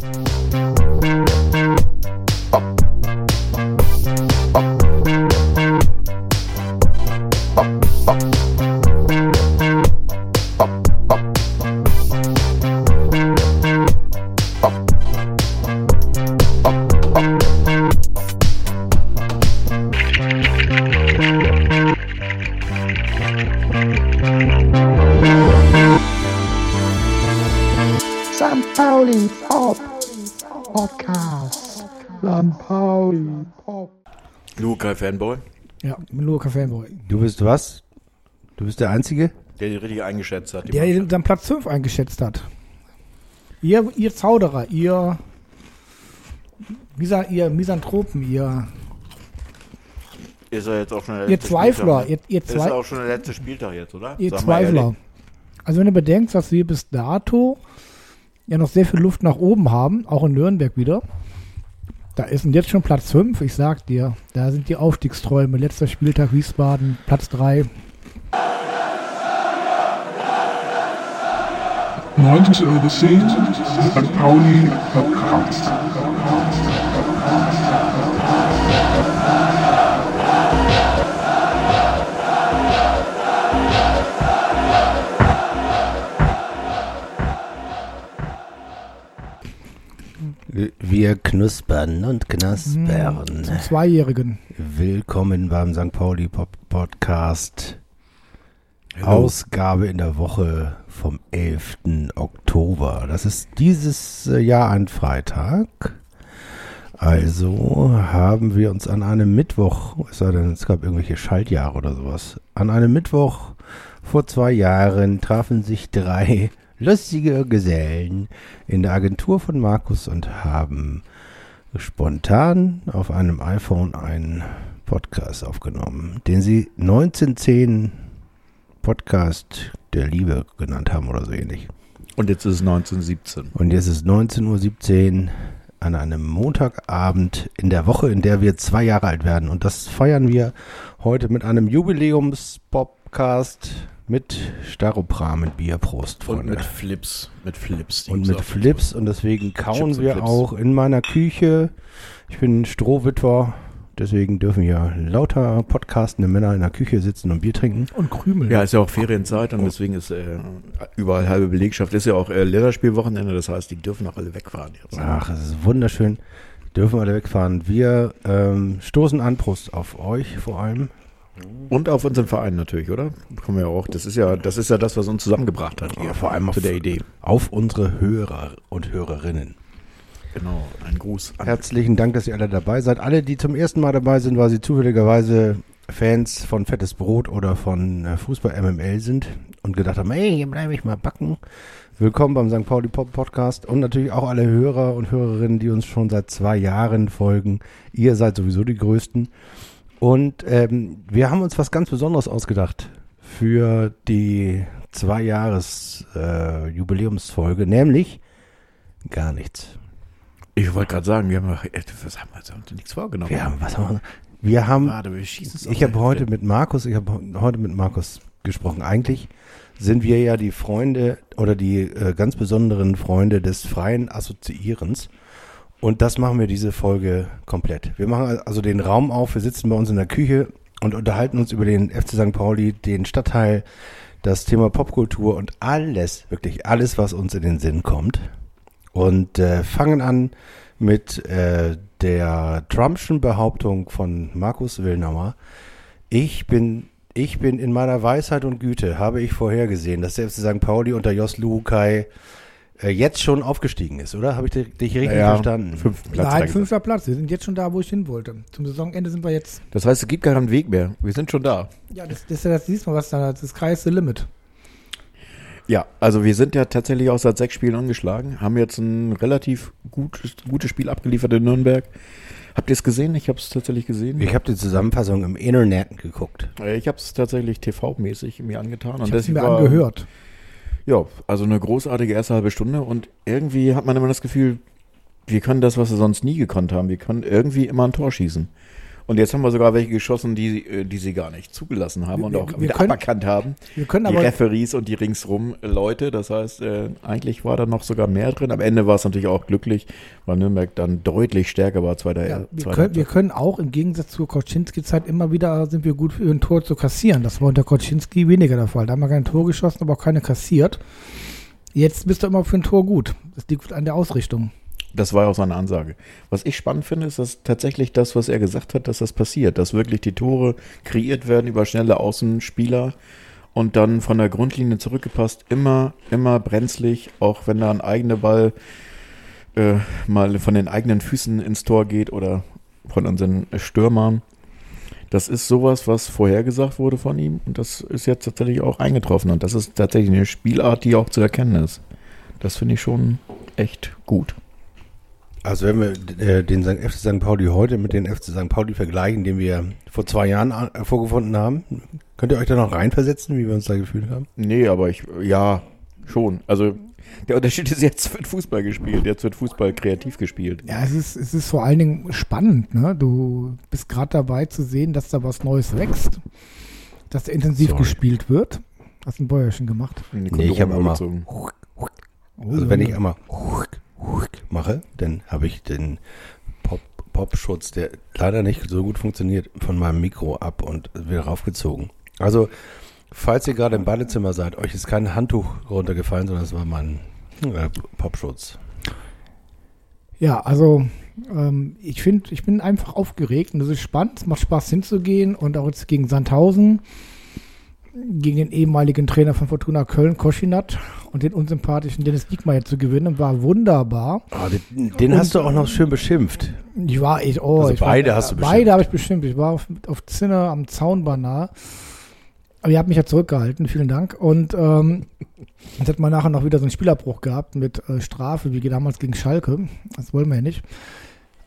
St. was? Du bist der Einzige? der die richtig eingeschätzt hat. Der Mannschaft. dann Platz 5 eingeschätzt hat. Ihr, ihr Zauderer, ihr, Misa, ihr Misanthropen, ihr, ist er jetzt auch schon der ihr letzte Zweifler, Spieltag, ihr, ihr, ne? Ist auch schon der letzte Spieltag jetzt, oder? ihr Sag Zweifler. Also wenn du bedenkst, dass wir bis dato ja noch sehr viel Luft nach oben haben, auch in Nürnberg wieder. Da ist jetzt schon Platz 5, ich sag dir, da sind die Aufstiegsträume. Letzter Spieltag Wiesbaden, Platz 3. Neuntes Euro Szene. St. Pauli Podcast. Wir knuspern und knaspern. Zum Zweijährigen. Willkommen beim St. Pauli Pop Podcast. Ausgabe in der Woche vom 11. Oktober. Das ist dieses äh, Jahr ein Freitag. Also haben wir uns an einem Mittwoch, es sei denn, es gab irgendwelche Schaltjahre oder sowas, an einem Mittwoch vor zwei Jahren trafen sich drei lustige Gesellen in der Agentur von Markus und haben spontan auf einem iPhone einen Podcast aufgenommen, den sie 1910 Podcast der Liebe genannt haben oder so ähnlich. Und jetzt ist es 1917. Und jetzt ist 19.17 Uhr an einem Montagabend in der Woche, in der wir zwei Jahre alt werden. Und das feiern wir heute mit einem Jubiläums-Podcast mit Staropramen-Bier. Prost, Und Freunde. mit Flips. Mit Flips. die Und mit. Flips und deswegen kauen Chips und wir auch in meiner Küche. Ich bin Strohwitwer, deswegen dürfen hier lauter podcastende Männer in der Küche sitzen und Bier trinken. Und Krümel. Ja, ist ja auch Ferienzeit und deswegen ist äh, überall halbe Belegschaft. Ist ja auch äh, Länderspielwochenende, das heißt, die dürfen auch alle wegfahren jetzt. Ach, es ist wunderschön. Dürfen alle wegfahren. Wir ähm, stoßen an, Prost auf euch vor allem. Und auf unseren Verein natürlich, oder? Kommen wir auch. Das ist ja, das ist ja das, was uns zusammengebracht hat. Ja, vor allem auf- zu der Idee. Auf unsere Hörer und Hörerinnen. Genau. Ein Gruß an Herzlichen Dank, dass ihr alle dabei seid. Alle, die zum ersten Mal dabei sind, weil sie zufälligerweise Fans von Fettes Brot oder von äh, Fußball MML sind und gedacht haben, ey, hier bleibe ich mal backen. Willkommen beim St. Pauli Pop Podcast und natürlich auch alle Hörer und Hörerinnen, die uns schon seit zwei Jahren folgen. Ihr seid sowieso die Größten. Und ähm, wir haben uns was ganz Besonderes ausgedacht für die zwei Jahres äh, Jubiläumsfolge, nämlich gar nichts. Ich wollte gerade sagen, wir haben noch, äh, was haben wir haben nichts vorgenommen. Wir haben, was haben wir? Wir haben Gerade, wir Ich habe heute mit Markus, ich habe heute mit Markus gesprochen. Eigentlich sind wir ja die Freunde oder die äh, ganz besonderen Freunde des freien Assoziierens. Und das machen wir diese Folge komplett. Wir machen also den Raum auf, wir sitzen bei uns in der Küche und unterhalten uns über den FC St. Pauli, den Stadtteil, das Thema Popkultur und alles, wirklich alles, was uns in den Sinn kommt. Und äh, fangen an mit äh, der Trumpschen Behauptung von Markus Willnauer. Ich bin, ich bin in meiner Weisheit und Güte, habe ich vorhergesehen, dass der FC St. Pauli unter Jos Luhukai jetzt schon aufgestiegen ist, oder? Habe ich dich dich richtig Ja, verstanden? Fünften Platz. Nein, gesagt. fünfter Platz. Wir sind jetzt schon da, wo ich hin wollte. Zum Saisonende sind wir jetzt. Das heißt, es gibt gar keinen Weg mehr. Wir sind schon da. Ja, das, das, das siehst du mal, was da das Kreis the Limit. Ja, also wir sind ja tatsächlich auch seit sechs Spielen ungeschlagen, haben jetzt ein relativ gutes, gutes Spiel abgeliefert in Nürnberg. Habt ihr es gesehen? Ich habe es tatsächlich gesehen. Ich habe die Zusammenfassung im Internet geguckt. Äh, ich habe es tatsächlich TV-mäßig mir angetan. Ich habe es das mir war- angehört. Ja, also eine großartige erste halbe Stunde und irgendwie hat man immer das Gefühl, wir können das, was wir sonst nie gekonnt haben. Wir können irgendwie immer ein Tor schießen. Und jetzt haben wir sogar welche geschossen, die, äh, die sie gar nicht zugelassen haben Wir- und auch wir wieder können- aberkannt haben. Wir können Die aber, Referees und die ringsrum Leute. Das heißt, äh, eigentlich war da noch sogar mehr drin. Am Ende war es natürlich auch glücklich, weil Nürnberg dann deutlich stärker war. Zweiter, ja, wir, zweiter können, wir können auch im Gegensatz zur Koczynski-Zeit immer wieder sind wir gut für ein Tor zu kassieren. Das war unter Koczynski weniger der Fall. Da haben wir kein Tor geschossen, aber auch keine kassiert. Jetzt bist du immer für ein Tor gut. Das liegt an der Ausrichtung. Das war auch seine Ansage. Was ich spannend finde, ist, dass tatsächlich das, was er gesagt hat, dass das passiert, dass wirklich die Tore kreiert werden über schnelle Außenspieler und dann von der Grundlinie zurückgepasst, immer, immer brenzlig, auch wenn da ein eigener Ball äh, mal von den eigenen Füßen ins Tor geht oder von unseren Stürmern. Das ist sowas, was vorhergesagt wurde von ihm und das ist jetzt tatsächlich auch eingetroffen und das ist tatsächlich eine Spielart, die auch zu erkennen ist. Das finde ich schon echt gut. Also wenn wir äh, den. FC St. Pauli heute mit den FC St. Pauli vergleichen, den wir vor zwei Jahren äh, vorgefunden haben, könnt ihr euch da noch reinversetzen, wie wir uns da gefühlt haben? Nee, aber ich, ja, schon. Also der Unterschied ist, jetzt wird Fußball gespielt, jetzt wird Fußball kreativ gespielt. Ja, es ist, es ist vor allen Dingen spannend. Ne? Du bist gerade dabei zu sehen, dass da was Neues wächst, dass da intensiv Sorry. gespielt wird. Hast du ein Bäuerchen gemacht? Nee, ich hab Kondome immer-. Oh, Also wenn ich Junge. einmal mache, dann habe ich den Pop der leider nicht so gut funktioniert, von meinem Mikro ab und wieder raufgezogen. Also falls ihr gerade im Badezimmer seid, euch ist kein Handtuch runtergefallen, sondern es war mein äh, Popschutz. Ja, also ähm, ich finde, ich bin einfach aufgeregt und es ist spannend. Es macht Spaß hinzugehen und auch jetzt gegen Sandhausen, gegen den ehemaligen Trainer von Fortuna Köln, Koschinat und den unsympathischen Dennis Diekmeyer zu gewinnen, war wunderbar. Ah, den den hast du auch noch schön beschimpft. Ich war, ich, oh, Also ich beide war, hast du Beide beschimpft. habe ich bestimmt. Ich war auf, auf Zinne am Zaun beinahe. Aber ihr habt mich ja zurückgehalten, vielen Dank. Und ähm, jetzt hat man nachher noch wieder so einen Spielabbruch gehabt mit äh, Strafe, wie damals gegen Schalke. Das wollen wir ja nicht.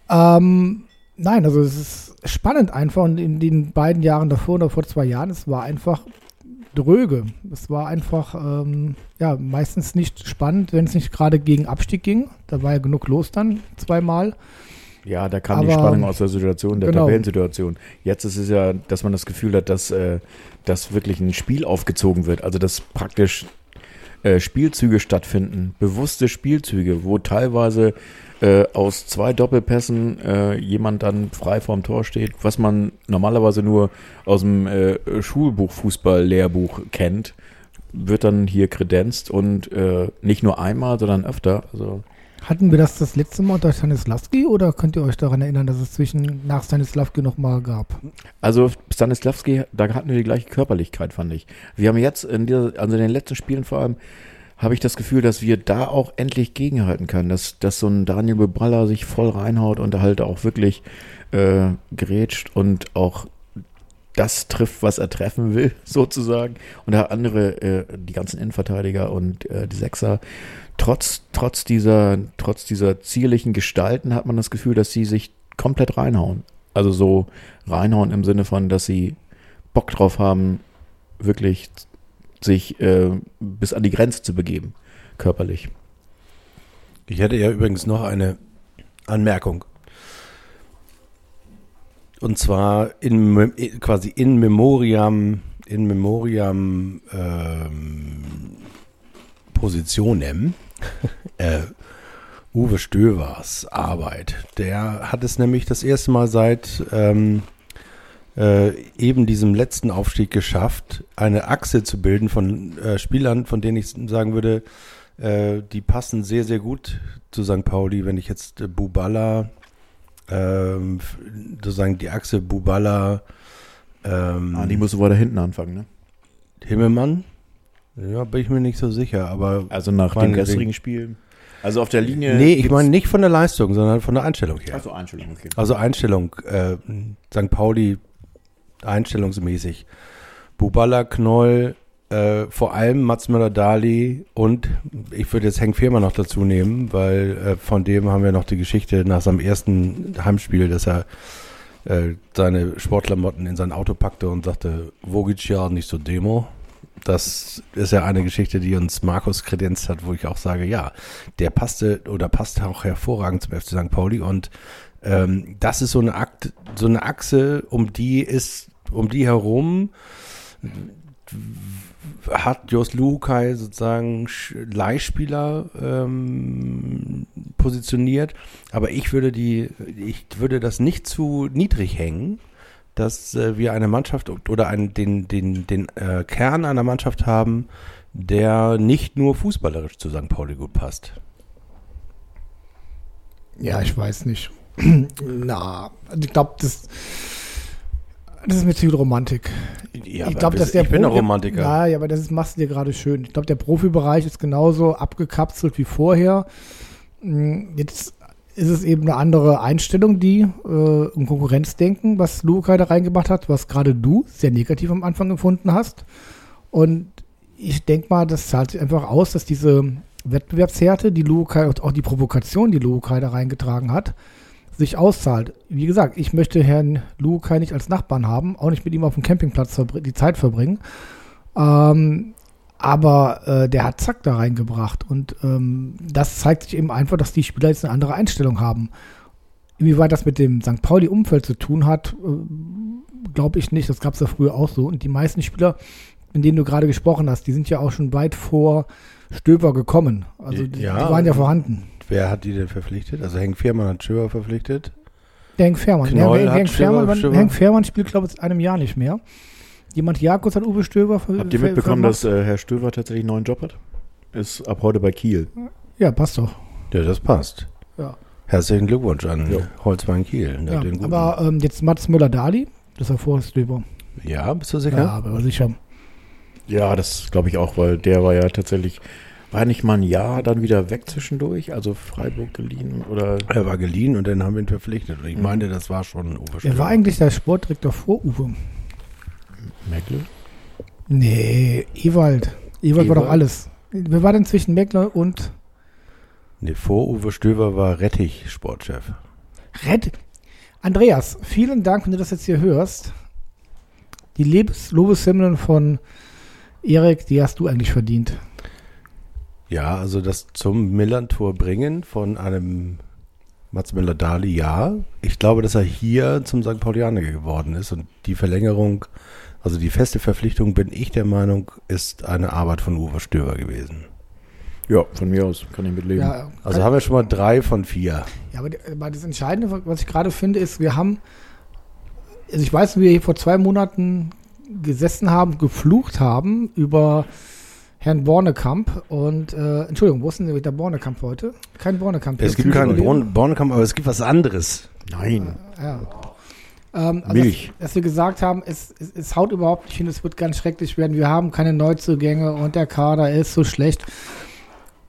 Ähm, nein, also es ist spannend einfach. Und in den beiden Jahren davor oder vor zwei Jahren, es war einfach dröge. Es war einfach, ähm, ja, meistens nicht spannend, wenn es nicht gerade gegen Abstieg ging. Da war ja genug los dann, zweimal. Ja, da kam die Aber- Spannung aus der Situation, der Genau. Tabellensituation. Jetzt ist es ja, dass man das Gefühl hat, dass, äh, dass wirklich ein Spiel aufgezogen wird. Also dass praktisch äh, Spielzüge stattfinden, bewusste Spielzüge, wo teilweise äh, aus zwei Doppelpässen äh, jemand dann frei vorm Tor steht, was man normalerweise nur aus dem äh, Schulbuch-Fußball-Lehrbuch kennt, wird dann hier kredenzt und äh, nicht nur einmal, sondern öfter. Also Hatten wir das das letzte Mal unter Stanislavski oder könnt ihr euch daran erinnern, dass es zwischen nach Stanislavski nochmal gab? Also Stanislavski, da hatten wir die gleiche Körperlichkeit, fand ich. Wir haben jetzt in dieser, also in den letzten Spielen vor allem, habe ich das Gefühl, dass wir da auch endlich gegenhalten können, dass, dass so ein Daniel Bebralla sich voll reinhaut und halt auch wirklich äh, grätscht und auch das trifft, was er treffen will, sozusagen. Und der andere, äh, die ganzen Innenverteidiger und äh, die Sechser, trotz, trotz dieser, trotz dieser zierlichen Gestalten hat man das Gefühl, dass sie sich komplett reinhauen. Also so reinhauen im Sinne von, dass sie Bock drauf haben, wirklich sich äh, bis an die Grenze zu begeben, körperlich. Ich hätte ja übrigens noch eine Anmerkung. Und zwar in, Mem- quasi in Memoriam, in Memoriam ähm, Positionem äh, Uwe Stövers Arbeit. Der hat es nämlich das erste Mal seit ähm, äh, eben diesem letzten Aufstieg geschafft, eine Achse zu bilden von äh, Spielern, von denen ich sagen würde, äh, die passen sehr, sehr gut zu St. Pauli. Wenn ich jetzt äh, Bubala, ähm, sozusagen die Achse Bubala, ähm, Ah, die musst du weiter hinten anfangen, ne? Himmelmann, ja, bin ich mir nicht so sicher, aber Also nach dem gestrigen Spiel. Also auf der Linie. nee, ich meine nicht von der Leistung, sondern von der Einstellung her. Also Einstellung, okay. Also Einstellung, äh, St. Pauli einstellungsmäßig. Bubala, Knoll, äh, vor allem Mats Möller-Dali und ich würde jetzt Henk Firma noch dazu nehmen, weil äh, von dem haben wir noch die Geschichte nach seinem ersten Heimspiel, dass er äh, seine Sportklamotten in sein Auto packte und sagte, wo geht's ja nicht so Demo? Das ist ja eine Geschichte, die uns Markus kredenzt hat, wo ich auch sage, ja, der passte oder passt auch hervorragend zum FC St. Pauli und Ähm, das ist so eine, Akt, so eine Achse, um die ist, um die herum hat Jos Lukai sozusagen Leihspieler ähm, positioniert, aber ich würde die, ich würde das nicht zu niedrig hängen, dass äh, wir eine Mannschaft oder einen, den, den, den äh, Kern einer Mannschaft haben, der nicht nur fußballerisch zu St. Pauli gut passt. Ja, ich weiß nicht. Na, ich glaube, das, das ist mir zu viel Romantik. Ja, ich glaube, dass der ich bin ein Romantiker. Ja, ja, aber das ist, machst du dir gerade schön. Ich glaube, der Profibereich ist genauso abgekapselt wie vorher. Mm, Jetzt ist es eben eine andere Einstellung, die äh, im Konkurrenzdenken, was Luca da reingebracht hat, was gerade du sehr negativ am Anfang empfunden hast. Und ich denke mal, das zahlt sich einfach aus, dass diese Wettbewerbshärte, die Luca und auch die Provokation, die Luca da reingetragen hat, sich auszahlt. Wie gesagt, ich möchte Herrn Luca nicht als Nachbarn haben, auch nicht mit ihm auf dem Campingplatz die Zeit verbringen. Ähm, aber äh, der hat Zack da reingebracht. Und ähm, das zeigt sich eben einfach, dass die Spieler jetzt eine andere Einstellung haben. Inwieweit das mit dem St. Pauli-Umfeld zu tun hat, äh, glaube ich nicht. Das gab es ja früher auch so. Und die meisten Spieler, in denen du gerade gesprochen hast, die sind ja auch schon weit vor Stöber gekommen. Also die, Ja. die waren ja vorhanden. Wer hat die denn verpflichtet? Also Henk Viermann hat Schöber verpflichtet. Der Henk Fährmann. Knoll Henk, hat Henk, Stöber- Fährmann Stöber. Henk Fährmann spielt, glaube ich, seit einem Jahr nicht mehr. Jemand Jakobs hat Uwe Stöber ver Habt ihr mitbekommen, dass äh, Herr Stöver tatsächlich einen neuen Job hat? Ist ab heute bei Kiel. Ja, passt doch. Ja, das passt. Ja. Herzlichen Glückwunsch an Jo. Holzwein Kiel. Ja, Den guten. aber ähm, jetzt Mats Müller-Dali, das ist ja vor Stöber. ja, bist du Ja, sicher? aber sicher. Ja, das glaube ich auch, weil der war ja tatsächlich, war nicht mal ein Jahr dann wieder weg zwischendurch, also Freiburg geliehen oder Er war geliehen und dann haben wir ihn verpflichtet. Und ich Mhm. meine, das war schon Uwe Wer war eigentlich der Sportdirektor vor Uwe? Meckle? Nee, Ewald. Ewald war doch Ewald? alles. Wer war denn zwischen Meckler und Nee, vor Uwe Stöber war Rettich Sportchef. Red? Andreas, vielen Dank, wenn du das jetzt hier hörst. Die Lobeshymnen von Erik, die hast du eigentlich verdient. Ja, also das zum Millern-Tor bringen von einem Mats Müller-Dali, ja. Ich glaube, dass er hier zum St. Paulianer geworden ist und die Verlängerung, also die feste Verpflichtung, bin ich der Meinung, ist eine Arbeit von Uwe Stöber gewesen. Ja, von mir aus kann ich mitleben. Ja, Also haben wir schon mal drei von vier. Ja, aber das Entscheidende, was ich gerade finde, ist, wir haben, also ich weiß, wie wir hier vor zwei Monaten gesessen haben, geflucht haben über Herrn Bornekamp und, äh, Entschuldigung, wo ist denn der Bornekamp heute? Kein Bornekamp. Es gibt keinen. Born Bornekamp, aber es gibt was anderes. Nein. Ja. Ähm, also Milch. Dass, dass wir gesagt haben, es, es, es haut überhaupt nicht hin, es wird ganz schrecklich werden. Wir haben keine Neuzugänge und der Kader ist so schlecht.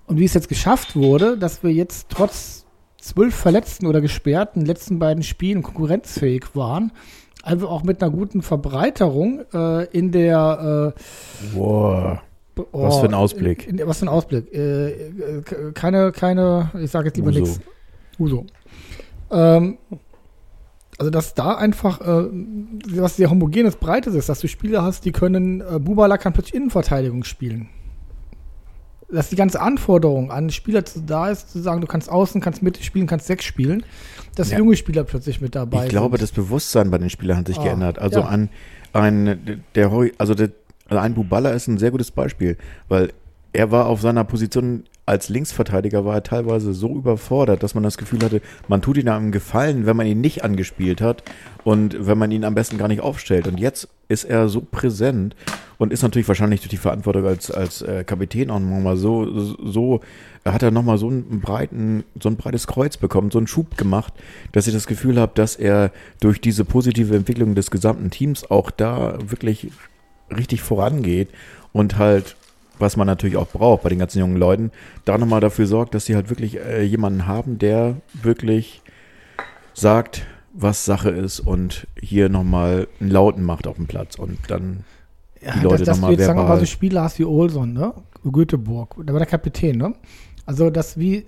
Und wie es jetzt geschafft wurde, dass wir jetzt trotz zwölf Verletzten oder Gesperrten letzten beiden Spielen konkurrenzfähig waren, einfach auch mit einer guten Verbreiterung äh, in der äh, Wow. Oh, Was für ein Ausblick. In, in, was für ein Ausblick. Äh, äh, keine, keine, ich sage jetzt lieber nichts. Uso. Ähm, also, dass da einfach äh, was sehr homogenes, breites ist, dass du Spieler hast, die können, äh, Bubala kann plötzlich Innenverteidigung spielen. Dass die ganze Anforderung an Spieler da ist, zu sagen, du kannst außen, kannst Mitte spielen, kannst sechs spielen, dass Ja. junge Spieler plötzlich mit dabei Ich glaube, sind. das Bewusstsein bei den Spielern hat sich Ah, geändert. Also ja. an ein der also der, also ein Buballa ist ein sehr gutes Beispiel, weil er war auf seiner Position als Linksverteidiger war er teilweise so überfordert, dass man das Gefühl hatte, man tut ihm einen Gefallen, wenn man ihn nicht angespielt hat und wenn man ihn am besten gar nicht aufstellt. Und jetzt ist er so präsent und ist natürlich wahrscheinlich durch die Verantwortung als, als äh, Kapitän auch nochmal so, so, hat er nochmal so einen breiten, so ein breites Kreuz bekommen, so einen Schub gemacht, dass ich das Gefühl habe, dass er durch diese positive Entwicklung des gesamten Teams auch da wirklich richtig vorangeht und halt, was man natürlich auch braucht bei den ganzen jungen Leuten, da nochmal dafür sorgt, dass sie halt wirklich äh, jemanden haben, der wirklich sagt, was Sache ist und hier nochmal einen Lauten macht auf dem Platz und dann Ja, die Leute dass, dass noch du mal jetzt sagen wir mal verbal- so Spieler hast wie Olson, ne? Göteborg, der war der Kapitän, ne? Also, dass wie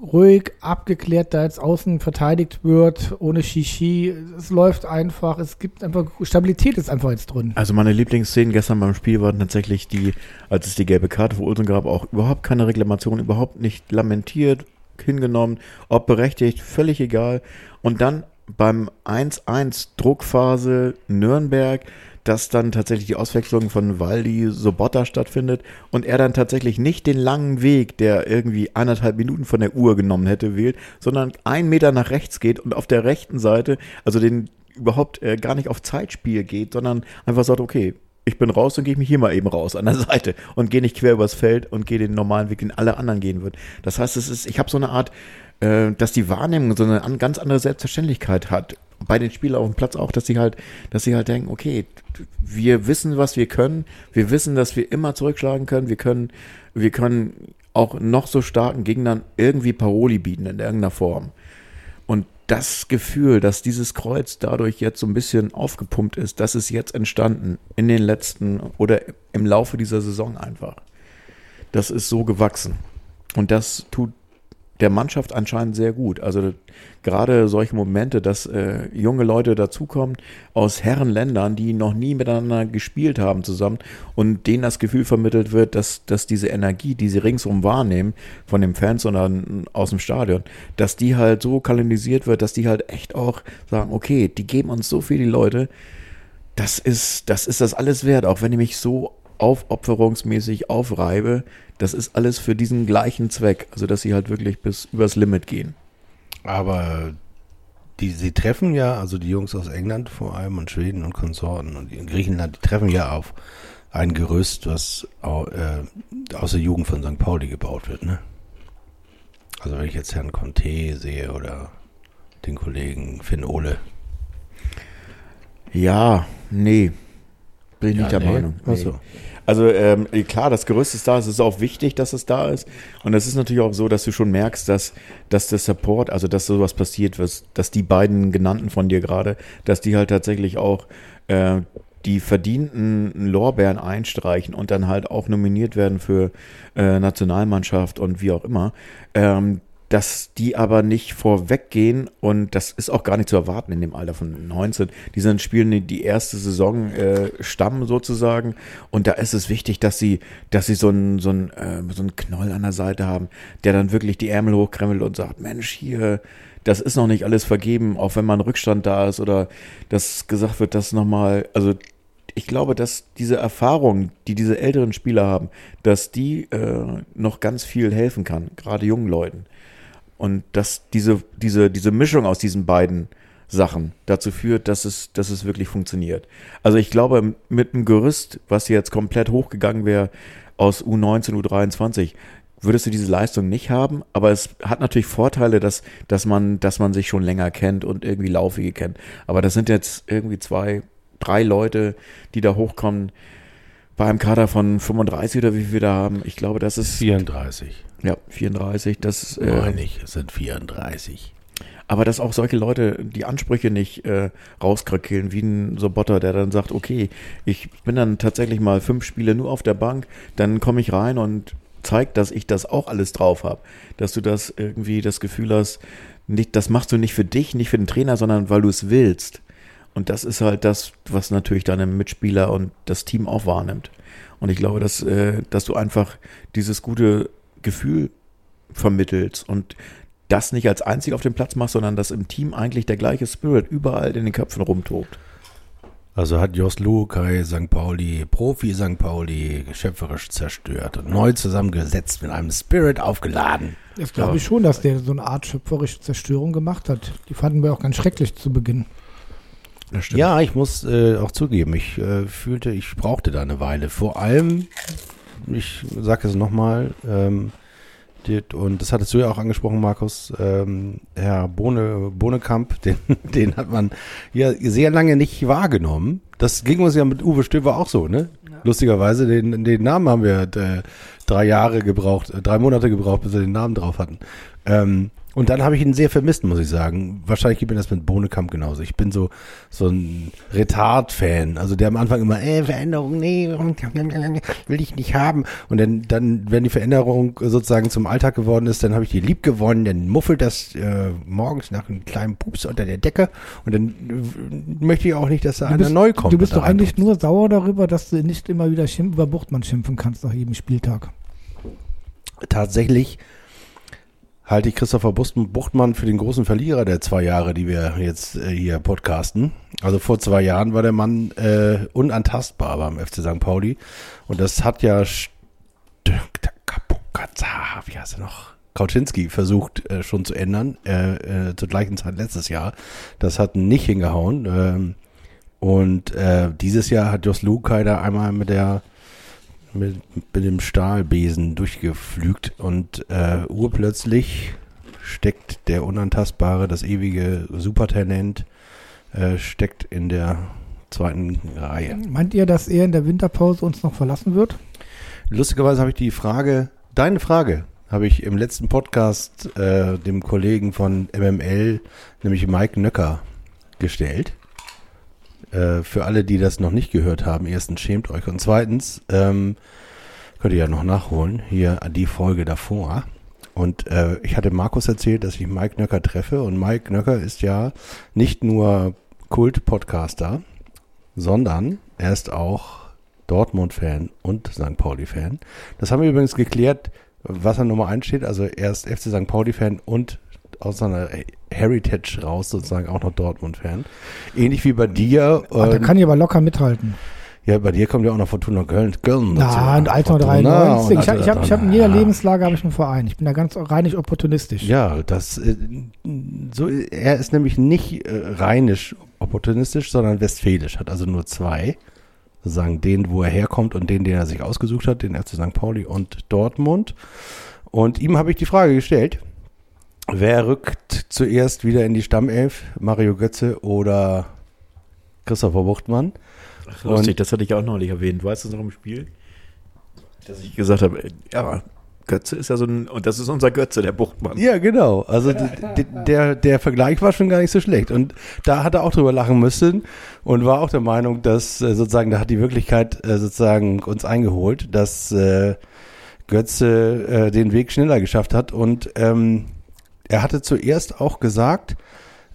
ruhig, abgeklärt da jetzt außen verteidigt wird, ohne Shishi, es läuft einfach, es gibt einfach, Stabilität ist einfach jetzt drin. Also meine Lieblingsszenen gestern beim Spiel waren tatsächlich die, als es die gelbe Karte für Olsen gab, auch überhaupt keine Reklamation, überhaupt nicht lamentiert, hingenommen, ob berechtigt, völlig egal. Und dann beim 1-1 Druckphase Nürnberg, dass dann tatsächlich die Auswechslung von Waldi Sobotta stattfindet und er dann tatsächlich nicht den langen Weg, der irgendwie eineinhalb Minuten von der Uhr genommen hätte, wählt, sondern einen Meter nach rechts geht und auf der rechten Seite, also den überhaupt äh, gar nicht auf Zeitspiel geht, sondern einfach sagt, okay, ich bin raus und gehe mich hier mal eben raus an der Seite und gehe nicht quer übers Feld und gehe den normalen Weg, den alle anderen gehen würden. Das heißt, es ist, ich habe so eine Art, äh, dass die Wahrnehmung so eine an, ganz andere Selbstverständlichkeit hat. Bei den Spielern auf dem Platz auch, dass sie halt, dass sie halt denken, okay, wir wissen, was wir können, wir wissen, dass wir immer zurückschlagen können, wir können, wir können auch noch so starken Gegnern irgendwie Paroli bieten in irgendeiner Form. Und das Gefühl, dass dieses Kreuz dadurch jetzt so ein bisschen aufgepumpt ist, das ist jetzt entstanden in den letzten oder im Laufe dieser Saison einfach. Das ist so gewachsen. Und das tut der Mannschaft anscheinend sehr gut. Also gerade solche Momente, dass äh, junge Leute dazukommen aus Herrenländern, die noch nie miteinander gespielt haben zusammen und denen das Gefühl vermittelt wird, dass, dass diese Energie, die sie ringsum wahrnehmen, von den Fans oder aus dem Stadion, dass die halt so kanalisiert wird, dass die halt echt auch sagen, okay, die geben uns so viel die Leute, das ist, das ist das alles wert, auch wenn ich mich so aufopferungsmäßig aufreibe, das ist alles für diesen gleichen Zweck. Also, dass sie halt wirklich bis übers Limit gehen. Aber die, sie treffen ja, also die Jungs aus England vor allem und Schweden und Konsorten und in Griechenland, die treffen ja auf ein Gerüst, was äh, aus der Jugend von St. Pauli gebaut wird, ne? Also wenn ich jetzt Herrn Conte sehe oder den Kollegen Finn Ole. Ja, nee. Bin ich ja, nicht der nee. Meinung. Nee. Achso. Also ähm, klar, das Gerüst ist da, es ist auch wichtig, dass es da ist. Und es ist natürlich auch so, dass du schon merkst, dass, dass der Support, also dass sowas passiert, was, dass die beiden genannten von dir gerade, dass die halt tatsächlich auch äh, die verdienten Lorbeeren einstreichen und dann halt auch nominiert werden für äh, Nationalmannschaft und wie auch immer. Ähm, dass die aber nicht vorweggehen und das ist auch gar nicht zu erwarten in dem Alter von 19. Die sind spielen die erste Saison äh, Stamm sozusagen und da ist es wichtig, dass sie, dass sie so einen so äh, so Knoll an der Seite haben, der dann wirklich die Ärmel hochkremmelt und sagt, Mensch, hier, das ist noch nicht alles vergeben, auch wenn mal ein Rückstand da ist oder dass gesagt wird, dass nochmal, also ich glaube, dass diese Erfahrung, die diese älteren Spieler haben, dass die äh, noch ganz viel helfen kann, gerade jungen Leuten. Und dass diese, diese, diese Mischung aus diesen beiden Sachen dazu führt, dass es, dass es wirklich funktioniert. Also ich glaube, mit einem Gerüst, was jetzt komplett hochgegangen wäre aus U19, U23, würdest du diese Leistung nicht haben, aber es hat natürlich Vorteile, dass, dass man, dass man sich schon länger kennt und irgendwie Laufige kennt. Aber das sind jetzt irgendwie zwei, drei Leute, die da hochkommen bei einem Kader von 35 oder wie viel wir da haben. Ich glaube, das ist 34. Ja, 34, das äh, Meine ich, es sind 34. Aber dass auch solche Leute die Ansprüche nicht äh, rauskrakeln, wie ein Sobotter, der dann sagt, okay, ich bin dann tatsächlich mal fünf Spiele nur auf der Bank, dann komme ich rein und zeigt, dass ich das auch alles drauf habe. Dass du das irgendwie das Gefühl hast, nicht, das machst du nicht für dich, nicht für den Trainer, sondern weil du es willst. Und das ist halt das, was natürlich deine Mitspieler und das Team auch wahrnimmt. Und ich glaube, dass, äh, dass du einfach dieses gute Gefühl vermittelst und das nicht als einzig auf dem Platz machst, sondern dass im Team eigentlich der gleiche Spirit überall in den Köpfen rumtobt. Also hat Jos Lukai St. Pauli, Profi St. Pauli, schöpferisch zerstört und neu zusammengesetzt mit einem Spirit aufgeladen. Das glaube ich schon, dass der so eine Art schöpferische Zerstörung gemacht hat. Die fanden wir auch ganz schrecklich zu Beginn. Ja, ich muss äh, auch zugeben, ich äh, fühlte, ich brauchte da eine Weile. Vor allem ich sage es nochmal, ähm, und das hattest du ja auch angesprochen, Markus, ähm, Herr Bohne, Bohnekamp, den, den hat man ja sehr lange nicht wahrgenommen. Das ging uns ja mit Uwe Stöber auch so, ne? Ja. Lustigerweise, den, den Namen haben wir äh, drei Jahre gebraucht, äh, drei Monate gebraucht, bis wir den Namen drauf hatten. Ähm, und dann habe ich ihn sehr vermisst, muss ich sagen. Wahrscheinlich gibt mir das mit Bohnekamp genauso. Ich bin so, so ein Retard-Fan. Also der am Anfang immer, äh, Veränderung, nee, will ich nicht haben. Und dann, dann, wenn die Veränderung sozusagen zum Alltag geworden ist, dann habe ich die lieb gewonnen. Dann muffelt das äh, morgens nach einem kleinen Pups unter der Decke. Und dann äh, möchte ich auch nicht, dass da du einer neu kommt. Du bist doch eigentlich nur sauer darüber, dass du nicht immer wieder über Buchtmann schimpfen kannst nach jedem Spieltag. Tatsächlich halte ich Christopher Buchtmann für den großen Verlierer der zwei Jahre, die wir jetzt äh, hier podcasten. Also vor zwei Jahren war der Mann äh, unantastbar beim FC St. Pauli. Und das hat ja wie heißt er noch? Kauczynski versucht äh, schon zu ändern, äh, äh, zur gleichen Zeit letztes Jahr. Das hat nicht hingehauen. Ähm, und äh, dieses Jahr hat Jos Lukai da einmal mit der mit, mit dem Stahlbesen durchgeflügt und äh, urplötzlich steckt der Unantastbare, das ewige Supertalent, äh, steckt in der zweiten Reihe. Meint ihr, dass er in der Winterpause uns noch verlassen wird? Lustigerweise habe ich die Frage, deine Frage, habe ich im letzten Podcast äh, dem Kollegen von MML, nämlich Mike Nöcker, gestellt. Äh, für alle, die das noch nicht gehört haben, erstens schämt euch und zweitens ähm, könnt ihr ja noch nachholen, hier die Folge davor. Und äh, ich hatte Markus erzählt, dass ich Mike Nöcker treffe und Mike Nöcker ist ja nicht nur Kult-Podcaster, sondern er ist auch Dortmund-Fan und St. Pauli-Fan. Das haben wir übrigens geklärt, was an Nummer 1 steht. Also er ist FC St. Pauli-Fan und aus seiner Heritage raus sozusagen auch noch Dortmund-Fan. Ähnlich wie bei dir. Da ähm, kann ich aber locker mithalten. ja, bei dir kommt ja auch noch Fortuna Köln. Köln Na, und Alter Fortuna 93. und Ich, ich habe hab in jeder Lebenslage habe ich einen Verein. Ich bin da ganz reinig opportunistisch. Ja, das äh, so er ist nämlich nicht äh, rheinisch opportunistisch, sondern westfälisch, hat also nur zwei. Sozusagen den, wo er herkommt und den, den er sich ausgesucht hat, den FC St. Pauli und Dortmund. Und ihm habe ich die Frage gestellt, wer rückt zuerst wieder in die Stammelf, Mario Götze oder Christopher Buchtmann? Lustig, das hatte ich auch neulich erwähnt. Weißt du noch im Spiel? Dass ich gesagt habe, ja, Götze ist ja so ein, und das ist unser Götze, der Buchtmann. Ja, genau. Also der, der Vergleich war schon gar nicht so schlecht. Und da hat er auch drüber lachen müssen und war auch der Meinung, dass äh, sozusagen, da hat die Wirklichkeit äh, sozusagen uns eingeholt, dass äh, Götze den Weg schneller geschafft hat. Und ähm, er hatte zuerst auch gesagt,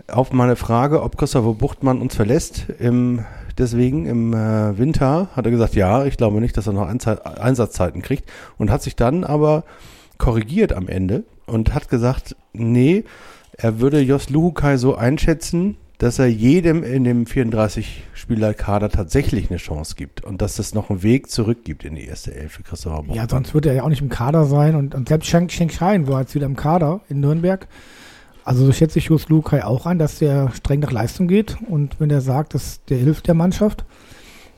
auf meine Frage, ob Christopher Buchtmann uns verlässt, im, deswegen im äh, Winter, hat er gesagt, ja, ich glaube nicht, dass er noch Einzei- Einsatzzeiten kriegt und hat sich dann aber korrigiert am Ende und hat gesagt, nee, er würde Jos Luhukai so einschätzen, dass er jedem in dem 34-Spieler-Kader tatsächlich eine Chance gibt und dass es noch einen Weg zurück gibt in die erste Elf für Christopher. Ja, sonst wird er ja auch nicht im Kader sein. Und, und selbst Schenk Schein war jetzt wieder im Kader in Nürnberg. Also so schätze ich Jus Lukai auch ein, dass der streng nach Leistung geht. Und wenn er sagt, dass der hilft der Mannschaft,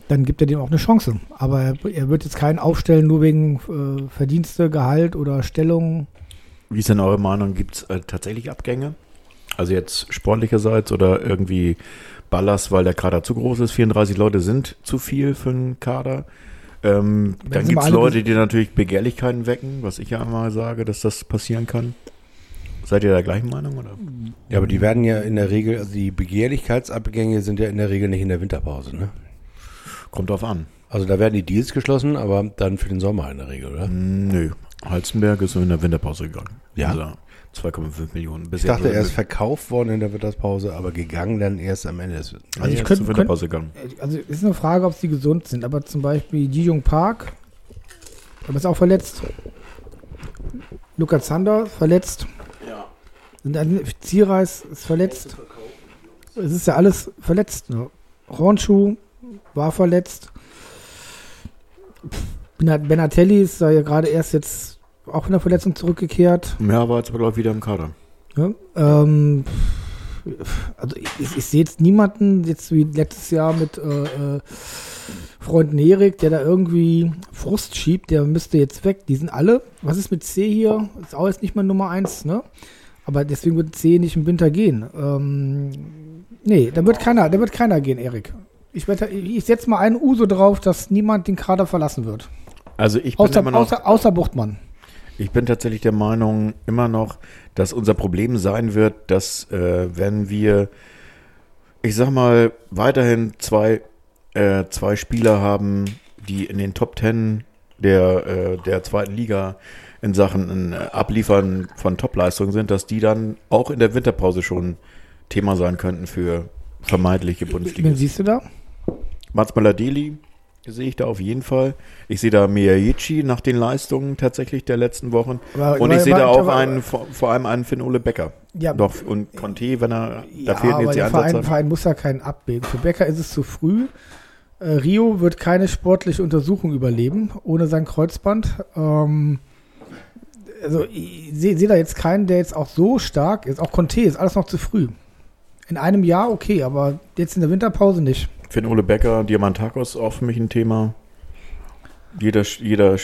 dann gibt er dem auch eine Chance. Aber er, er wird jetzt keinen aufstellen, nur wegen äh, Verdienste, Gehalt oder Stellung. Wie ist denn eure Meinung? Gibt es äh, tatsächlich Abgänge? Also jetzt sportlicherseits oder irgendwie Ballast, weil der Kader zu groß ist? 34 Leute sind zu viel für einen Kader. Ähm, dann gibt es Leute, die natürlich Begehrlichkeiten wecken, was ich ja immer sage, dass das passieren kann. Seid ihr der gleichen Meinung? Oder? Ja, aber die werden ja in der Regel, also die Begehrlichkeitsabgänge sind ja in der Regel nicht in der Winterpause, ne? Kommt drauf an. Also da werden die Deals geschlossen, aber dann für den Sommer in der Regel, oder? Nö. Halzenberg ist in der Winterpause gegangen. Ja. Also 2,5 Millionen. Ich Bisher dachte, er ist verkauft worden in der Winterpause, aber gegangen dann erst am Ende. des- Nee, Also ich ist könnt- zur Winterpause gegangen. Also es ist eine Frage, ob sie gesund sind. Aber zum Beispiel Ji Jung Park, aber ist auch verletzt. Luca Zander verletzt. Ja. Und dann Zierreis ist verletzt. Es ist ja alles verletzt. Ne? Hornschuh war verletzt. Benat- Benatelli ist da ja gerade erst jetzt auch von der Verletzung zurückgekehrt. Mehr war jetzt aber, glaube ich, wieder im Kader. Ne? Ähm, also ich, ich, ich sehe jetzt niemanden, jetzt wie letztes Jahr mit äh, äh, Freund Nerik, der da irgendwie Frust schiebt, der müsste jetzt weg. Die sind alle. Was ist mit C hier? Ist auch jetzt nicht mal Nummer eins, ne? Aber deswegen wird C nicht im Winter gehen. Ähm, nee, da wird keiner, da wird keiner gehen, Erik. Ich, wette, ich setze mal einen Uso drauf, dass niemand den Kader verlassen wird. Also ich bin Außer, immer noch, außer, außer Buchtmann. Ich bin tatsächlich der Meinung immer noch, dass unser Problem sein wird, dass äh, wenn wir, ich sag mal, weiterhin zwei, äh, zwei Spieler haben, die in den Top Ten der, äh, der zweiten Liga in Sachen äh, Abliefern von Topleistungen sind, dass die dann auch in der Winterpause schon Thema sein könnten für vermeidliche Wen Bundesliga. siehst du da? Mats Möller-Deli sehe ich da auf jeden Fall. Ich sehe da Miyagichi nach den Leistungen tatsächlich der letzten Wochen. Aber- und aber- ich sehe da auch aber- einen, vor, vor allem einen Finn Ole Becker. Ja. Doch, und Conte, wenn er, da Ja, fehlen aber jetzt die der Verein, Ansätze. Verein muss ja keinen abwägen. Für Becker ist es zu früh. Äh, Rio wird keine sportliche Untersuchung überleben, ohne sein Kreuzband. Ähm, also ich sehe seh da jetzt keinen, der jetzt auch so stark ist. Auch Conte ist alles noch zu früh. In einem Jahr okay, aber jetzt in der Winterpause nicht. Finn Ole Becker, Diamantakos auch für mich ein Thema. Jeder, jeder,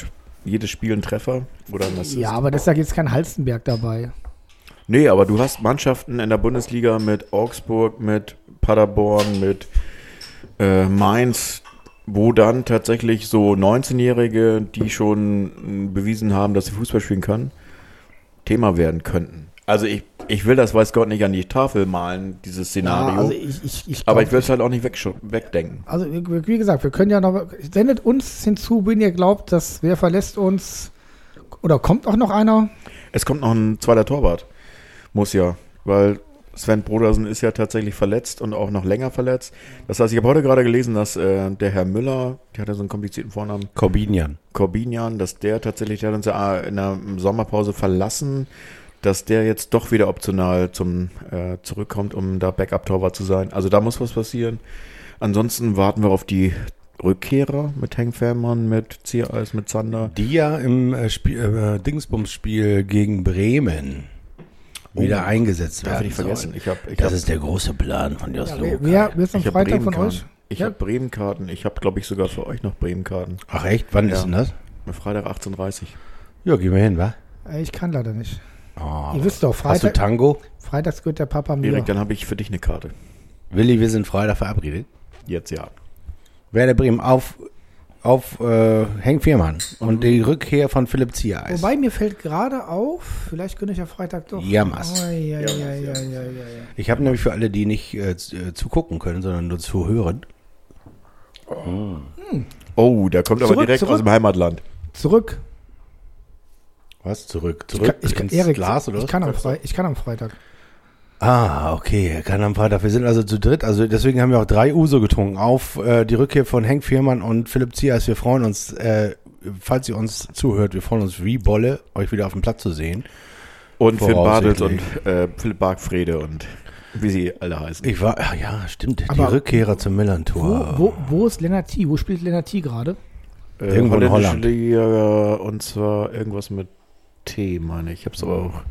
jedes Spiel ein Treffer. Oder ein Assist. Ja, aber deshalb jetzt kein Halstenberg dabei. Nee, aber du hast Mannschaften in der Bundesliga mit Augsburg, mit Paderborn, mit äh, Mainz, wo dann tatsächlich so 19-Jährige, die schon mh, bewiesen haben, dass sie Fußball spielen können, Thema werden könnten. Also ich, ich will das, weiß Gott, nicht an die Tafel malen, dieses Szenario. Ja, also ich, ich, ich aber glaub- ich will es halt auch nicht wegsch- wegdenken. Also wie wie gesagt, wir können ja noch, sendet uns hinzu, wenn ihr glaubt, dass wer verlässt uns oder kommt auch noch einer? Es kommt noch ein zweiter Torwart. Muss ja, weil Sven Brodersen ist ja tatsächlich verletzt und auch noch länger verletzt. Das heißt, ich habe heute gerade gelesen, dass äh, der Herr Müller, der hat ja so einen komplizierten Vornamen, Corbinian. Corbinian, dass der tatsächlich, der hat uns ja in der Sommerpause verlassen, dass der jetzt doch wieder optional zum äh, zurückkommt, um da Backup-Torwart zu sein. Also da muss was passieren. Ansonsten warten wir auf die Rückkehrer mit Henk Fährmann, mit Ziereis, mit Zander. Die ja im äh, äh, Dingsbums-Spiel gegen Bremen wieder eingesetzt Darf werden ich nicht vergessen. Ich habe ich Das hab, ist der große Plan von Jos Ja, Luca. wer, wer, ist am ich hab Freitag von euch? Ich Ja. habe Bremenkarten. Ich habe, glaube ich, sogar für euch noch Bremenkarten. Ach echt? Wann Ja. ist denn das? Freitag 18.30 Ja, gehen wir hin, wa? Äh, Ich kann leider nicht. Oh. Ihr wisst doch, Hast du Freitag, Tango? freitags gehört der Papa mir. Erik, dann habe ich für dich eine Karte. Willi, wir sind Freitag verabredet. Jetzt ja. Werder Bremen auf, auf äh, Henk Fiermann und die Rückkehr von Philipp Ziereis. Wobei mir fällt gerade auf, vielleicht könnte ich ja Freitag doch. Jammers. Ai, ai. Ich habe nämlich für alle, die nicht äh, zu äh, zugucken können, sondern nur zuhören. Oh, der kommt aber Zurück, direkt zurück. aus dem Heimatland. Zurück. Was? Zurück? Ich Zurück kann, ich kann, ins Erik, Glas oder ich was? kann, am Fre ich kann am Freitag. Ah, okay, er kann am Freitag. Wir sind also zu dritt. Also deswegen haben wir auch drei Uso getrunken. Auf äh, die Rückkehr von Henk Fiermann und Philipp Ziereis. Wir freuen uns, äh, falls ihr uns zuhört, wir freuen uns wie Bolle, euch wieder auf dem Platz zu sehen. Und Finn Bartels und äh, Philipp Bargfrede und wie sie alle heißen. Ich war, ach ja, stimmt, die Aber Rückkehrer zum Wo, Millantor. wo, wo ist Lennart T? Wo spielt Lennart T gerade? Äh, Irgendwo in Holland. Liga, und zwar irgendwas mit T, meine ich. Ich hab's aber auch.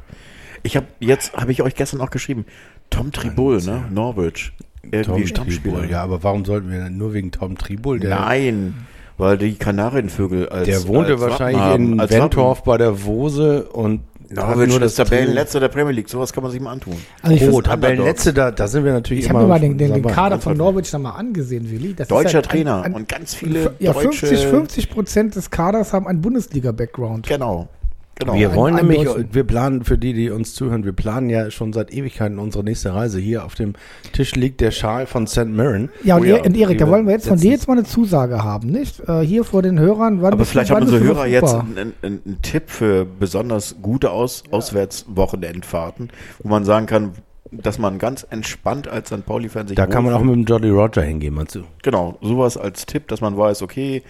Ich habe jetzt, habe ich euch gestern auch geschrieben, Tom Tribul, ne? Norwich. Irgendwie Tom Stammspieler. Tribul. Ja, aber warum sollten wir denn nur wegen Tom Tribul? Der, Nein, weil die Kanarienvögel als der wohnte als Wappen wahrscheinlich haben, in Wentorf bei der Wose und Wappen. Norwich nur ist das Tabellenletzter der Premier League. Sowas kann man sich mal antun. Also ich Oh, Tabellenletzte, da, da sind wir natürlich ich immer habe mir mal den, den, den. Kader von Norwich nochmal angesehen, Willi. Das ist Deutscher halt ein- Trainer ein- und ganz viele ja, deutsche. 50, 50 Prozent des Kaders haben einen Bundesliga-Background. Genau. Genau. Wir Ein- wollen einen nämlich, Deutschen. wir planen für die, die uns zuhören, wir planen ja schon seit Ewigkeiten unsere nächste Reise. Hier auf dem Tisch liegt der Schal von St. Mirren. Ja, und, Oh ja, Er- und Erik, da wollen wir jetzt von dir jetzt mal eine Zusage haben, nicht? Äh, hier vor den Hörern. Wann Aber du- vielleicht wann haben unsere du Hörer jetzt einen, einen, einen Tipp für besonders gute Aus, Auswärtswochenendfahrten, wo man sagen kann, dass man ganz entspannt als St. Pauli-Fan sich Da kann man auch mit dem Jolly Roger hingehen, meinst du? Genau, sowas als Tipp, dass man weiß, okay,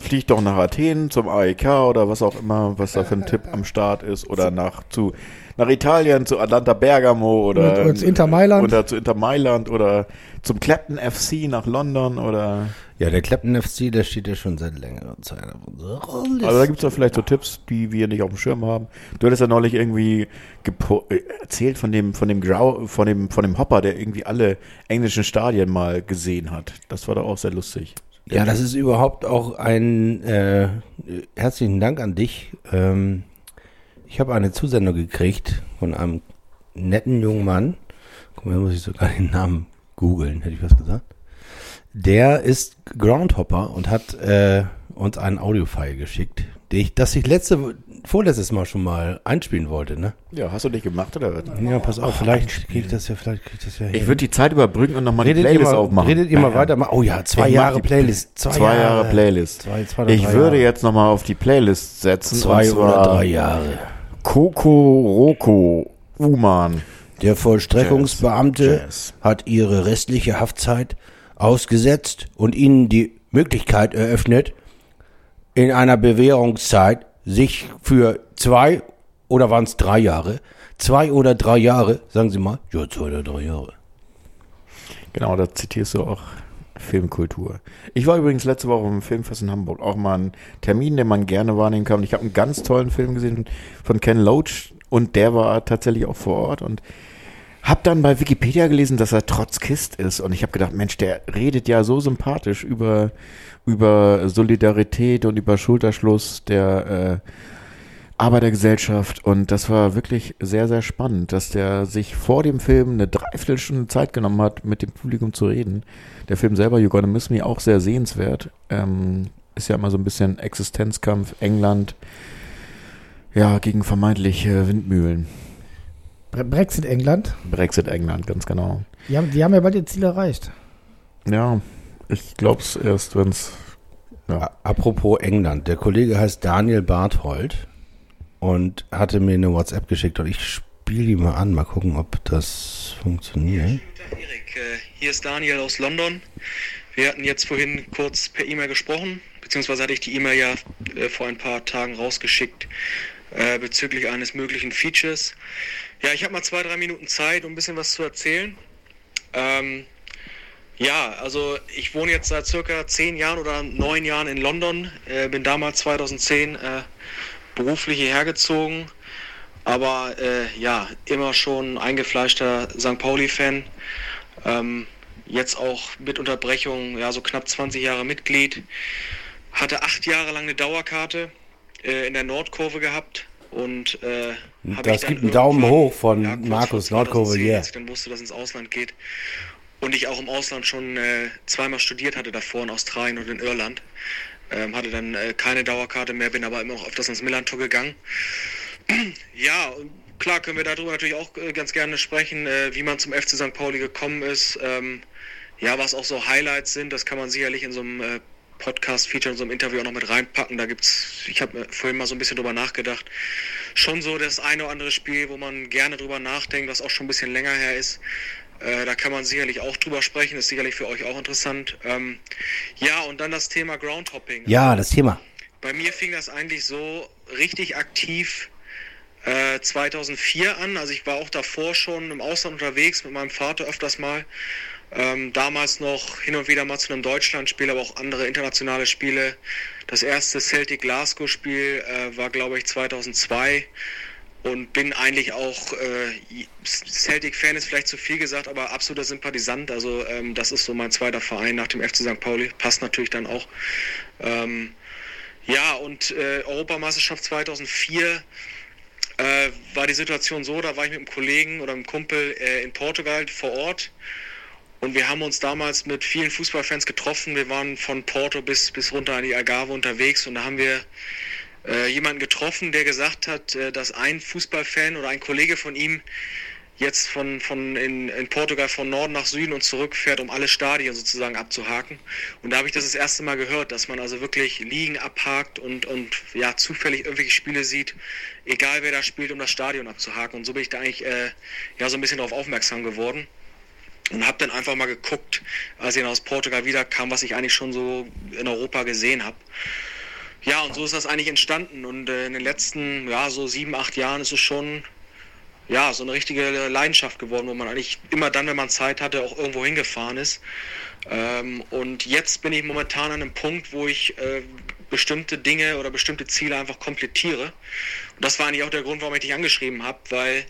fliegt doch nach Athen zum AEK oder was auch immer, was da für ein Tipp am Start ist oder nach zu nach Italien zu Atlanta Bergamo oder, Oder- oder zu Inter Mailand. oder zu Inter Mailand oder zum Clapton FC nach London oder Ja, der Clapton FC, der steht ja schon seit längerer Zeit auf unserer Liste. Also da gibt es doch vielleicht so Tipps, die wir nicht auf dem Schirm haben. Du hattest ja neulich irgendwie gepo- äh, erzählt von dem, von dem Grau, von dem, von dem Hopper, der irgendwie alle englischen Stadien mal gesehen hat. Das war doch auch sehr lustig. Ja, das ist überhaupt auch ein äh, herzlichen Dank an dich. Ähm, ich habe eine Zusendung gekriegt von einem netten jungen Mann. Guck mal, muss ich sogar den Namen googeln, hätte ich was gesagt. Der ist Groundhopper und hat äh, uns einen Audiofile geschickt, ich, das ich letzte, vorletztes Mal schon mal einspielen wollte, ne? Ja, hast du nicht gemacht oder was? Ja, pass auf, vielleicht kriege ich das ja, vielleicht kriege ich das ja Ich würde die Zeit überbrücken und nochmal die Playlist mal, aufmachen. redet ihr mal weiter. Oh ja, zwei Ich Jahre Playlist. Zwei, Jahre Playlist. Zwei, zwei ich drei würde Jahre. jetzt nochmal auf die Playlist setzen. Zwei oder drei Jahre. Coco Roko Uman. Der Vollstreckungsbeamte Jazz. hat ihre restliche Haftzeit ausgesetzt und ihnen die Möglichkeit eröffnet, in einer Bewährungszeit sich für zwei oder waren es drei Jahre, zwei oder drei Jahre, sagen Sie mal, ja, zwei oder drei Jahre. Genau, da zitierst du auch Filmkultur. Ich war übrigens letzte Woche im Filmfest in Hamburg. Auch mal ein Termin, den man gerne wahrnehmen kann. Ich habe einen ganz tollen Film gesehen von Ken Loach und der war tatsächlich auch vor Ort und hab dann bei Wikipedia gelesen, dass er Trotzkist ist und ich habe gedacht, Mensch, der redet ja so sympathisch über über Solidarität und über Schulterschluss der äh, Arbeitergesellschaft und das war wirklich sehr, sehr spannend, dass der sich vor dem Film eine Dreiviertelstunde Zeit genommen hat, mit dem Publikum zu reden. Der Film selber, You Gonna Miss Me, auch sehr sehenswert. Ähm, ist ja immer so ein bisschen Existenzkampf, England, ja, gegen vermeintliche Windmühlen. Bre- Brexit England. Brexit England, ganz genau. Die haben, die haben ja bald ihr Ziel erreicht. Ja, ich glaub's erst, wenn's A- Apropos England, der Kollege heißt Daniel Barthold und hatte mir eine WhatsApp geschickt und ich spiele die mal an, mal gucken, ob das funktioniert. Guten Tag, Erik. Äh, Hier ist Daniel aus London. Wir hatten jetzt vorhin kurz per E-Mail gesprochen, beziehungsweise hatte ich die E-Mail ja äh, vor ein paar Tagen rausgeschickt äh, bezüglich eines möglichen Features. Ja, ich habe mal zwei, drei Minuten Zeit, um ein bisschen was zu erzählen. Ähm, ja, also ich wohne jetzt seit circa zehn Jahren oder neun Jahren in London. Äh, bin damals 2010 äh, beruflich hierher gezogen. Aber äh, ja, immer schon eingefleischter St. Pauli-Fan. Ähm, jetzt auch mit Unterbrechung, ja, so knapp 20 Jahre Mitglied. Hatte acht Jahre lang eine Dauerkarte äh, in der Nordkurve gehabt. Und äh, Das gibt einen Daumen hoch von kurz Markus vor Nordkurve, 2010, yeah. Als ich dann wusste, dass es ins Ausland geht. Und ich auch im Ausland schon äh, zweimal studiert hatte davor in Australien und in Irland. Ähm, hatte dann äh, keine Dauerkarte mehr, bin aber immer noch öfters ins Millantor gegangen. Ja, klar können wir darüber natürlich auch äh, ganz gerne sprechen, äh, wie man zum FC St. Pauli gekommen ist. Ähm, ja, was auch so Highlights sind, das kann man sicherlich in so einem äh, Podcast-Feature, in so einem Interview auch noch mit reinpacken. Da gibt's, ich habe vorhin mal so ein bisschen drüber nachgedacht, schon so das eine oder andere Spiel, wo man gerne drüber nachdenkt, was auch schon ein bisschen länger her ist. Äh, da kann man sicherlich auch drüber sprechen, ist sicherlich für euch auch interessant. Ähm, ja, und dann das Thema Groundhopping. Ja, das Thema. Bei mir fing das eigentlich so richtig aktiv äh, 2004 an. Also ich war auch davor schon im Ausland unterwegs mit meinem Vater öfters mal. Ähm, damals noch hin und wieder mal zu einem Deutschlandspiel, aber auch andere internationale Spiele. Das erste Celtic Glasgow Spiel äh, war, glaube ich, 2002 und bin eigentlich auch äh, Celtic-Fan ist vielleicht zu viel gesagt, aber absoluter Sympathisant. Also ähm, das ist so mein zweiter Verein nach dem FC St. Pauli. Passt natürlich dann auch. Ähm, ja, und äh, Europameisterschaft 2004 äh, war die Situation so, da war ich mit einem Kollegen oder einem Kumpel äh, in Portugal vor Ort und wir haben uns damals mit vielen Fußballfans getroffen. Wir waren von Porto bis, bis runter an die Algarve unterwegs und da haben wir äh, jemanden getroffen, der gesagt hat, äh, dass ein Fußballfan oder ein Kollege von ihm jetzt von, von in, in Portugal von Norden nach Süden und zurück fährt, um alle Stadien sozusagen abzuhaken. Und da habe ich das das erste Mal gehört, dass man also wirklich Ligen abhakt und, und ja, zufällig irgendwelche Spiele sieht, egal wer da spielt, um das Stadion abzuhaken. Und so bin ich da eigentlich äh, ja so ein bisschen darauf aufmerksam geworden und habe dann einfach mal geguckt, als ich aus Portugal wiederkam, was ich eigentlich schon so in Europa gesehen habe. Ja, und so ist das eigentlich entstanden. Und äh, in den letzten, ja, so sieben, acht Jahren ist es schon, ja, so eine richtige Leidenschaft geworden, wo man eigentlich immer dann, wenn man Zeit hatte, auch irgendwo hingefahren ist. Ähm, und jetzt bin ich momentan an einem Punkt, wo ich äh, bestimmte Dinge oder bestimmte Ziele einfach komplettiere. Und das war eigentlich auch der Grund, warum ich dich angeschrieben habe, weil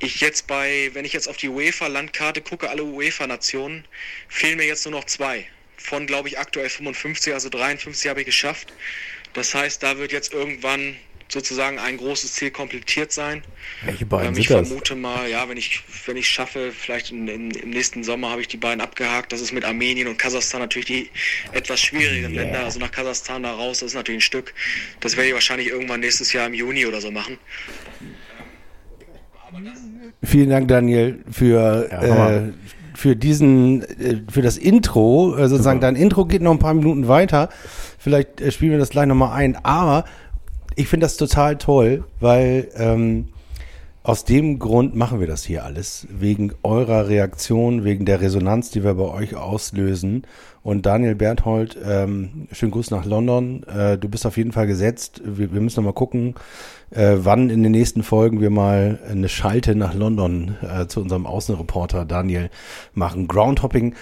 ich jetzt bei, wenn ich jetzt auf die UEFA-Landkarte gucke, alle UEFA-Nationen, fehlen mir jetzt nur noch zwei. Von, glaube ich, aktuell 55, also 53 habe ich geschafft. Das heißt, da wird jetzt irgendwann sozusagen ein großes Ziel komplettiert sein. Welche beiden Ähm, ich sind das? vermute mal, ja, wenn ich wenn ich schaffe, vielleicht in, in, im nächsten Sommer habe ich die beiden abgehakt. Das ist mit Armenien und Kasachstan natürlich die etwas schwierigeren Yeah. Länder. Also nach Kasachstan da raus, das ist natürlich ein Stück. Das werde ich wahrscheinlich irgendwann nächstes Jahr im Juni oder so machen. Vielen Dank, Daniel, für, Ja, äh, für diesen, äh, für das Intro. Äh, sozusagen, Super. dein Intro geht noch ein paar Minuten weiter. Vielleicht äh, spielen wir das gleich nochmal ein. Aber ich finde das total toll, weil ähm, Aus dem Grund machen wir das hier alles. Wegen eurer Reaktion, wegen der Resonanz, die wir bei euch auslösen. Und Daniel Berthold, ähm, schönen Gruß nach London. Äh, du bist auf jeden Fall gesetzt. Wir, wir müssen noch mal gucken, äh, wann in den nächsten Folgen wir mal eine Schalte nach London äh, zu unserem Außenreporter Daniel machen. Groundhopping.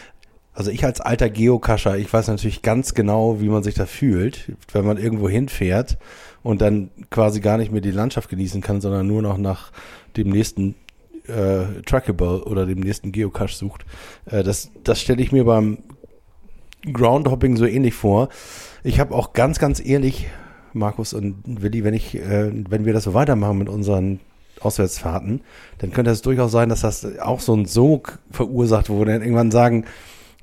Also ich als alter Geocacher, ich weiß natürlich ganz genau, wie man sich da fühlt, wenn man irgendwo hinfährt und dann quasi gar nicht mehr die Landschaft genießen kann, sondern nur noch nach dem nächsten äh, Trackable oder dem nächsten Geocache sucht. Äh, das das stelle ich mir beim Groundhopping so ähnlich vor. Ich habe auch ganz, ganz ehrlich, Markus und Willi, wenn ich, äh, wenn wir das so weitermachen mit unseren Auswärtsfahrten, dann könnte es durchaus sein, dass das auch so ein Sog verursacht, wo wir dann irgendwann sagen,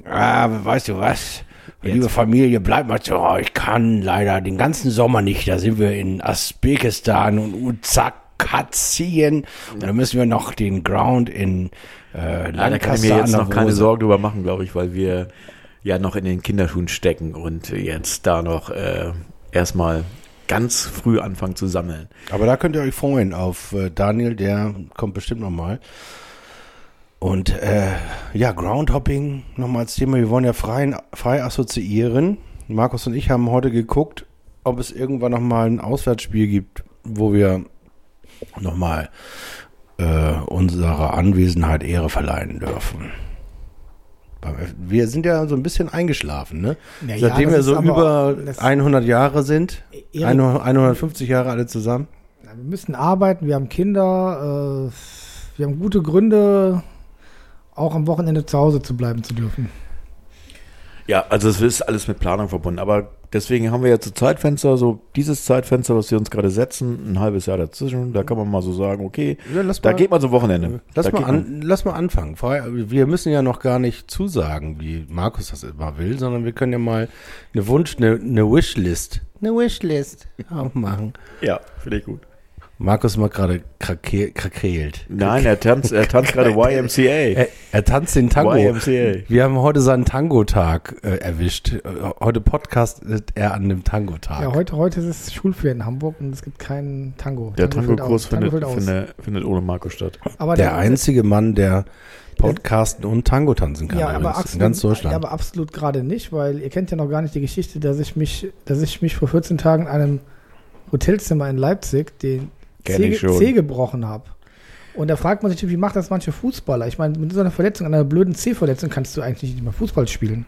ah, weißt du was, liebe Familie, bleibt mal zu Hause. Ich kann leider den ganzen Sommer nicht. Da sind wir in Usbekistan und Uzakazien. Da müssen wir noch den Ground in äh, Ja, da kann ich mir jetzt noch keine Sorgen drüber machen, glaube ich, weil wir ja noch in den Kinderschuhen stecken und jetzt da noch äh, erstmal ganz früh anfangen zu sammeln. Aber da könnt ihr euch freuen auf äh, Daniel, der kommt bestimmt nochmal. Und äh, ja, Groundhopping nochmal als Thema. Wir wollen ja frei, frei assoziieren. Markus und ich haben heute geguckt, ob es irgendwann nochmal ein Auswärtsspiel gibt, wo wir nochmal äh, unserer Anwesenheit Ehre verleihen dürfen. Wir sind ja so ein bisschen eingeschlafen, ne? Ja, Seitdem wir so über das- 100 Jahre sind, Erik- 100 150 Jahre alle zusammen. Wir müssen arbeiten, wir haben Kinder, äh, wir haben gute Gründe, auch am Wochenende zu Hause zu bleiben zu dürfen. Ja, also es ist alles mit Planung verbunden, aber deswegen haben wir jetzt so Zeitfenster, so dieses Zeitfenster, was wir uns gerade setzen, ein halbes Jahr dazwischen, da kann man mal so sagen, okay, Ja, lass da mal- geht man so Wochenende. Lass da mal, an, lass mal anfangen. Wir müssen ja noch gar nicht zusagen, wie Markus das immer will, sondern wir können ja mal eine Wunsch, eine, eine Wishlist, eine Wishlist aufmachen. Ja, finde ich gut. Markus macht gerade krake, krakeelt. Nein, er tanzt, er tanzt gerade YMCA. Er, er tanzt den Tango. YMCA. Wir haben heute seinen Tango-Tag äh, erwischt. Heute podcastet er an dem Tango-Tag. Ja, heute, heute ist es Schulferien in Hamburg und es gibt keinen Tango. Der Tango-Kurs. Tango findet, findet, findet ohne Marco statt. Aber der einzige Mann, der podcasten und Tango tanzen kann. Ja, aber übrigens, absolut, in ganz Deutschland. Ja, aber absolut gerade nicht, weil ihr kennt ja noch gar nicht die Geschichte, dass ich mich, dass ich mich vor 14 Tagen in einem Hotelzimmer in Leipzig den Zeh. Zeh gebrochen habe. Und da fragt man sich, wie macht das manche Fußballer? Ich meine, mit so einer Verletzung, einer blöden C-Verletzung kannst du eigentlich nicht mehr Fußball spielen.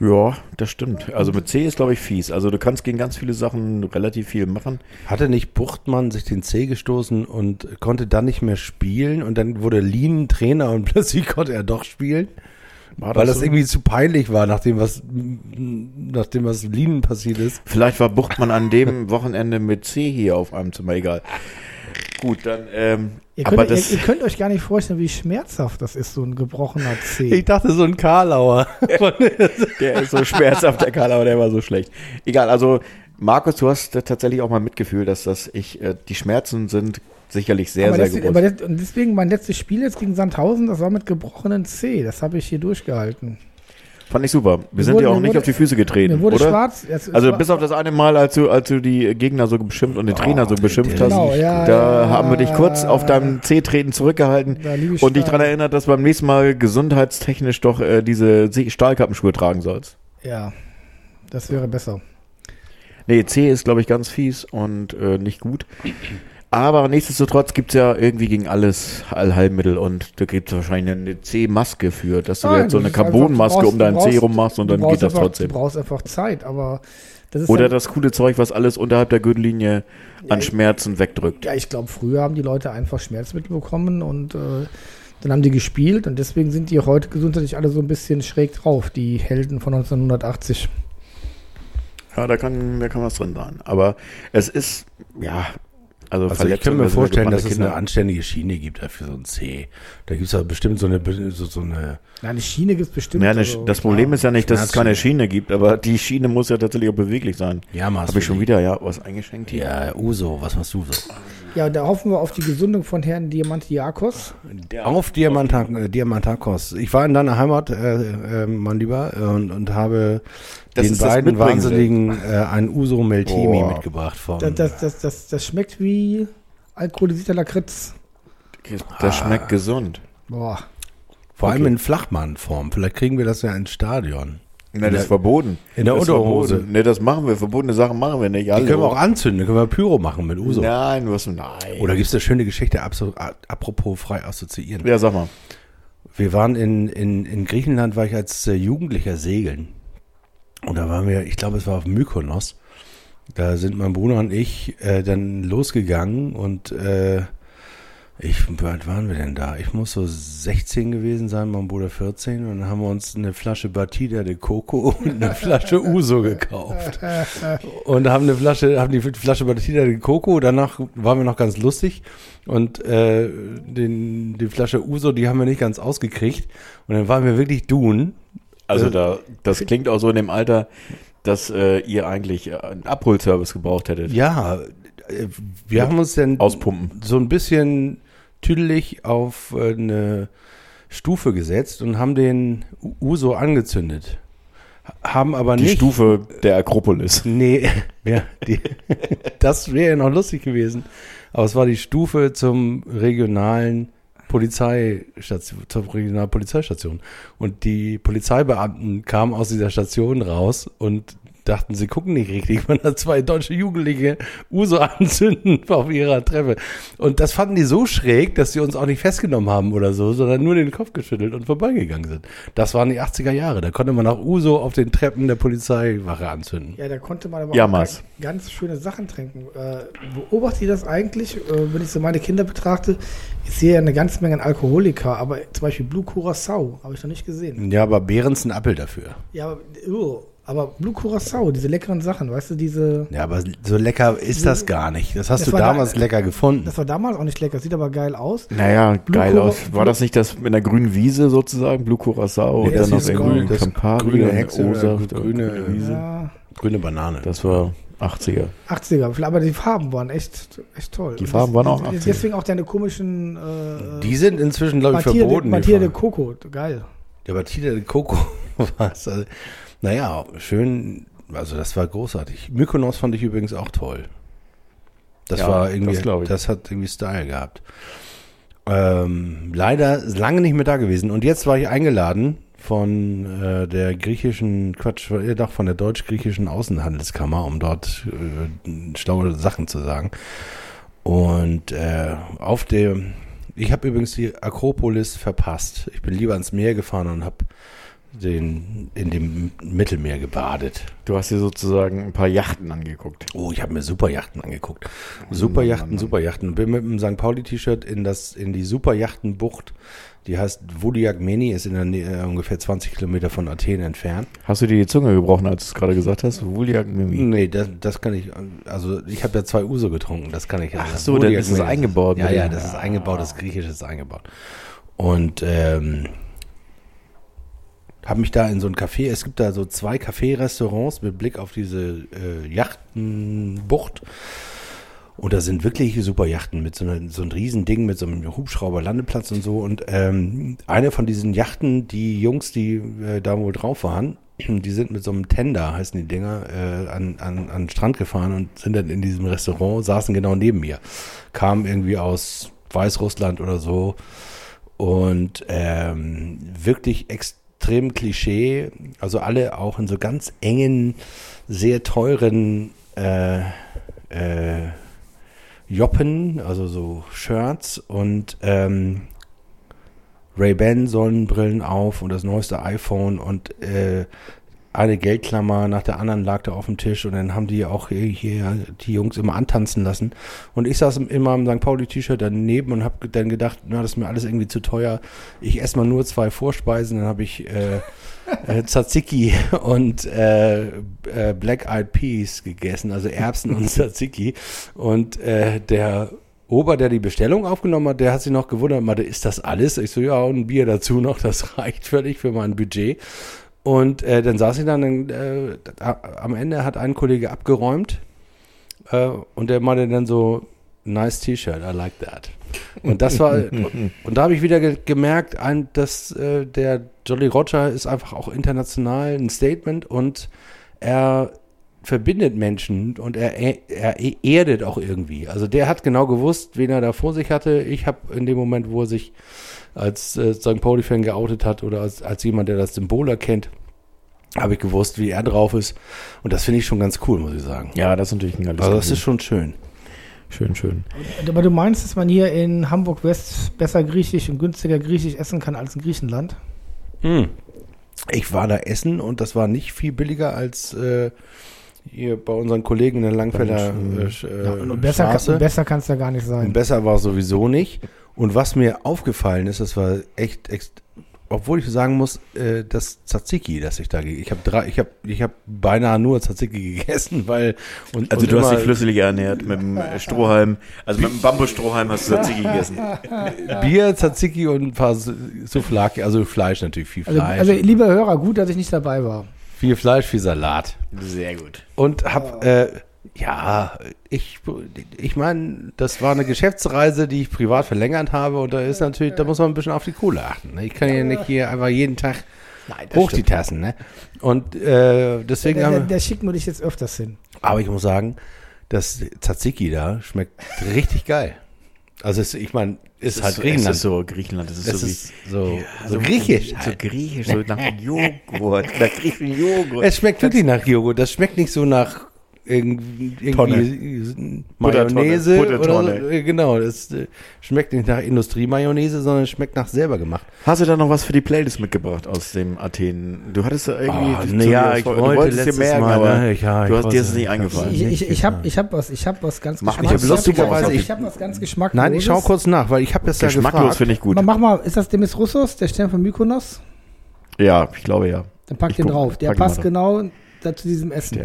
Ja, das stimmt. Also mit C ist, glaube ich, fies. Also du kannst gegen ganz viele Sachen relativ viel machen. Hatte nicht Buchtmann sich den Zeh gestoßen und konnte dann nicht mehr spielen und dann wurde Lien Trainer und plötzlich konnte er doch spielen? War Weil das so? irgendwie zu peinlich war, nachdem was, nachdem was Lien passiert ist. Vielleicht war Buchtmann an dem Wochenende mit C hier auf einem Zimmer, egal. Gut, dann, ähm, Ihr könnt, aber das, ihr, ihr könnt euch gar nicht vorstellen, wie schmerzhaft das ist, so ein gebrochener C. Ich dachte, so ein Karlauer. der ist so schmerzhaft, der Karl, aber der war so schlecht. Egal, also Markus, du hast tatsächlich auch mal Mitgefühl, dass das ich, äh, die Schmerzen sind sicherlich sehr, aber, sehr das, groß. aber das, und deswegen mein letztes Spiel jetzt gegen Sandhausen, das war mit gebrochenen C. Das habe ich hier durchgehalten. Fand ich super. Wir Mir sind wurde- dir auch nicht wurde- auf die Füße getreten, Mir wurde oder? schwarz. Also bis auf das eine Mal, als du, als du die Gegner so beschimpft und den Trainer so beschimpft hast, Genau, ja, da ja, haben wir dich kurz auf deinem C-Treten zurückgehalten und dich daran erinnert, dass du beim nächsten Mal gesundheitstechnisch doch äh, diese Se- Stahlkappenschuhe tragen sollst. Ja, das wäre besser. Nee, C ist, glaube ich, ganz fies und äh, nicht gut. Aber nichtsdestotrotz gibt's ja irgendwie gegen alles Allheilmittel und da gibt's wahrscheinlich eine C-Maske für, dass du Nein, jetzt so eine Carbonmaske um deinen du C rummachst und dann geht das einfach, trotzdem. Du brauchst einfach Zeit, aber das ist Oder das coole Zeug, was alles unterhalb der Gürtellinie an Schmerzen wegdrückt. Ja, ich glaube, früher haben die Leute einfach Schmerzmittel bekommen und äh, dann haben die gespielt und deswegen sind die heute gesundheitlich alle so ein bisschen schräg drauf, die Helden von 1980. Ja, da kann, da kann was drin sein. Aber es ist, ja, also, Also ich kann mir vorstellen, dass es Kinder. eine anständige Schiene gibt für so ein C. Da gibt es ja bestimmt so eine, so, so eine Ja, eine Schiene gibt es bestimmt. Ja, eine, also, das Problem ist ja nicht, dass es keine. Schiene gibt, aber die Schiene muss ja tatsächlich auch beweglich sein. Ja, machst Habe ich schon wieder ja was eingeschenkt hier. Ja, Uso, was machst du so? Ja, da hoffen wir auf die Gesundung von Herrn Diamantiakos. Auf Diamantak äh, Diamantakos. Ich war in deiner Heimat, äh, äh, mein Lieber, äh, und, und habe Das den beiden. Wahnsinnigen äh, ein Uso Meltemi Boah. mitgebracht vom. Das, das, das, das, das schmeckt wie alkoholisierter Lakritz. Das schmeckt gesund. Boah. Vor allem Okay. in Flachmannform. Vielleicht kriegen wir das ja ins Stadion. Ne, das ist verboten. in der das Unterhose. Ne, das machen wir. Verbotene Sachen machen wir nicht. Die Hallo. können wir auch anzünden, können wir Pyro machen mit Uso. Nein, was? Nein. Oder gibt es eine schöne Geschichte, apropos frei assoziieren? Ja, sag mal. Wir waren in, in, in Griechenland, war ich als äh, Jugendlicher segeln. Und da waren wir, ich glaube, es war auf Mykonos. Da sind mein Bruder und ich äh, dann losgegangen und äh, ich, wie alt waren wir denn da? Ich muss so 16 gewesen sein, mein Bruder 14. Und dann haben wir uns eine Flasche Batida de Coco und eine Flasche Uso gekauft. Und haben eine Flasche, haben die Flasche Batida de Coco. Danach waren wir noch ganz lustig. Und äh, den, die Flasche Uso, die haben wir nicht ganz ausgekriegt. Und dann waren wir wirklich dun. Also Äh, da, das klingt auch so in dem Alter, dass äh, ihr eigentlich äh, einen Abholservice gebraucht hättet. Ja, äh, wir haben uns dann Auspumpen. so ein bisschen tüdelig auf äh, eine Stufe gesetzt und haben den Uso angezündet. Ha- Haben aber Die nicht. Stufe der Akropolis. Nee, ja, die, das wäre ja noch lustig gewesen. Aber es war die Stufe zum regionalen Polizeistation, zur regionalen Polizeistation. Und die Polizeibeamten kamen aus dieser Station raus und dachten, sie gucken nicht richtig, wenn da zwei deutsche Jugendliche Uso anzünden auf ihrer Treppe. Und das fanden die so schräg, dass sie uns auch nicht festgenommen haben oder so, sondern nur den Kopf geschüttelt und vorbeigegangen sind. Das waren die 80er Jahre. Da konnte man auch Uso auf den Treppen der Polizeiwache anzünden. Ja, da konnte man aber Jammers. auch ga- ganz schöne Sachen trinken. Äh, beobachte ich das eigentlich, äh, wenn ich so meine Kinder betrachte? Ich sehe ja eine ganze Menge an Alkoholiker, aber zum Beispiel Blue Curacao habe ich noch nicht gesehen. Ja, aber Behrens ein Appel dafür. Ja, aber, oh, aber Blue Curacao, diese leckeren Sachen, weißt du, diese. Ja, aber so lecker ist das gar nicht. Das hast Das du war da- damals lecker gefunden. Das war damals auch nicht lecker, sieht aber geil aus. Naja, geil Cura- aus. War das nicht das mit einer grünen Wiese sozusagen? Blue Curacao Nee, und das dann noch irgendwie grün, Campari grüne Hexe oder grüne- und Wiese. Ja, Grüne Banane. Das war 80er. 80er, aber die Farben waren echt, echt toll. Die Farben waren auch 80er. Deswegen auch deine komischen. Äh, die sind inzwischen, glaube ich, verboten. Matia de. Coco, geil. Der Batida de Coco war es. Also, naja, schön. Also, das war großartig. Mykonos fand ich übrigens auch toll. Das Ja, war irgendwie, das das, hat irgendwie Style gehabt. Ähm, leider lange nicht mehr da gewesen. Und jetzt war ich eingeladen von äh, der griechischen, Quatsch, äh, doch von der deutsch-griechischen Außenhandelskammer, um dort äh, schlaue Sachen zu sagen. Und äh, auf dem, ich habe übrigens die Akropolis verpasst. Ich bin lieber ans Meer gefahren und habe den in dem Mittelmeer gebadet. Du hast dir sozusagen ein paar Yachten angeguckt. Oh, ich habe mir Superjachten angeguckt. Superjachten, Superjachten. Bin mit einem St. Pauli-T-Shirt in das in die Superjachtenbucht. Die heißt Vuliagmeni, ist in der Nähe, äh, ungefähr 20 Kilometer von Athen entfernt. Hast du dir die Zunge gebrochen, als du es gerade gesagt hast? Wuliak Mimi. Nee, das, das kann ich, also ich habe ja zwei Uso getrunken, das kann ich. Ach so, dann ist es eingebaut Ja, ja, das ist eingebaut, das Griechische ist eingebaut. Und ähm, habe mich da in so ein Café, es gibt da so zwei Café-Restaurants mit Blick auf diese äh, Yachtenbucht. Und da sind wirklich super Yachten mit so, einer, so einem riesen Ding mit so einem Hubschrauber-Landeplatz und so. Und ähm, eine von diesen Yachten, die Jungs, die äh, da wohl drauf waren, die sind mit so einem Tender, heißen die Dinger, äh, an, an, an den Strand gefahren und sind dann in diesem Restaurant, saßen genau neben mir. Kamen irgendwie aus Weißrussland oder so. Und ähm, wirklich extrem Klischee. Also alle auch in so ganz engen, sehr teuren äh, äh, Joppen, also so Shirts und ähm, Ray-Ban Sonnenbrillen auf und das neueste iPhone und äh, eine Geldklammer nach der anderen lag da auf dem Tisch und dann haben die auch hier, hier die Jungs immer antanzen lassen und ich saß immer im St. Pauli-T-Shirt daneben und habe dann gedacht, na, das ist mir alles irgendwie zu teuer. Ich esse mal nur zwei Vorspeisen, dann habe ich äh, äh, Tzatziki und äh, äh, Black Eyed Peas gegessen, also Erbsen und Tzatziki und äh, der Ober, der die Bestellung aufgenommen hat, der hat sich noch gewundert, meinte, ist das alles? Ich so, ja, und ein Bier dazu noch, das reicht völlig für mein Budget. Und äh, dann saß ich dann, äh, am Ende hat ein Kollege abgeräumt äh, und der meinte dann so, nice T-Shirt, I like that. Und das war, und da habe ich wieder ge gemerkt, ein, dass äh, der Jolly Roger ist einfach auch international ein Statement und er verbindet Menschen und er, er erdet auch irgendwie. Also der hat genau gewusst, wen er da vor sich hatte. Ich habe in dem Moment, wo er sich als äh, St. Pauli-Fan geoutet hat oder als, als jemand, der das Symbol erkennt, habe ich gewusst, wie er drauf ist. Und das finde ich schon ganz cool, muss ich sagen. Ja, das ist natürlich ein geiles Also das Gefühl. ist schon schön. schön, schön. Aber du meinst, dass man hier in Hamburg West besser griechisch und günstiger griechisch essen kann als in Griechenland? Hm. Ich war da essen und das war nicht viel billiger als äh, hier bei unseren Kollegen in der Langfelder äh, Ja, und besser, Straße. kann, besser kann es ja gar nicht Und sein. besser war es sowieso nicht. Und was mir aufgefallen ist, das war echt, echt obwohl ich sagen muss, äh, das Tzatziki, das ich da, ich habe drei, ich habe, ich habe beinahe nur Tzatziki gegessen, weil und, Also und du hast dich flüssig ernährt mit dem äh, Strohhalm, also mit dem Bambusstrohhalm hast du Tzatziki gegessen. Bier, Tzatziki und ein paar Souflaki, also Fleisch natürlich, viel Also, Fleisch, also lieber Hörer, gut, dass ich nicht dabei war. viel Fleisch, viel Salat. Sehr gut. Und hab, äh, ja, ich, ich meine, das war eine Geschäftsreise, die ich privat verlängert habe und da ist natürlich, da muss man ein bisschen auf die Kohle achten. Ne? Ich kann ja nicht hier einfach jeden Tag hoch die Tassen, ne? Und äh, deswegen Da, haben da, wir, da schicken wir dich jetzt öfters hin. aber ich muss sagen, das Tzatziki da schmeckt richtig geil. Also es, ich meine, ist halt Es Griechenland. ist so Griechenland, das ist Es so wie ist so, so griechisch So halt. griechisch, so nach Joghurt, nach griechischen Joghurt. Es schmeckt wirklich nach Joghurt. Das schmeckt nicht so nach irgendwie, irgendwie Mayonnaise Buttertonne. oder so. Äh, Genau, das äh, schmeckt nicht nach Industriemayonnaise, sondern es schmeckt nach selber gemacht. Hast du da noch was für die Playlist mitgebracht aus dem Athen? Du hattest da irgendwie. Oh, nee, ja, ich wollte du wolltest dir letztes merken, Mal, aber ne, ja, du ich hast dir das es nicht eingefallen. Ich, ich, ich habe ich hab was, ich hab was ganz Mach- ich Geschmackloses. hab lustigerweise- ich habe was ganz Geschmackloses. Nein, ich schau kurz nach, weil ich habe das ja Geschmacklos finde ich gut. Mach mal, ist das Demis Russos, der Stern von Mykonos? Ja, ich glaube ja. Dann pack Ich den guck- drauf. Der passt genau da zu diesem Essen.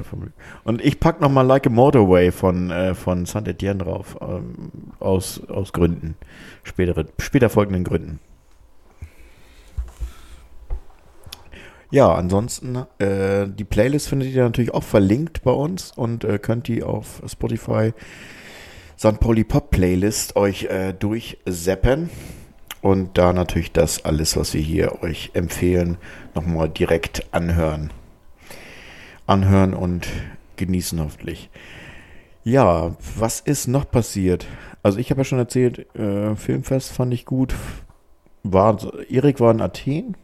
Und ich pack noch mal Like a Motorway von, äh, von Saint Etienne drauf. Ähm, aus, aus Gründen. Spätere, später folgenden Gründen. Ja, ansonsten, äh, die Playlist findet ihr natürlich auch verlinkt bei uns und äh, könnt die auf Spotify St. Pauli Pop Playlist euch äh, durchseppen und da natürlich das alles, was wir hier euch empfehlen, nochmal direkt anhören. Anhören und genießen hoffentlich. Ja, was ist noch passiert? Also ich habe ja schon erzählt, äh, Filmfest fand ich gut. War, Erik war in Athen,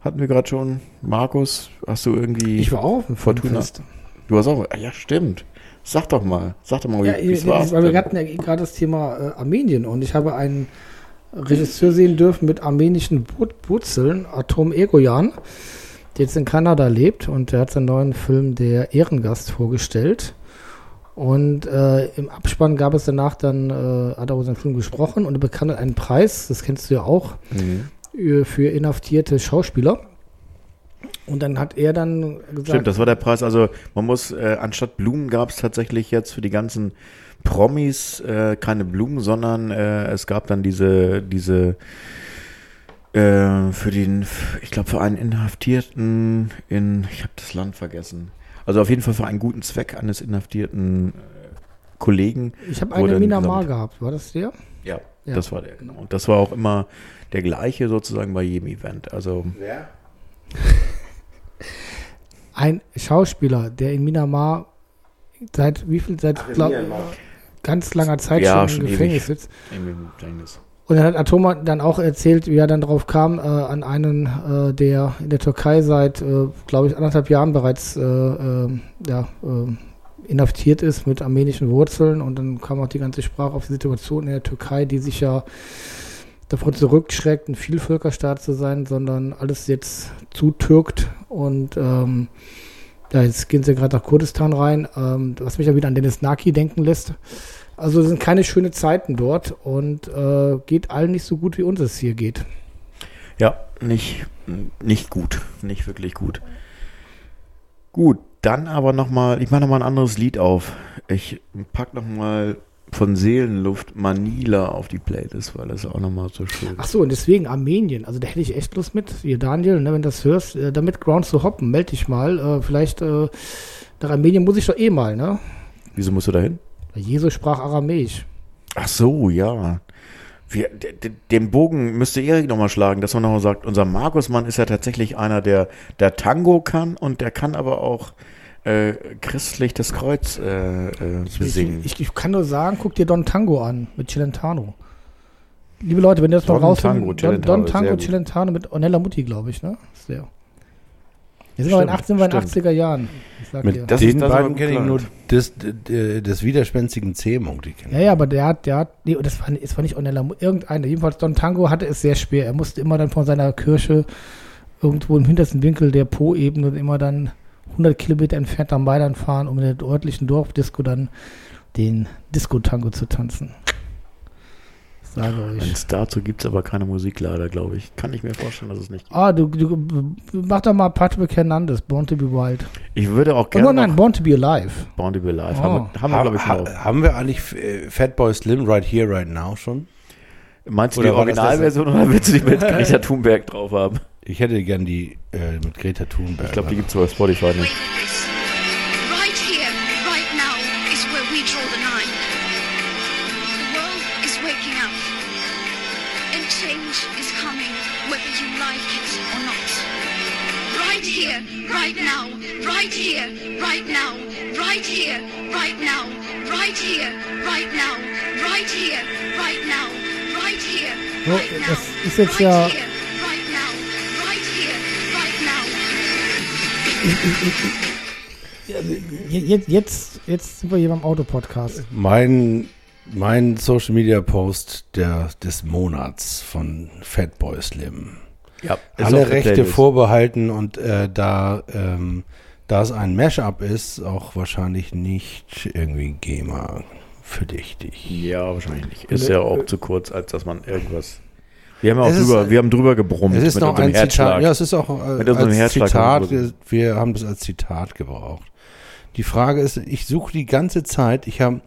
hatten wir gerade schon. Markus, hast du irgendwie... Ich war auch dem Fortuna. Filmfest. Du hast auch... Ja, stimmt. Sag doch mal. Sag doch mal, Ja, wie es ja, war. weil wir hatten ja gerade das Thema äh, Armenien und ich habe einen Regisseur sehen dürfen mit armenischen Wur- Wurzeln, Atom Egoyan, der jetzt in Kanada lebt und der hat seinen neuen Film Der Ehrengast vorgestellt. Und äh, im Abspann gab es danach dann, äh, hat er über seinen Film gesprochen und er bekam dann einen Preis, das kennst du ja auch, Mhm. äh, für inhaftierte Schauspieler. Und dann hat er dann gesagt, Stimmt, das war der Preis. Also man muss, äh, anstatt Blumen gab es tatsächlich jetzt für die ganzen Promis äh, keine Blumen, sondern äh, es gab dann diese, diese äh, für den, ich glaube für einen Inhaftierten in, ich habe das Land vergessen. Also auf jeden Fall für einen guten Zweck eines inhaftierten äh, Kollegen. ich habe einen in Minamar gesammelt. gehabt, war das der? Ja, Ja. das war der, genau. Und das war auch immer der gleiche sozusagen bei jedem Event. Also Ein Schauspieler, der in Minamar seit wie viel, seit glaub, ganz langer Zeit Ja, schon schon im Gefängnis ewig. sitzt. im Gefängnis. Und dann hat Atoma dann auch erzählt, wie er dann drauf kam, äh, an einen, äh, der in der Türkei seit, äh, glaube ich, anderthalb Jahren bereits äh, äh, ja, äh, inhaftiert ist mit armenischen Wurzeln. Und dann kam auch die ganze Sprache auf die Situation in der Türkei, die sich ja davon zurückschreckt, ein Vielvölkerstaat zu sein, sondern alles jetzt zutürkt. Und ähm, ja, jetzt gehen sie gerade nach Kurdistan rein, ähm, was mich ja wieder an Dennis Naki denken lässt. Also es sind keine schönen Zeiten dort und äh, geht allen nicht so gut, wie uns es hier geht. Ja, nicht, nicht gut. Nicht wirklich gut. Gut, dann aber nochmal, ich mache nochmal ein anderes Lied auf. Ich pack nochmal von Seelenluft Manila auf die Playlist, weil das auch nochmal so schön Ach so, und deswegen Armenien. Also da hätte ich echt Lust mit. Hier, Daniel, ne, wenn du das hörst, äh, damit Ground zu hoppen, melde dich mal. Äh, vielleicht äh, nach Armenien muss ich doch eh mal, ne? Wieso musst du da hin? Weil Jesus sprach Aramäisch. Ach so, ja. Wir, de- de- den Bogen müsste Erik nochmal schlagen, dass man nochmal sagt, unser Markusmann ist ja tatsächlich einer, der, der Tango kann und der kann aber auch äh, christlich das Kreuz äh, äh, besingen. Ich, ich, ich kann nur sagen, guck dir Don Tango an mit Celentano. Liebe Leute, wenn ihr das Don raus Tango, Don, Don sehr Tango. Celentano mit Ornella Mutti, glaube ich, ne? Der. Jetzt sind Stimmt, 18, wir in stimmt. 80er Jahren. Mit. Das ist den das beiden aber kenne ich nur des, des, des widerspenstigen C-Munk. Die Ja, ja, aber der hat, der hat, nee, das war, es war nicht Ornella, Mu- irgendeiner. Jedenfalls Don Tango hatte es sehr schwer. Er musste immer dann von seiner Kirche irgendwo im hintersten Winkel der Po-Ebene immer dann 100 Kilometer entfernt am Mailand fahren, um in der örtlichen Dorfdisco dann den Disco-Tango zu tanzen. Sage euch. Wenn's dazu gibt es aber keine Musik leider, glaube ich. Kann ich mir vorstellen, dass es nicht gibt. Ah, du, du mach doch mal Patrick Hernandez, Born to be Wild. Ich würde auch Oh, gerne nein, nein, noch Born to be Alive. Born to be Alive. Oh. Haben wir, haben wir glaube ich, ha, ha, haben wir eigentlich äh, Fatboy Slim Right Here, Right Now schon? Meinst du oder die Originalversion oder willst du die mit Greta Thunberg drauf haben? Ich hätte gern die äh, mit Greta Thunberg. Ich glaube, die gibt es bei Spotify nicht. Right now, right here, right now, right here, right now, right here, right now, right here, right now, right here, right now, right here, right now. Jetzt, jetzt, jetzt sind wir hier beim Autopodcast. Mein, mein Social Media Post der, des Monats von Fatboy Slim. Ja, Alle Rechte vorbehalten und äh, da, ähm, da es ein Mashup ist, auch wahrscheinlich nicht irgendwie GEMA verdächtig. Ja, wahrscheinlich nicht. Ist ja auch zu kurz, als dass man irgendwas. Wir haben ja auch Es ist- drüber, wir haben drüber gebrummt Es ist mit noch unserem ein Herzschlag. Zitat. Ja, es ist auch äh, Mit unserem als Herzschlag Zitat. Wir, wir haben das als Zitat gebraucht. Die Frage ist, ich suche die ganze Zeit. Ich habe,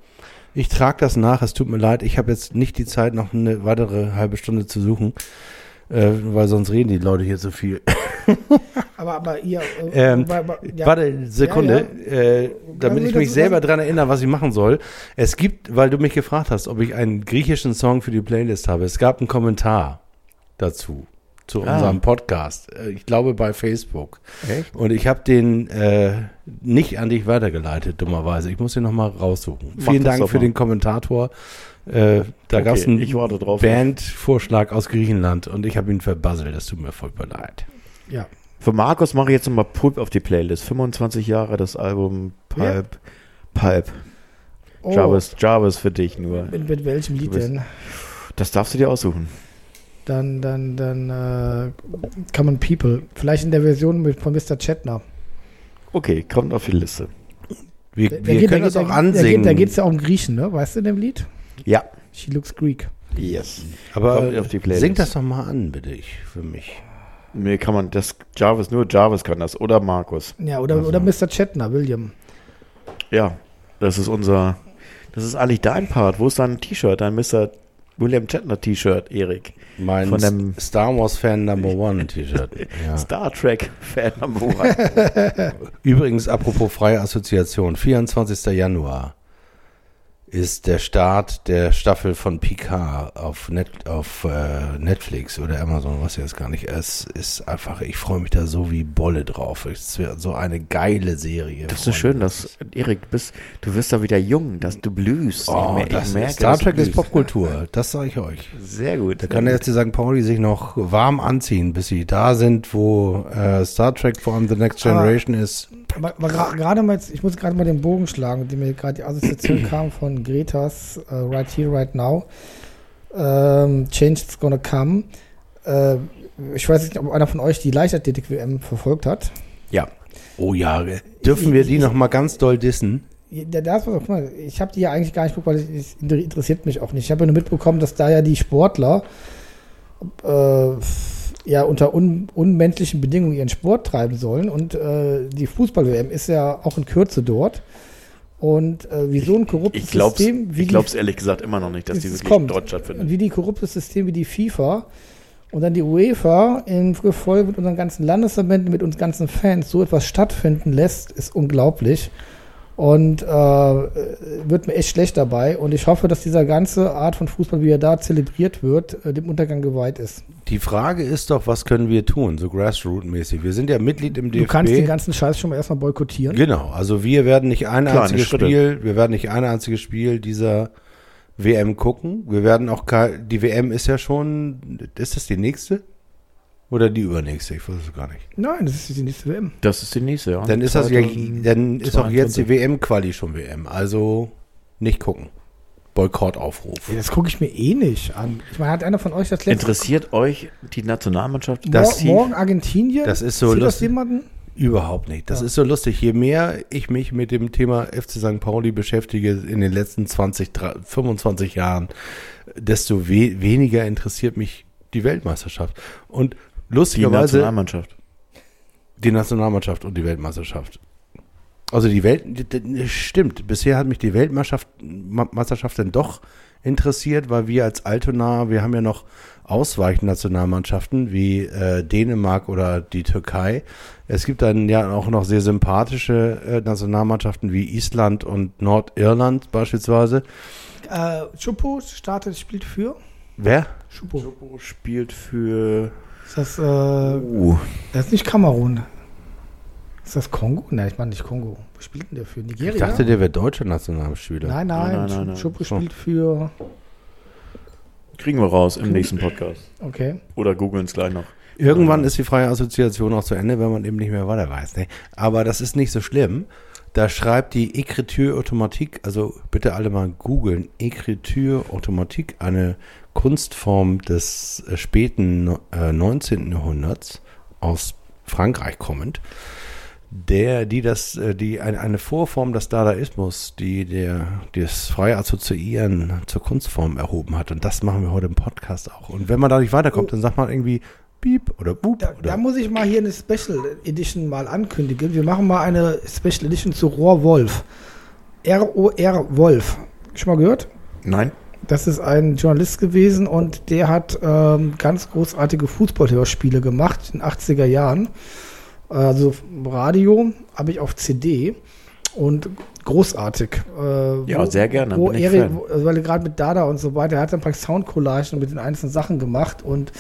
ich trage das nach. Es tut mir leid. Ich habe jetzt nicht die Zeit, noch eine weitere halbe Stunde zu suchen, äh, weil sonst reden die Leute hier so viel. Aber, aber ihr. äh, Ähm, bei- ja. Warte, Sekunde, Äh, damit ich mich selber dran erinnere, was ich machen soll. Es gibt, weil du mich gefragt hast, ob ich einen griechischen Song für die Playlist habe. Es gab einen Kommentar dazu, zu Ah. unserem Podcast. Äh, Ich glaube bei Facebook. Echt? Und ich habe den äh, nicht an dich weitergeleitet, dummerweise. Ich muss den nochmal raussuchen. Mach Vielen Dank für mal. den Kommentator. Äh, da Okay, gab es einen ich warte drauf. Bandvorschlag aus Griechenland und ich habe ihn verbasselt. Das tut mir furchtbar leid. ja. Für Markus mache ich jetzt nochmal Pulp auf die Playlist. 25 Jahre das Album Pulp. Pulp. Oh, Jarvis, Jarvis für dich nur. mit, mit welchem Lied denn? Das darfst du dir aussuchen. Dann, dann, dann, äh, Common People. Vielleicht in der Version mit, von Mr. Chetner. Okay, kommt auf die Liste. Wir, Der- der wir geht- können das auch geht- Da geht es ja auch um Griechen, ne? Weißt du in dem Lied? Ja. She looks Greek. Yes. Aber Kommt auf die Playlist. sing das doch mal an, bitte ich, für mich. Nee, kann man, das Jarvis, nur Jarvis kann das. Oder Markus. Ja, oder, oder Mr. Chetner, William. Ja, das ist unser, das ist eigentlich dein Part. Wo ist dein T-Shirt, dein Mr. William Shatner T-Shirt, Erik? Mein Von dem- Star Wars Fan Number One T-Shirt. Ja. Star Trek Fan Number One. Übrigens, apropos freie Assoziation, 24. Januar ist der Start der Staffel von Picard auf, Net, auf äh, Netflix oder Amazon, was jetzt gar nicht. Es ist einfach, ich freue mich da so wie Bolle drauf. Es wird so eine geile Serie. Das ist so schön, dass, Erik, du bist, du wirst da wieder jung, dass du blühst. Oh, mer- das merke, Star Trek ist. Popkultur, das sage ich euch. Sehr gut. Da kann der FC St. Pauli sich noch warm anziehen, bis sie da sind, wo äh, Star Trek vor allem The Next Aber- Generation ist. Aber, aber gerade mal, jetzt, ich muss gerade mal den Bogen schlagen, die mir gerade die Assoziation kam von Gretas äh, Right Here, Right Now. Ähm, Change is gonna come. Äh, ich weiß nicht, ob einer von euch die Leichtathletik-WM verfolgt hat. Ja. Oh ja, dürfen wir die noch mal ganz doll dissen? Ja, das war, guck mal, ich habe die ja eigentlich gar nicht geguckt, weil es es interessiert mich auch nicht. Ich habe ja nur mitbekommen, dass da ja die Sportler äh, ja unter un, unmenschlichen Bedingungen ihren Sport treiben sollen und äh, die Fußball-WM ist ja auch in Kürze dort. Und äh, wie so ein korruptes Ich glaub's, System, wie ich glaub's ehrlich gesagt immer noch nicht, dass die Es wirklich kommt. dort die, stattfindet. wie die korruptes System wie die FIFA und dann die UEFA in Gefolge mit unseren ganzen Landesverbänden, mit uns ganzen Fans so etwas stattfinden lässt, ist unglaublich. Und äh, wird mir echt schlecht dabei. Und ich hoffe, dass dieser ganze Art von Fußball, wie er da zelebriert wird, äh, dem Untergang geweiht ist. Die Frage ist doch, was können wir tun, so Grassroot-mäßig? Wir sind ja Mitglied im DFB. Du kannst den ganzen Scheiß schon mal erstmal boykottieren. Genau, also wir werden nicht ein Kleine einziges Schritte. Spiel, wir werden nicht ein einziges Spiel dieser WM gucken. Wir werden auch die WM ist ja schon, ist das die nächste? Oder die übernächste? Ich weiß es gar nicht. Nein, das ist die nächste WM. Das ist die nächste, ja. Dann ist das ja, 2022. dann ist auch jetzt die WM-Quali schon WM. Also nicht gucken. Boykottaufruf. Ja, das gucke ich mir eh nicht an. Ich meine, hat einer von euch das letzte Interessiert euch die Nationalmannschaft? Das- Mor morgen Argentinien? Das ist so Sieht das lustig. jemanden? Überhaupt nicht. Das Ja. ist so lustig. Je mehr ich mich mit dem Thema FC St. Pauli beschäftige in den letzten 20, 30, 25 Jahren, desto we weniger interessiert mich die Weltmeisterschaft. Und Die lustigerweise Nationalmannschaft. die Nationalmannschaft und die Weltmeisterschaft. Also die Welt, stimmt. Bisher hat mich die Weltmeisterschaft Meisterschaft dann doch interessiert, weil wir als Altona, wir haben ja noch Ausweichnationalmannschaften wie äh, Dänemark oder die Türkei. Es gibt dann ja auch noch sehr sympathische äh, Nationalmannschaften wie Island und Nordirland beispielsweise. Äh, Chupo startet, spielt für? Wer? Chupo. Chopo spielt für. Ist das, äh, Uh, das ist nicht Kamerun. Ist das Kongo? Nein, ich meine nicht Kongo. Wo spielt denn der für? Nigeria? Ich dachte, der wäre deutscher Nationalspieler. nein, nein, Nein, nein, nein, Schon. spielt für. kriegen wir raus im nächsten Podcast. Okay. Oder googeln es gleich noch. Irgendwann ist die freie Assoziation auch zu Ende, wenn man eben nicht mehr weiter weiß. Ne? Aber das ist nicht so schlimm. Da schreibt die Écriture Automatique, also bitte alle mal googeln, Écriture Automatique, eine Kunstform des äh, späten äh, 19. Jahrhunderts aus Frankreich kommend, der, die das, äh, die eine, eine Vorform des Dadaismus, die der, das freie Assoziieren zur Kunstform erhoben hat. Und das machen wir heute im Podcast auch. Und wenn man da nicht weiterkommt, dann sagt man irgendwie Piep oder Boop Da, oder da muss ich mal hier eine Special Edition mal ankündigen. Wir machen mal eine Special Edition zu Rohr Wolf. R-O-R Wolf. Schon mal gehört? Nein? Das ist ein Journalist gewesen und der hat ähm, ganz großartige Fußballhörspiele gemacht in den 80er Jahren. Also Radio habe ich auf CD und großartig. Äh, Ja, sehr gerne, Wo Erik, wo- weil er gerade mit Dada und so weiter, er hat dann praktisch Soundcollagen mit den einzelnen Sachen gemacht und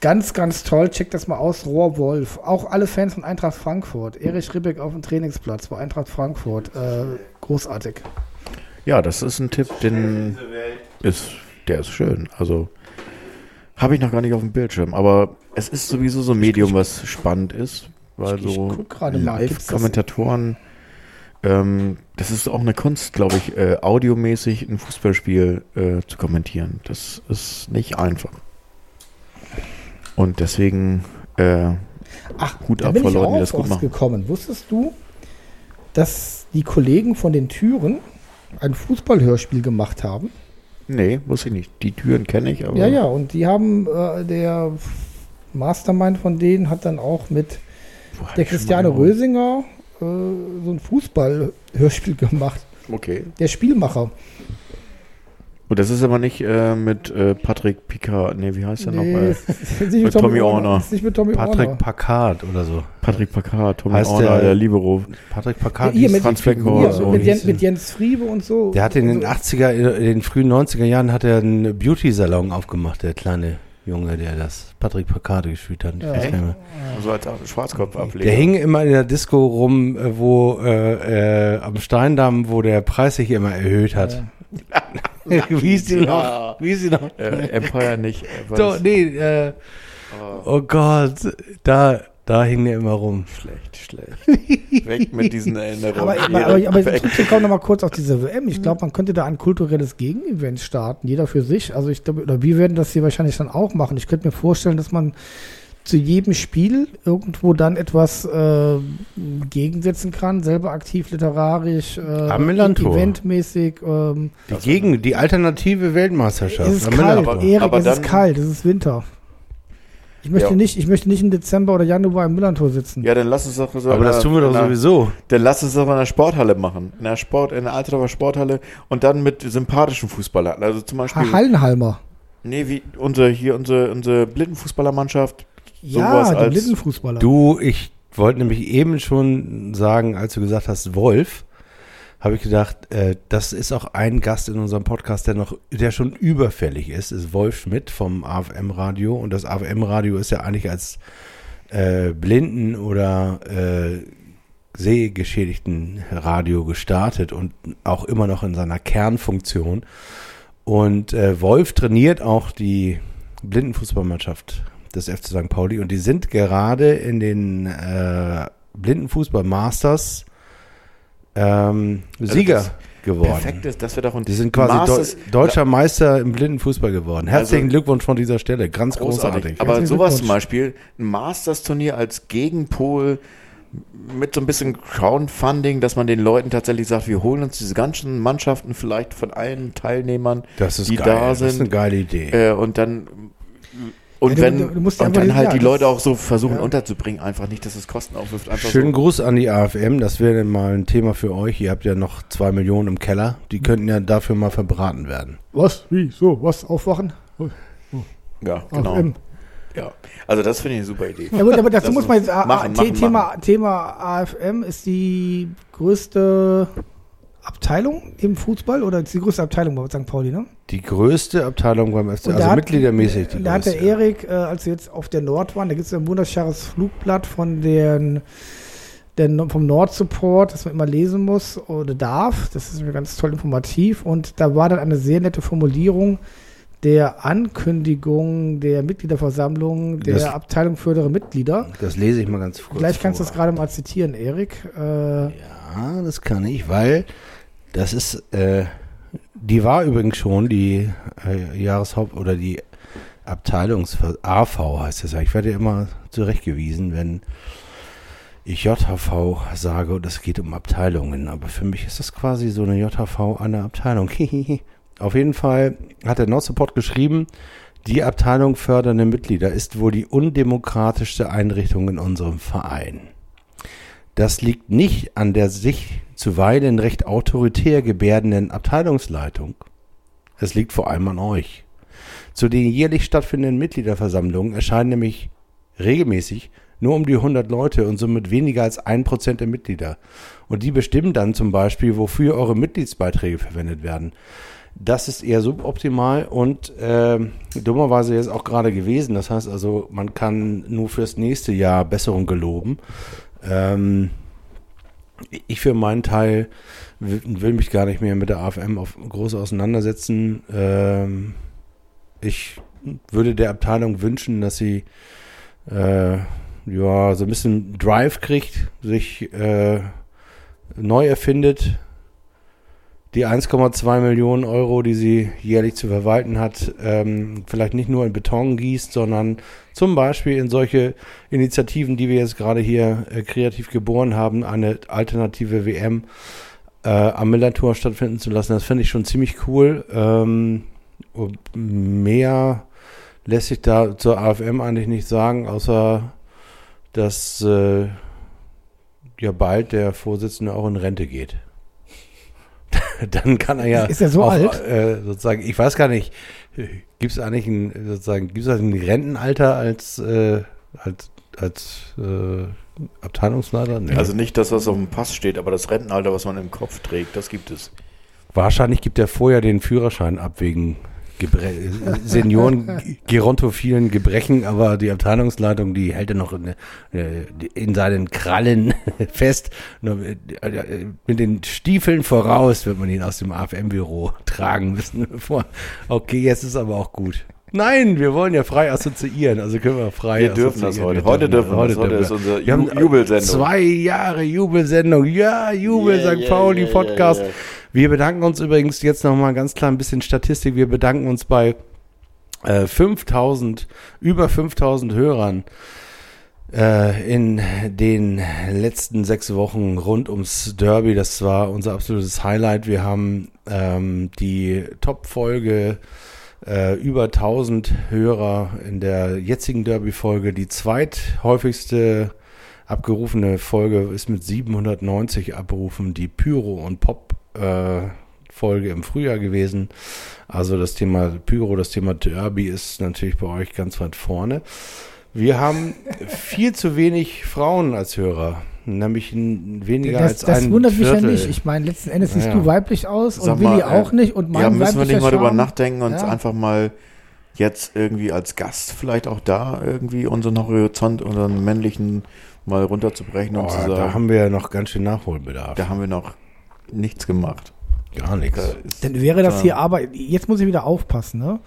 ganz, ganz toll. Checkt das mal aus. Rohrwolf. Auch alle Fans von Eintracht Frankfurt. Erich Ribbeck auf dem Trainingsplatz bei Eintracht Frankfurt. Äh, großartig. Ja, das ist ein Tipp, den ist, der ist schön. Also habe ich noch gar nicht auf dem Bildschirm, aber es ist sowieso so ein Medium, was spannend ist, weil Ich- ich so guck gerade mal, gibt's das- Live-Kommentatoren, ähm, das ist auch eine Kunst, glaube ich, äh, audiomäßig ein Fußballspiel äh, zu kommentieren. Das ist nicht einfach. Und deswegen äh, Ach, Hut da ab bin vor Leuten, die das gut machen. gekommen. Wusstest du, dass die Kollegen von den Türen ein Fußballhörspiel gemacht haben? nee, wusste ich nicht. Die Türen kenne ich, aber Ja, ja, und die haben, äh, der Mastermind von denen hat dann auch mit hab der Christiane? Rösinger äh, so ein Fußballhörspiel gemacht. Okay. Der Spielmacher. Und das ist aber nicht äh, mit äh, Patrick Picard, nee, wie heißt der noch? Nee, Äh, es ist nicht mit Tommy Orner. Nicht mit Tommy Patrick Orner. Packard oder so. Patrick Picard, Tommy Heißt Orner, der- der, Libero. Patrick Ja, Packard hier hieß- mit, Franz Beckenbauer, so mit, Jens, mit Jens Friebe und so. Der hat in den so, 80er, in den frühen 90er Jahren hat er einen Beauty-Salon aufgemacht, der kleine Junge, der das Patrick Packard gespielt hat. Ja. So als Schwarzkopfableger. Der hing immer in der Disco rum, äh, wo äh, äh, am Steindamm, wo der Preis sich immer erhöht hat. Wie hieß die noch? Wie hieß die noch? Äh, Empire nicht. Äh? So, nee, äh, oh Gott, da, da hing der immer rum. Schlecht, schlecht. Weg mit diesen Erinnerungen. Aber, aber, aber, aber weg. trotzdem kommen wir noch mal kurz auf diese WM. Ich glaube, man könnte da ein kulturelles Gegenevent starten, jeder für sich. Also ich glaube, oder wir werden das hier wahrscheinlich dann auch machen. Ich könnte mir vorstellen, dass man zu jedem Spiel irgendwo dann etwas äh, gegensetzen kann, selber aktiv literarisch, äh, eventmäßig. Ähm, Die Gegen, die alternative Weltmeisterschaft. es ist am kalt, Millantor. Erik, Aber es ist kalt, es ist Winter. Ich möchte, Ja. nicht, ich möchte nicht im Dezember oder Januar im Millantor sitzen. Ja, dann lass uns doch so. Aber in das tun wir doch sowieso. Dann lass uns doch in der Sporthalle machen. In der Sport, in der Alterdorfer Sporthalle und dann mit sympathischen Fußballern. Also zum Beispiel. Ha- Hallenhalmer. Nee, wie unsere, hier unsere, unsere Blindenfußballermannschaft. Ja, als- Blindenfußballer. Du, ich wollte nämlich eben schon sagen, als du gesagt hast, Wolf, habe ich gedacht, äh, das ist auch ein Gast in unserem Podcast, der noch, der schon überfällig ist, ist Wolf Schmidt vom AFM-Radio. Und das AFM-Radio ist ja eigentlich als äh, Blinden oder äh, sehgeschädigten Radio gestartet und auch immer noch in seiner Kernfunktion. Und äh, Wolf trainiert auch die Blindenfußballmannschaft des FC St. Pauli und die sind gerade in den äh, Blindenfußball Masters ähm, Sieger das geworden. Perfekt ist, das wird auch ein Die sind quasi Masters- Deu deutscher Meister im Blindenfußball geworden. Herzlichen Also- Glückwunsch von dieser Stelle. Ganz großartig. Großartig. Aber sowas zum Beispiel, ein Masters-Turnier als Gegenpol mit so ein bisschen Crowdfunding, dass man den Leuten tatsächlich sagt, wir holen uns diese ganzen Mannschaften vielleicht von allen Teilnehmern, das ist die geil. da Das ist eine sind, geile Idee. äh, und dann und Ja, wenn du- du musst ja und dann halt ja, die Leute auch so versuchen ja. unterzubringen, einfach nicht, dass es Kosten aufwirft, einfach Schönen so. Gruß an die AFM. Das wäre dann mal ein Thema für euch. Ihr habt ja noch zwei Millionen im Keller. Die könnten ja dafür mal verbraten werden. Was? Wie? So? Was? Aufwachen? Ja, genau. AFM. Ja. Also das finde ich eine super Idee. Ja gut, aber dazu Das muss man jetzt, machen, A- machen, Thema, Thema AFM ist die größte Abteilung im Fußball oder ist die größte Abteilung bei St. Pauli, ne? Die größte Abteilung beim FC, also hat- mitgliedermäßig die Da hat der größte. Erik, äh, als wir jetzt auf der Nord waren, da gibt es ein wunderschönes Flugblatt von den, der, vom Nord-Support, das man immer lesen muss oder darf. Das ist mir ganz toll informativ. Und da war dann eine sehr nette Formulierung der Ankündigung der Mitgliederversammlung der Das- Abteilung fördere Mitglieder. Das lese ich mal ganz kurz Gleich kannst du das gerade mal zitieren, Erik. Äh, Ja, das kann ich, weil das ist, äh, die war übrigens schon die äh, Jahreshaupt- oder die Abteilungs AV heißt das ja. Ich werde immer zurechtgewiesen, wenn ich JHV sage und es geht um Abteilungen. Aber für mich ist das quasi so eine JHV eine Abteilung. Auf jeden Fall hat der Nordsupport geschrieben, die Abteilung fördernde Mitglieder ist wohl die undemokratischste Einrichtung in unserem Verein. Das liegt nicht an der sich zuweilen recht autoritär gebärdenden Abteilungsleitung. Es liegt vor allem an euch. Zu den jährlich stattfindenden Mitgliederversammlungen erscheinen nämlich regelmäßig nur um die 100 Leute und somit weniger als ein Prozent der Mitglieder. Und die bestimmen dann zum Beispiel, wofür eure Mitgliedsbeiträge verwendet werden. Das ist eher suboptimal und ähm, dummerweise jetzt auch gerade gewesen. Das heißt also, man kann nur fürs nächste Jahr Besserung geloben. Ähm, ich für meinen Teil will, mich gar nicht mehr mit der AFM auf, groß auseinandersetzen. Ähm, ich würde der Abteilung wünschen, dass sie äh, ja so ein bisschen Drive kriegt, sich äh, neu erfindet. Die 1,2 Millionen Euro, die sie jährlich zu verwalten hat, ähm, vielleicht nicht nur in Beton gießt, sondern zum Beispiel in solche Initiativen, die wir jetzt gerade hier äh, kreativ geboren haben, eine alternative WM äh, am Millantor stattfinden zu lassen. Das finde ich schon ziemlich cool. Ähm, mehr lässt sich da zur AFM eigentlich nicht sagen, außer dass äh, ja bald der Vorsitzende auch in Rente geht. Dann kann er ja Ist er so auch, alt? Äh, sozusagen, ich weiß gar nicht, gibt es eigentlich ein sozusagen, gibt es ein Rentenalter als äh, als als äh, Abteilungsleiter? Nee. Also nicht das, was auf dem Pass steht, aber das Rentenalter, was man im Kopf trägt, das gibt es. Wahrscheinlich gibt er vorher den Führerschein ab wegen Gebre Senioren gerontophilen Gebrechen, aber die Abteilungsleitung, die hält er noch in, äh, in seinen Krallen fest. Äh, mit den Stiefeln voraus wird man ihn aus dem AFM-Büro tragen müssen. Okay, jetzt ist aber auch gut. Nein, wir wollen ja frei assoziieren, also können wir frei Wir dürfen das heute. Heute dürfen wir das. Heute ist unsere wir haben Ju- Jubelsendung. Zwei Jahre Jubelsendung. Ja, Jubel Yeah, St. yeah, Pauli yeah, Podcast. Wir bedanken uns übrigens jetzt noch mal ganz klar ein bisschen Statistik. Wir bedanken uns bei äh, 5000, über 5000 Hörern äh, in den letzten sechs Wochen rund ums Derby. Das war unser absolutes Highlight. Wir haben ähm, die Top-Folge äh, über 1000 Hörer in der jetzigen Derby-Folge. Die zweithäufigste abgerufene Folge ist mit 790 Abrufen die Pyro und Pop äh, Folge im Frühjahr gewesen. Also das Thema Pyro, das Thema Derby ist natürlich bei euch ganz weit vorne. Wir haben viel zu wenig Frauen als Hörer. Nämlich ein, weniger Das, als das ein wundert mich ja Viertel. nicht. Ich meine, letzten Endes siehst Ja. du weiblich aus Sag und Willi mal, auch äh, nicht und mein Ja, müssen wir nicht mal drüber nachdenken und Ja. einfach mal jetzt irgendwie als Gast vielleicht auch da irgendwie unseren Horizont, unseren männlichen mal runterzubrechen und Oh, zu da sagen, haben wir ja noch ganz schön Nachholbedarf. da haben wir noch nichts gemacht. Gar nichts. Da Dann wäre das hier aber, jetzt muss ich wieder aufpassen, ne?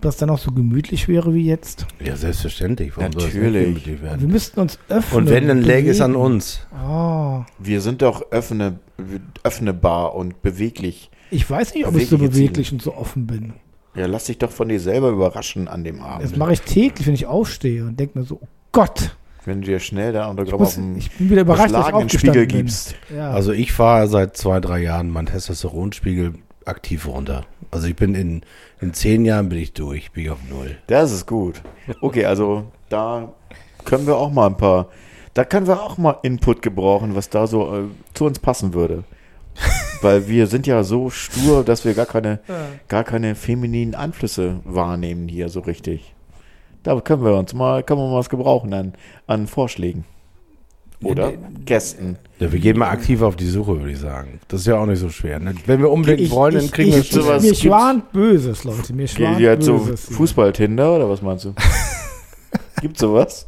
Ob das dann auch so gemütlich wäre wie jetzt. Ja, selbstverständlich. Warum soll das nicht Natürlich. gemütlich werden? Wir müssten uns öffnen. Und wenn, dann läge es an uns. Oh, Wir sind doch öffne, öffnebar und beweglich. ich weiß nicht, ob ich so beweglich und so offen bin. Ja, lass dich doch von dir selber überraschen an dem Abend. Das mache ich täglich, wenn ich aufstehe und denke mir so, oh Gott, Wenn du dir schnell da unter ich, auf dem ich bin wieder überrascht, dass ich Spiegel aufgestanden bin. gibst. Ja. Also ich fahre seit zwei, drei Jahren meinen Testosteronspiegel aktiv runter. Also ich bin in, in zehn Jahren bin ich durch, bin ich auf null. Das ist gut. Okay, also da können wir auch mal ein paar, da können wir auch mal Input gebrauchen, was da so äh, zu uns passen würde. Weil wir sind ja so stur, dass wir gar keine, gar keine femininen Einflüsse wahrnehmen hier so richtig. Da können wir uns mal, können wir mal was gebrauchen an, an Vorschlägen. Oder Gästen. Ja, wir gehen mal aktiv auf die Suche, würde ich sagen. Das ist ja auch nicht so schwer. Ne? Wenn wir unbedingt ich, wollen, dann ich, kriegen wir ich, sowas. Mir schwant Böses, Leute. Mir schwant jetzt so Böses. hier. Fußball-Tinder oder was meinst du? Gibt sowas?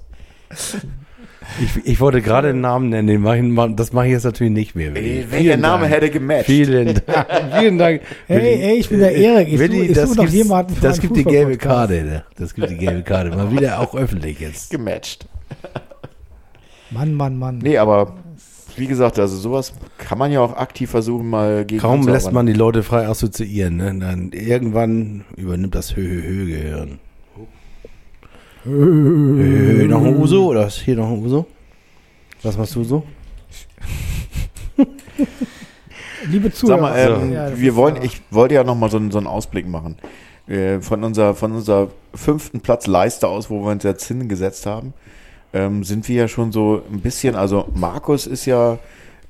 Ich, ich wollte gerade einen Namen nennen, den mach ich, das mache ich jetzt natürlich nicht mehr. Willi. Welcher Name Dank. hätte gematcht? Vielen Dank. Vielen Dank. Hey, hey, ich bin der Erik. Ich Willi, suche- ich das, suche jemanden das gibt die gelbe. Karte. Ne? Das gibt die gelbe Karte. Mal wieder auch öffentlich jetzt. Gematcht. Mann, Mann, Mann. Nee, aber wie gesagt, also sowas kann man ja auch aktiv versuchen, mal gegen Kaum lässt man die Leute frei assoziieren. Ne? Dann irgendwann übernimmt das Hö-Hö-Hö-Gehirn. Hö, noch ein Uso oder ist hier noch ein Uso? Was machst du so? Liebe Zuhörer. Sag mal, ähm, Ja, wir wollen, ja- ich wollte ja noch mal so, einen- so einen Ausblick machen. Äh, von, unserer, von unserer fünften Platz Leiste aus, wo wir uns jetzt hingesetzt haben, ähm, sind wir ja schon so ein bisschen, also Markus ist ja,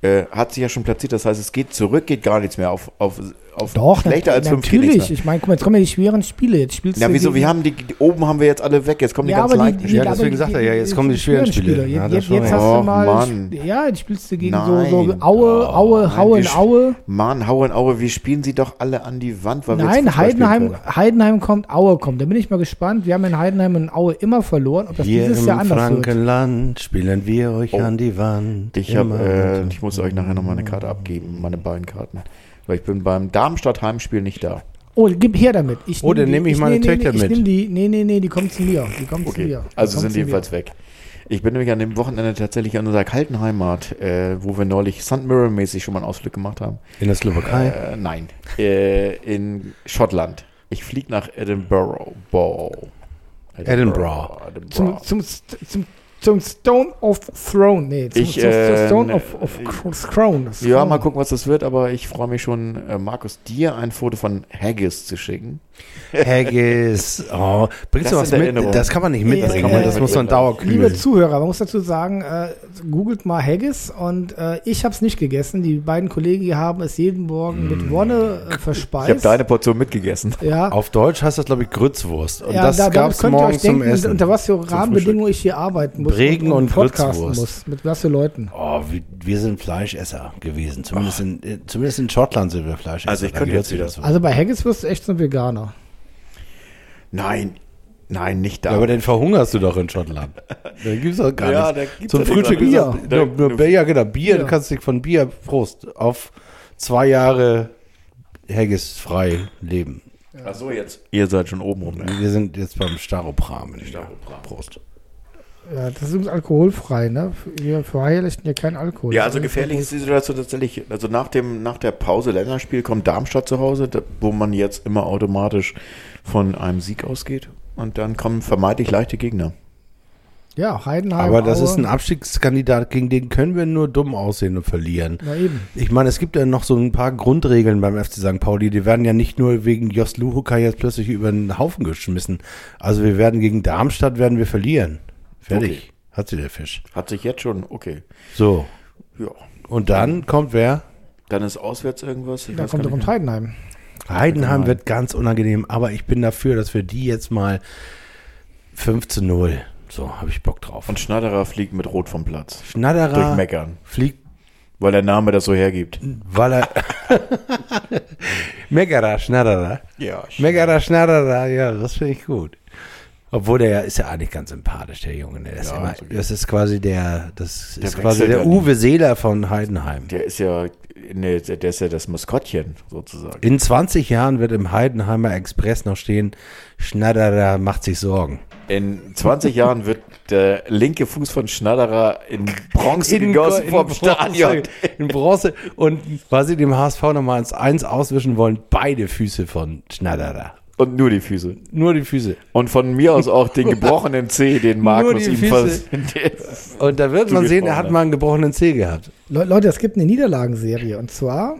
äh, hat sich ja schon platziert, das heißt, es geht zurück, geht gar nichts mehr auf, auf, auf Doch, schlechter als fünf natürlich. Ich meine, guck mal, jetzt kommen ja die schweren Spiele. Jetzt spielst Ja, du wieso? gegen- Wir haben die, die, oben haben wir jetzt alle weg, jetzt kommen die ja, ganz aber leichten die, die, Ja, deswegen die- sagt er ja, jetzt kommen die schweren Spiele. Ja, das Jetzt, jetzt hast Och, du mal, Mann. ja, jetzt spielst du gegen Nein. so, so Aue, Aue, Nein, Hauen, wir Aue. Mann, hau in Aue, wir spielen sie doch alle an die Wand, weil wir Nein, spielen Heidenheim. Heidenheim kommt, Aue kommt. Da bin ich mal gespannt. Wir haben in Heidenheim und Aue immer verloren. Ob das Hier dieses im Jahr anders wird. Frankenland spielen wir euch Oh. an die Wand. Ich, hab, äh, ich muss euch nachher noch mal eine Karte abgeben, meine beiden Karten. Weil ich bin beim Darmstadt-Heimspiel nicht da. Oh, gib her damit. Ich Oh, dann die- nehm ich meine nee, Töchter nee, Ich mit. nehm die, nee, nee, nee, die kommen zu mir. Die kommen zu Okay, mir. Die also kommen sind zu die jedenfalls mir. weg. Ich bin nämlich an dem Wochenende tatsächlich in unserer kalten Heimat, äh, wo wir neulich St. Mirror-mäßig schon mal einen Ausflug gemacht haben. In der Slowakei. Äh, nein, äh, in Schottland. Ich fliege nach Edinburgh. Edinburgh. Zum, Edinburgh. zum, St- zum, zum Stone of Throne. Nee, zum, Ich, zum, äh, Stone ne- of, of. Das Ja, mal gucken, was das wird, aber ich freue mich schon, äh, Markus, dir ein Foto von Haggis zu schicken. Haggis. Oh, bringst du Das was in mit? Erinnerung. Das kann man nicht mitbringen. äh, das muss man dauerkühlen. Liebe Zuhörer, man muss dazu sagen, äh, googelt mal Haggis und äh, ich habe es nicht gegessen. Die beiden Kollegen haben es jeden Morgen mit Wonne äh, verspeist. Ich habe deine Portion mitgegessen. ja, Auf Deutsch heißt das, glaube ich, Grützwurst. Und ja, das da, gab es könnt ihr euch morgens zum denken, Essen. unter was für Rahmenbedingungen ich hier arbeiten muss Bregen und podcasten Grützwurst. muss. Mit was für Leuten. Oh, wir, wir sind Fleischesser gewesen. Zumindest in, äh, zumindest in Schottland sind wir Fleischesser. Also ich könnte jetzt wieder- das so. Also bei Haggis wirst du echt zum Veganer. Nein, nein, nicht da. ja, aber dann verhungerst du doch in Schottland. Da gibt's doch gar Ja, nichts. da gibt's Zum ja Frühstück nichts Bier. Nur, Da- nur, Bier, ja, genau. Bier, Bier. du kannst dich von Bier, Prost, auf zwei Jahre Haggis frei leben. Ach so, jetzt. Ihr seid schon oben rum. Ne? Wir sind jetzt beim Staropram. Prost. Ja, das ist übrigens alkoholfrei, ne? Wir verheirachten hier keinen Alkohol. Ja, also gefährlich ist die Situation tatsächlich. Also nach dem nach der Pause Länderspiel kommt Darmstadt zu Hause, wo man jetzt immer automatisch von einem Sieg ausgeht. Und dann kommen vermeintlich leichte Gegner. Ja, Heidenheim. Aber das Aue. ist ein Abstiegskandidat, gegen den können wir nur dumm aussehen und verlieren. Na eben. Ich meine, es gibt ja noch so ein paar Grundregeln beim FC St. Pauli. Die werden ja nicht nur wegen Jost Luhuka jetzt plötzlich über den Haufen geschmissen. Also wir werden gegen Darmstadt werden wir verlieren. Fertig. Okay. Hat sie der Fisch. Hat sich jetzt schon, okay. So. Ja. Und dann kommt wer? Dann ist auswärts irgendwas. Ich Da weiß kommt mehr. Heidenheim. Heidenheim wird ganz unangenehm, aber ich bin dafür, dass wir die jetzt mal 5 zu 0 So, habe ich Bock drauf. Und Schnatterer fliegt mit Rot vom Platz. Durch Schnatterer Meckern. fliegt, Weil der Name das so hergibt. weil er. Meckerer, Schnatterer. Ja. Meckerer, Schnatterer, ja, das finde ich gut. Obwohl der ja ist ja eigentlich ganz sympathisch, der Junge. Ne? Das, ist Ja, immer, das ist quasi der, das Der ist quasi der. Uwe Seeler von Heidenheim. Der ist ja, ne, der ist ja das Maskottchen sozusagen. In 20 Jahren wird im Heidenheimer Express noch stehen, Schnatterer macht sich Sorgen. In 20 Jahren wird der linke Fuß von Schnatterer in Bronze gegossen vom Stadion. In Bronze. Und weil sie dem HSV nochmal ins Eins auswischen wollen, beide Füße von Schnatterer. Und nur die Füße. Nur die Füße. Und von mir aus auch den gebrochenen Zeh, den Markus ihm vers Und da wird man sehen, er hat mal einen gebrochenen Zeh gehabt. Le Leute, es gibt eine Niederlagenserie und zwar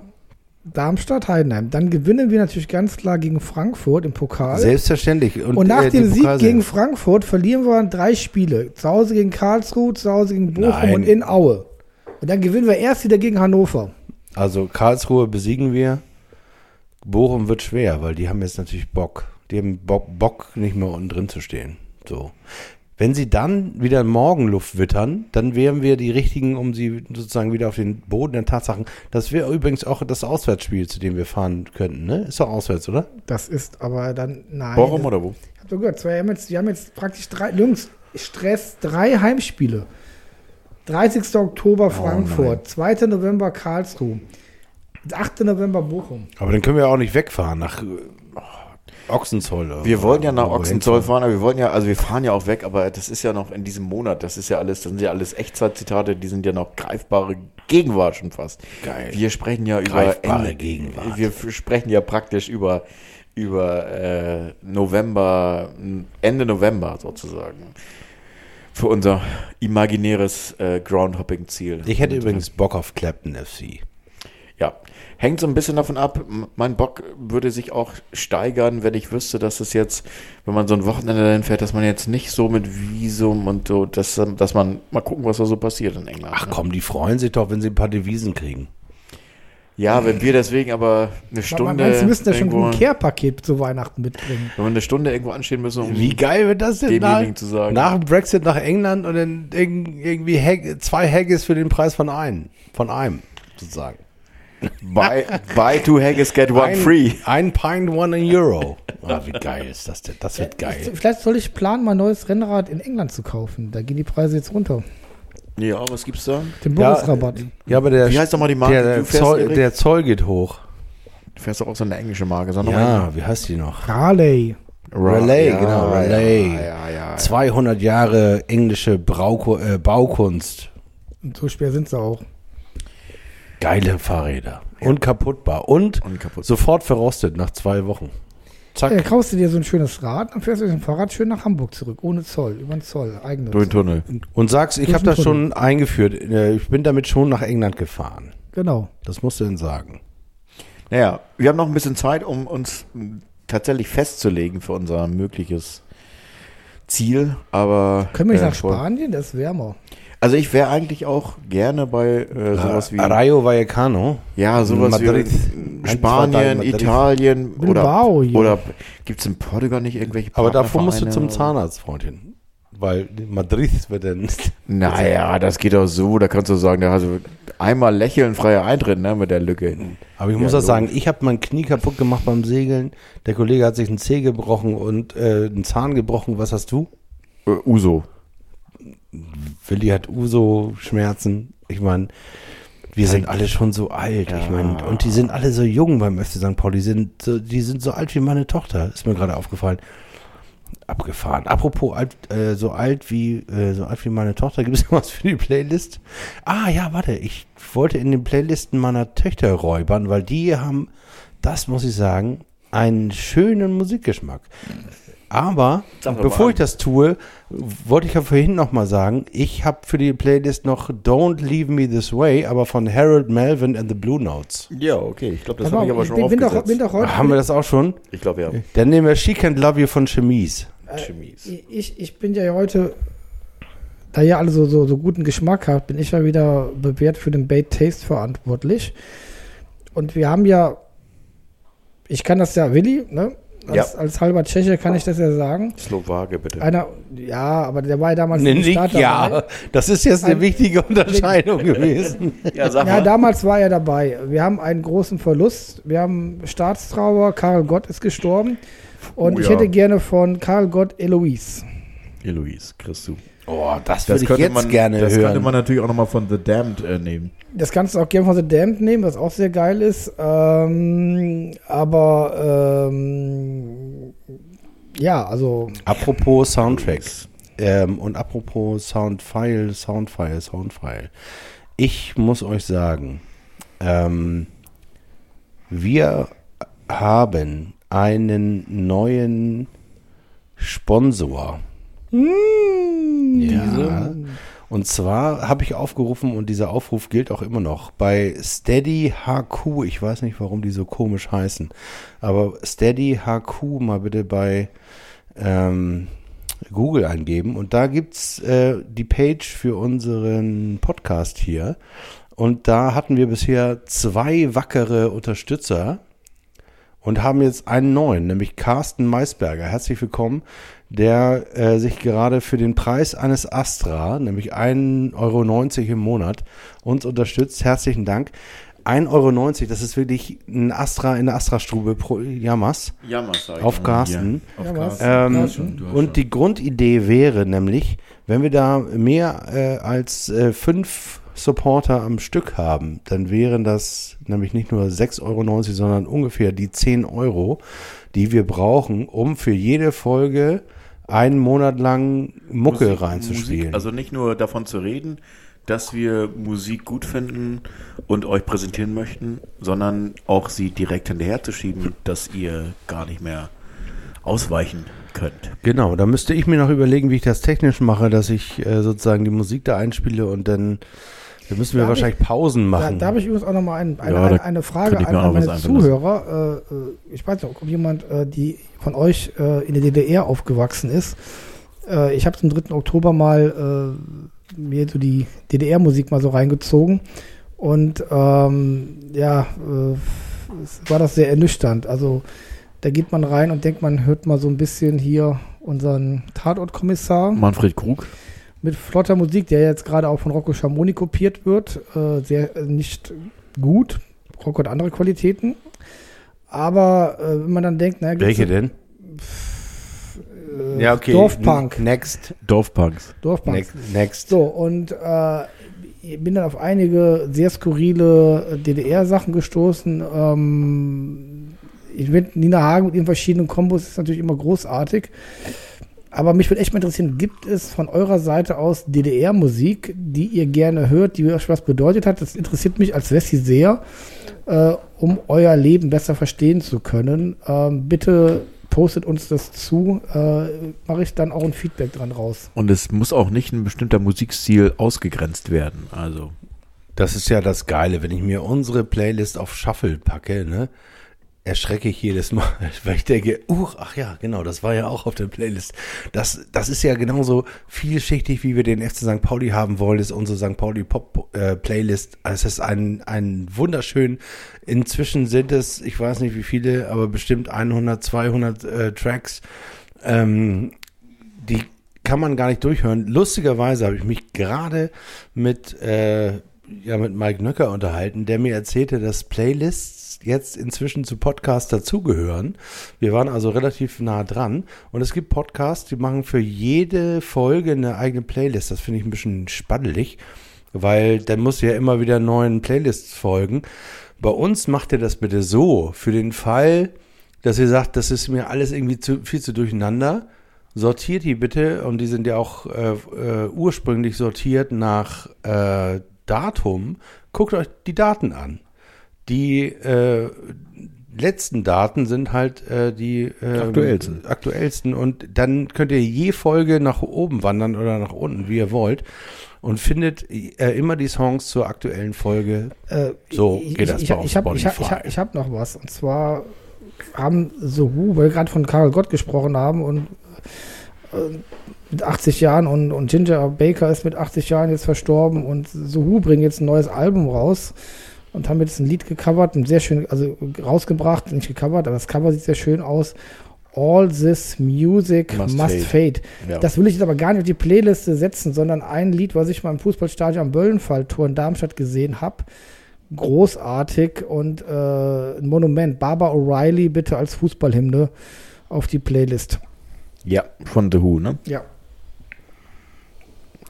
Darmstadt, Heidenheim. Dann gewinnen wir natürlich ganz klar gegen Frankfurt im Pokal. Selbstverständlich. und nach äh, dem Sieg gegen Frankfurt verlieren wir drei Spiele. Zu Hause gegen Karlsruhe, zu Hause gegen Bochum Nein. und in Aue. Und dann gewinnen wir erst wieder gegen Hannover. Also Karlsruhe besiegen wir. Bochum wird schwer, weil die haben jetzt natürlich Bock. Die haben Bock, Bock nicht mehr unten drin zu stehen. So. Wenn sie dann wieder Morgenluft wittern, dann wären wir die richtigen, um sie sozusagen wieder auf den Boden der Tatsachen. Das wäre übrigens auch das Auswärtsspiel, zu dem wir fahren könnten, ne? Ist doch auswärts, oder? Das ist aber dann, nein. Bochum das- oder wo? Ich hab doch gehört, zwei, wir, haben jetzt, wir haben jetzt praktisch drei, Jungs, Stress, drei Heimspiele. 30. Oktober Frankfurt, 2. November Karlsruhe, 8. November Bochum. Aber dann können wir auch nicht wegfahren nach äh, Ochsenzoll. oder Wir wollten ja nach Ochsenzoll hinfahren. fahren, aber wir wollten ja, also wir fahren ja auch weg, aber das ist ja noch in diesem Monat, das ist ja alles, das sind ja alles Echtzeitzitate, die sind ja noch greifbare Gegenwart schon fast. Geil. Wir sprechen ja über Greifbare Gegenwart. Wir sprechen ja praktisch über über äh, November, Ende November sozusagen. Für unser imaginäres äh, Groundhopping-Ziel. Ich hätte übrigens Bock auf Clapton FC. Ja, hängt so ein bisschen davon ab. Mein Bock würde sich auch steigern, wenn ich wüsste, dass es jetzt, wenn man so ein Wochenende dahin fährt, dass man jetzt nicht so mit Visum und so, dass, dass man mal gucken, was da so passiert in England. Ach ne? komm, die freuen sich doch, wenn sie ein paar Devisen kriegen. Ja, wenn wir deswegen aber eine Stunde. Du, müssen da schon irgendwo, ein Care-Paket zu Weihnachten mitbringen? wenn wir eine Stunde irgendwo anstehen müssen, um Wie geil wird das denn nach, demjenigen zu sagen. nach dem Brexit nach England und dann irg- irgendwie Hag, zwei Haggis für den Preis von einem, von einem sozusagen. Buy, buy two haggis, get one ein, free. Ein Pint, one Euro. Ah, wie geil ist das denn? Das wird geil. Vielleicht soll ich planen, mal ein neues Rennrad in England zu kaufen. Da gehen die Preise jetzt runter. Ja, was gibt's da? Den Ja, Bonusrabatt. Ja, aber der, Wie heißt nochmal die Marke, der, der, du fährst, Zoll, der Zoll geht hoch. Du fährst doch auch so eine englische Marke. Sag Ja, wie heißt die noch? Relay, Ja, genau, ja, Relay. Ja, ja, ja. 200 Jahre englische Brauko äh, Baukunst. Und so schwer sind sie auch. Geile Fahrräder. Unkaputtbar. Und Und kaputt. sofort verrostet nach zwei Wochen. Ja, Zack. kaufst du dir so ein schönes Rad, dann fährst du mit dem Fahrrad schön nach Hamburg zurück. Ohne Zoll, über den Zoll. Eigenes. Durch den Tunnel. Und sagst, ich habe das schon eingeführt. Äh, Ich bin damit schon nach England gefahren. Genau. Das musst du denn sagen. Naja, wir haben noch ein bisschen Zeit, um uns tatsächlich festzulegen für unser mögliches Ziel, aber. Können wir nicht äh, nach Spanien? Das ist wärmer. Also ich wäre eigentlich auch gerne bei äh, sowas wie. Rayo Vallecano. Ja, sowas Madrid. wie Spanien, Madrid. Italien Bilbao oder, hier. oder gibt es in Portugal nicht irgendwelche Aber davor musst du zum Zahnarzt, Freundchen. Weil Madrid wird dann. Naja, das geht auch so, da kannst du sagen, da hast du einmal lächeln, freier Eintritt, ne, mit der Lücke. Aber ich Ja, muss auch sagen, ich habe mein Knie kaputt gemacht beim Segeln. Der Kollege hat sich einen Zeh gebrochen und äh, einen Zahn gebrochen. Was hast du? Äh, Uso. Willi hat Uso-Schmerzen. Ich meine, wir sind alle schon so alt. Ja. Ich meine, und die sind alle so jung beim FC St. Pauli. Die sind, so, die sind so alt wie meine Tochter. Ist mir gerade aufgefallen. Abgefahren. Apropos alt, äh, so alt wie äh, so alt wie meine Tochter, gibt es was für die Playlist? Ah ja, warte, ich wollte in den Playlisten meiner Töchter räubern, weil die haben, das muss ich sagen, einen schönen Musikgeschmack. Aber bevor ich das tue, wollte ich ja vorhin noch mal sagen, ich habe für die Playlist noch Don't Leave Me This Way, aber von Harold Melvin and the Blue Notes. Ja, okay, ich glaube, das habe ich aber schon bin, bin, doch, aufgesetzt. bin doch heute. Haben wir das auch schon? ich glaube, ja. Dann nehmen wir She Can't Love You von Chemise. Chemise. ich, ich bin ja heute, da ihr alle so, so, so guten Geschmack habt, bin ich ja wieder bewährt für den Bait Taste verantwortlich. Und wir haben ja, ich kann das ja, Willi, ne? Als, als halber Tscheche kann ich das ja sagen. Slowake, bitte. Einer, ja, aber der war ja damals Nee, nicht, Start ja, dabei. das ist jetzt eine Ein- wichtige Unterscheidung gewesen. Ja, sag Ja, damals war er dabei. Wir haben einen großen Verlust. Wir haben Staatstrauer. Karl Gott ist gestorben. Und Oh ich ja. hätte gerne von Karl Gott Eloise. Eloise, kriegst du. Oh, das Das würde ich könnte jetzt man, gerne das hören. könnte man natürlich auch nochmal von The Damned äh, nehmen. Das kannst du auch gerne von The Damned nehmen, was auch sehr geil ist. Ähm, aber ähm, ja, also Apropos Soundtracks ähm, und apropos Soundfile, Soundfile, Soundfile. Ich muss euch sagen, ähm, wir haben einen neuen Sponsor. Ja. Und zwar habe ich aufgerufen und dieser Aufruf gilt auch immer noch bei Steady HQ. Ich weiß nicht, warum die so komisch heißen, aber Steady HQ mal bitte bei ähm, Google eingeben und da gibt's äh, die Page für unseren Podcast hier. Und da hatten wir bisher zwei wackere Unterstützer und haben jetzt einen neuen, nämlich Carsten Maisberger. Herzlich willkommen, der äh, sich gerade für den Preis eines Astra, nämlich 1,90 Euro im Monat, uns unterstützt. Herzlichen Dank. 1,90 Euro, das ist wirklich ein Astra in der Astra-Strube pro Jammers. Jammer, sag Auf Carsten. Auf Ja, was? Carsten. Ähm, Ja, schon. Und die Grundidee wäre nämlich, wenn wir da mehr äh, als äh, fünf Supporter am Stück haben, dann wären das nämlich nicht nur 6,90 Euro, sondern ungefähr die 10 Euro, die wir brauchen, um für jede Folge einen Monat lang Mucke Musik- reinzuspielen. Musik, also nicht nur davon zu reden, dass wir Musik gut finden und euch präsentieren möchten, sondern auch sie direkt hinterherzuschieben, dass ihr gar nicht mehr ausweichen könnt. Genau, da müsste ich mir noch überlegen, wie ich das technisch mache, dass ich äh, sozusagen die Musik da einspiele und dann, dann müssen wir Da wahrscheinlich Pausen da, machen. da habe ich übrigens auch noch mal ein, eine, Ja, da eine, eine Frage ich an, an meine. Zuhörer. Äh, äh, ich weiß nicht, ob jemand, äh, die von euch äh, in der DDR aufgewachsen ist. Äh, ich habe zum 3. Oktober mal äh, mir so die DDR-Musik mal so reingezogen. Und ähm, ja, äh, es war das sehr ernüchternd. Also da geht man rein und denkt, man hört mal so ein bisschen hier unseren Tatortkommissar Manfred Krug. Mit flotter Musik, der jetzt gerade auch von Rocco Schamoni kopiert wird. Äh, sehr äh, nicht gut. Rocco hat andere Qualitäten. Aber äh, wenn man dann denkt, naja, Welche denn? Äh, Ja, okay. Dorfpunk. Next. Dorfpunks. Dorfpunk. Next. next. So, und äh, ich bin dann auf einige sehr skurrile DDR-Sachen gestoßen. Ähm, ich mit Nina Hagen mit ihren verschiedenen Kombos ist natürlich immer großartig. Aber mich würde echt mal interessieren, gibt es von eurer Seite aus DDR-Musik, die ihr gerne hört, die euch was bedeutet hat? Das interessiert mich als Wessi sehr, äh, um euer Leben besser verstehen zu können. Ähm, bitte postet uns das zu, äh, mache ich dann auch ein Feedback dran raus. Und es muss auch nicht ein bestimmter Musikstil ausgegrenzt werden. Also Das ist ja das Geile, wenn ich mir unsere Playlist auf Shuffle packe, ne? Erschrecke ich jedes Mal, weil ich denke, uh, ach ja, genau, das war ja auch auf der Playlist. Das, das ist ja genauso vielschichtig, wie wir den FC St. Pauli haben wollen, ist unsere St. Pauli Pop äh, Playlist. Es ist ein, ein wunderschön, inzwischen sind es, ich weiß nicht wie viele, aber bestimmt 100, 200 äh, Tracks. Ähm, die kann man gar nicht durchhören. Lustigerweise habe ich mich gerade mit, äh, ja, mit Mike Nöcker unterhalten, der mir erzählte, dass Playlists jetzt inzwischen zu Podcasts dazugehören. Wir waren also relativ nah dran. Und es gibt Podcasts, die machen für jede Folge eine eigene Playlist. Das finde ich ein bisschen spaddelig, weil dann muss ja immer wieder neuen Playlists folgen. Bei uns macht ihr das bitte so, für den Fall, dass ihr sagt, das ist mir alles irgendwie zu, viel zu durcheinander, sortiert die bitte, und die sind ja auch äh, äh, ursprünglich sortiert nach äh, Datum, guckt euch die Daten an. Die äh, letzten Daten sind halt äh, die äh, Aktuellsten. aktuellsten und dann könnt ihr je Folge nach oben wandern oder nach unten, wie ihr wollt und findet äh, immer die Songs zur aktuellen Folge. Äh, So ich, geht das ich, bei ich, ich habe ich hab, ich hab, ich hab noch was. Und zwar haben so Who, weil wir gerade von Karl Gott gesprochen haben und äh, mit 80 Jahren und, und Ginger Baker ist mit 80 Jahren jetzt verstorben und so Who bringen jetzt ein neues Album raus und haben jetzt ein Lied gecovert, ein sehr schön, also rausgebracht, nicht gecovert, aber das Cover sieht sehr schön aus. All This Music Must Must, Fade. Fade. Ja. Das will ich jetzt aber gar nicht auf die Playliste setzen, sondern ein Lied, was ich mal im Fußballstadion am Böllenfalltor in Darmstadt gesehen habe. Großartig und äh, ein Monument. Barbara O'Reilly bitte als Fußballhymne auf die Playlist. Ja, von The Who, ne? Ja.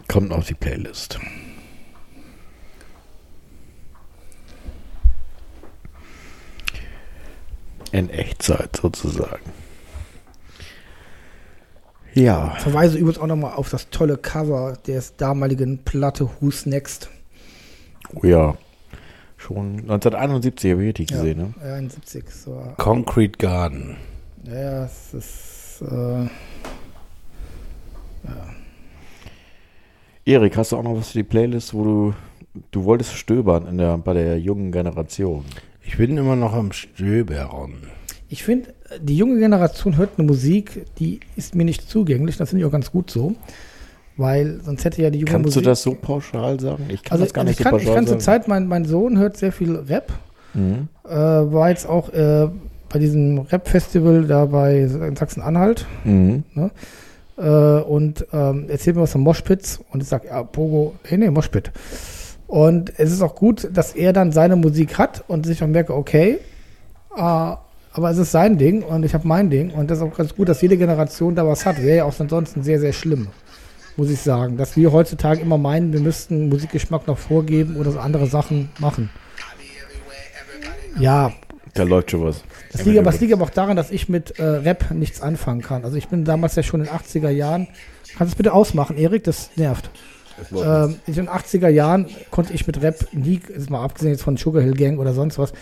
Kommt auf die Playlist. In Echtzeit sozusagen. Ja, Verweise übrigens auch nochmal auf das tolle Cover der damaligen Platte Who's Next. oh ja. Schon 1971 habe ich richtig Ja, gesehen, ne? ja, 71. So. Concrete Garden. Ja, es ist. Äh, Erik, hast du auch noch was für die Playlist, wo du du wolltest stöbern in der bei der jungen Generation? Ich bin immer noch am Stöbern. ich finde, die junge Generation hört eine Musik, die ist mir nicht zugänglich. Das finde ich auch ganz gut so. Weil sonst hätte ja die junge Kannst Musik. du das so pauschal sagen? Ich kann also, das gar also nicht ich kann, so ich pauschal kann zur sagen. Zeit, mein, mein Sohn hört sehr viel Rap. Mhm. Äh, war jetzt auch äh, bei diesem Rap-Festival da bei in Sachsen-Anhalt. Mhm. äh, und ähm, erzählt mir was von Moshpits und ich sage, ja, Pogo, nee, nee, Moshpit. Und es ist auch gut, dass er dann seine Musik hat und sich auch merke, okay, äh, aber es ist sein Ding und ich habe mein Ding und das ist auch ganz gut, dass jede Generation da was hat. Wäre ja auch ansonsten sehr, sehr schlimm, muss ich sagen, dass wir heutzutage immer meinen, wir müssten Musikgeschmack noch vorgeben oder so andere Sachen machen. Ja, Da läuft schon was. das liegt, aber, das liegt aber auch daran, dass ich mit äh, Rap nichts anfangen kann. Also ich bin damals ja schon in den 80er Jahren. Kannst du es bitte ausmachen, Erik? Das nervt. Ähm, in den 80er Jahren konnte ich mit Rap nie, ist mal abgesehen jetzt von Sugar Hill Gang oder sonst was,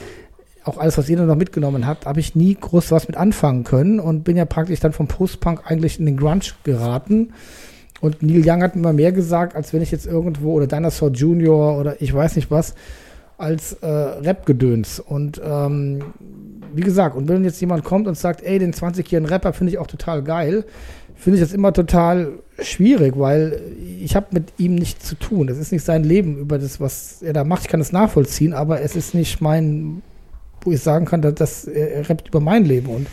auch alles, was jeder noch mitgenommen hat, habe ich nie groß was mit anfangen können und bin ja praktisch dann vom Post-Punk eigentlich in den Grunge geraten. Und Neil Young hat mir immer mehr gesagt, als wenn ich jetzt irgendwo, oder Dinosaur Junior oder ich weiß nicht was, als äh, Rap-Gedöns. Und ähm, wie gesagt, und wenn jetzt jemand kommt und sagt, ey, den 20-jährigen Rapper finde ich auch total geil, finde ich das immer total schwierig, weil ich habe mit ihm nichts zu tun. Es ist nicht sein Leben über das, was er da macht. Ich kann es nachvollziehen, aber es ist nicht mein, wo ich sagen kann, dass, dass er, er rappt über mein Leben. Und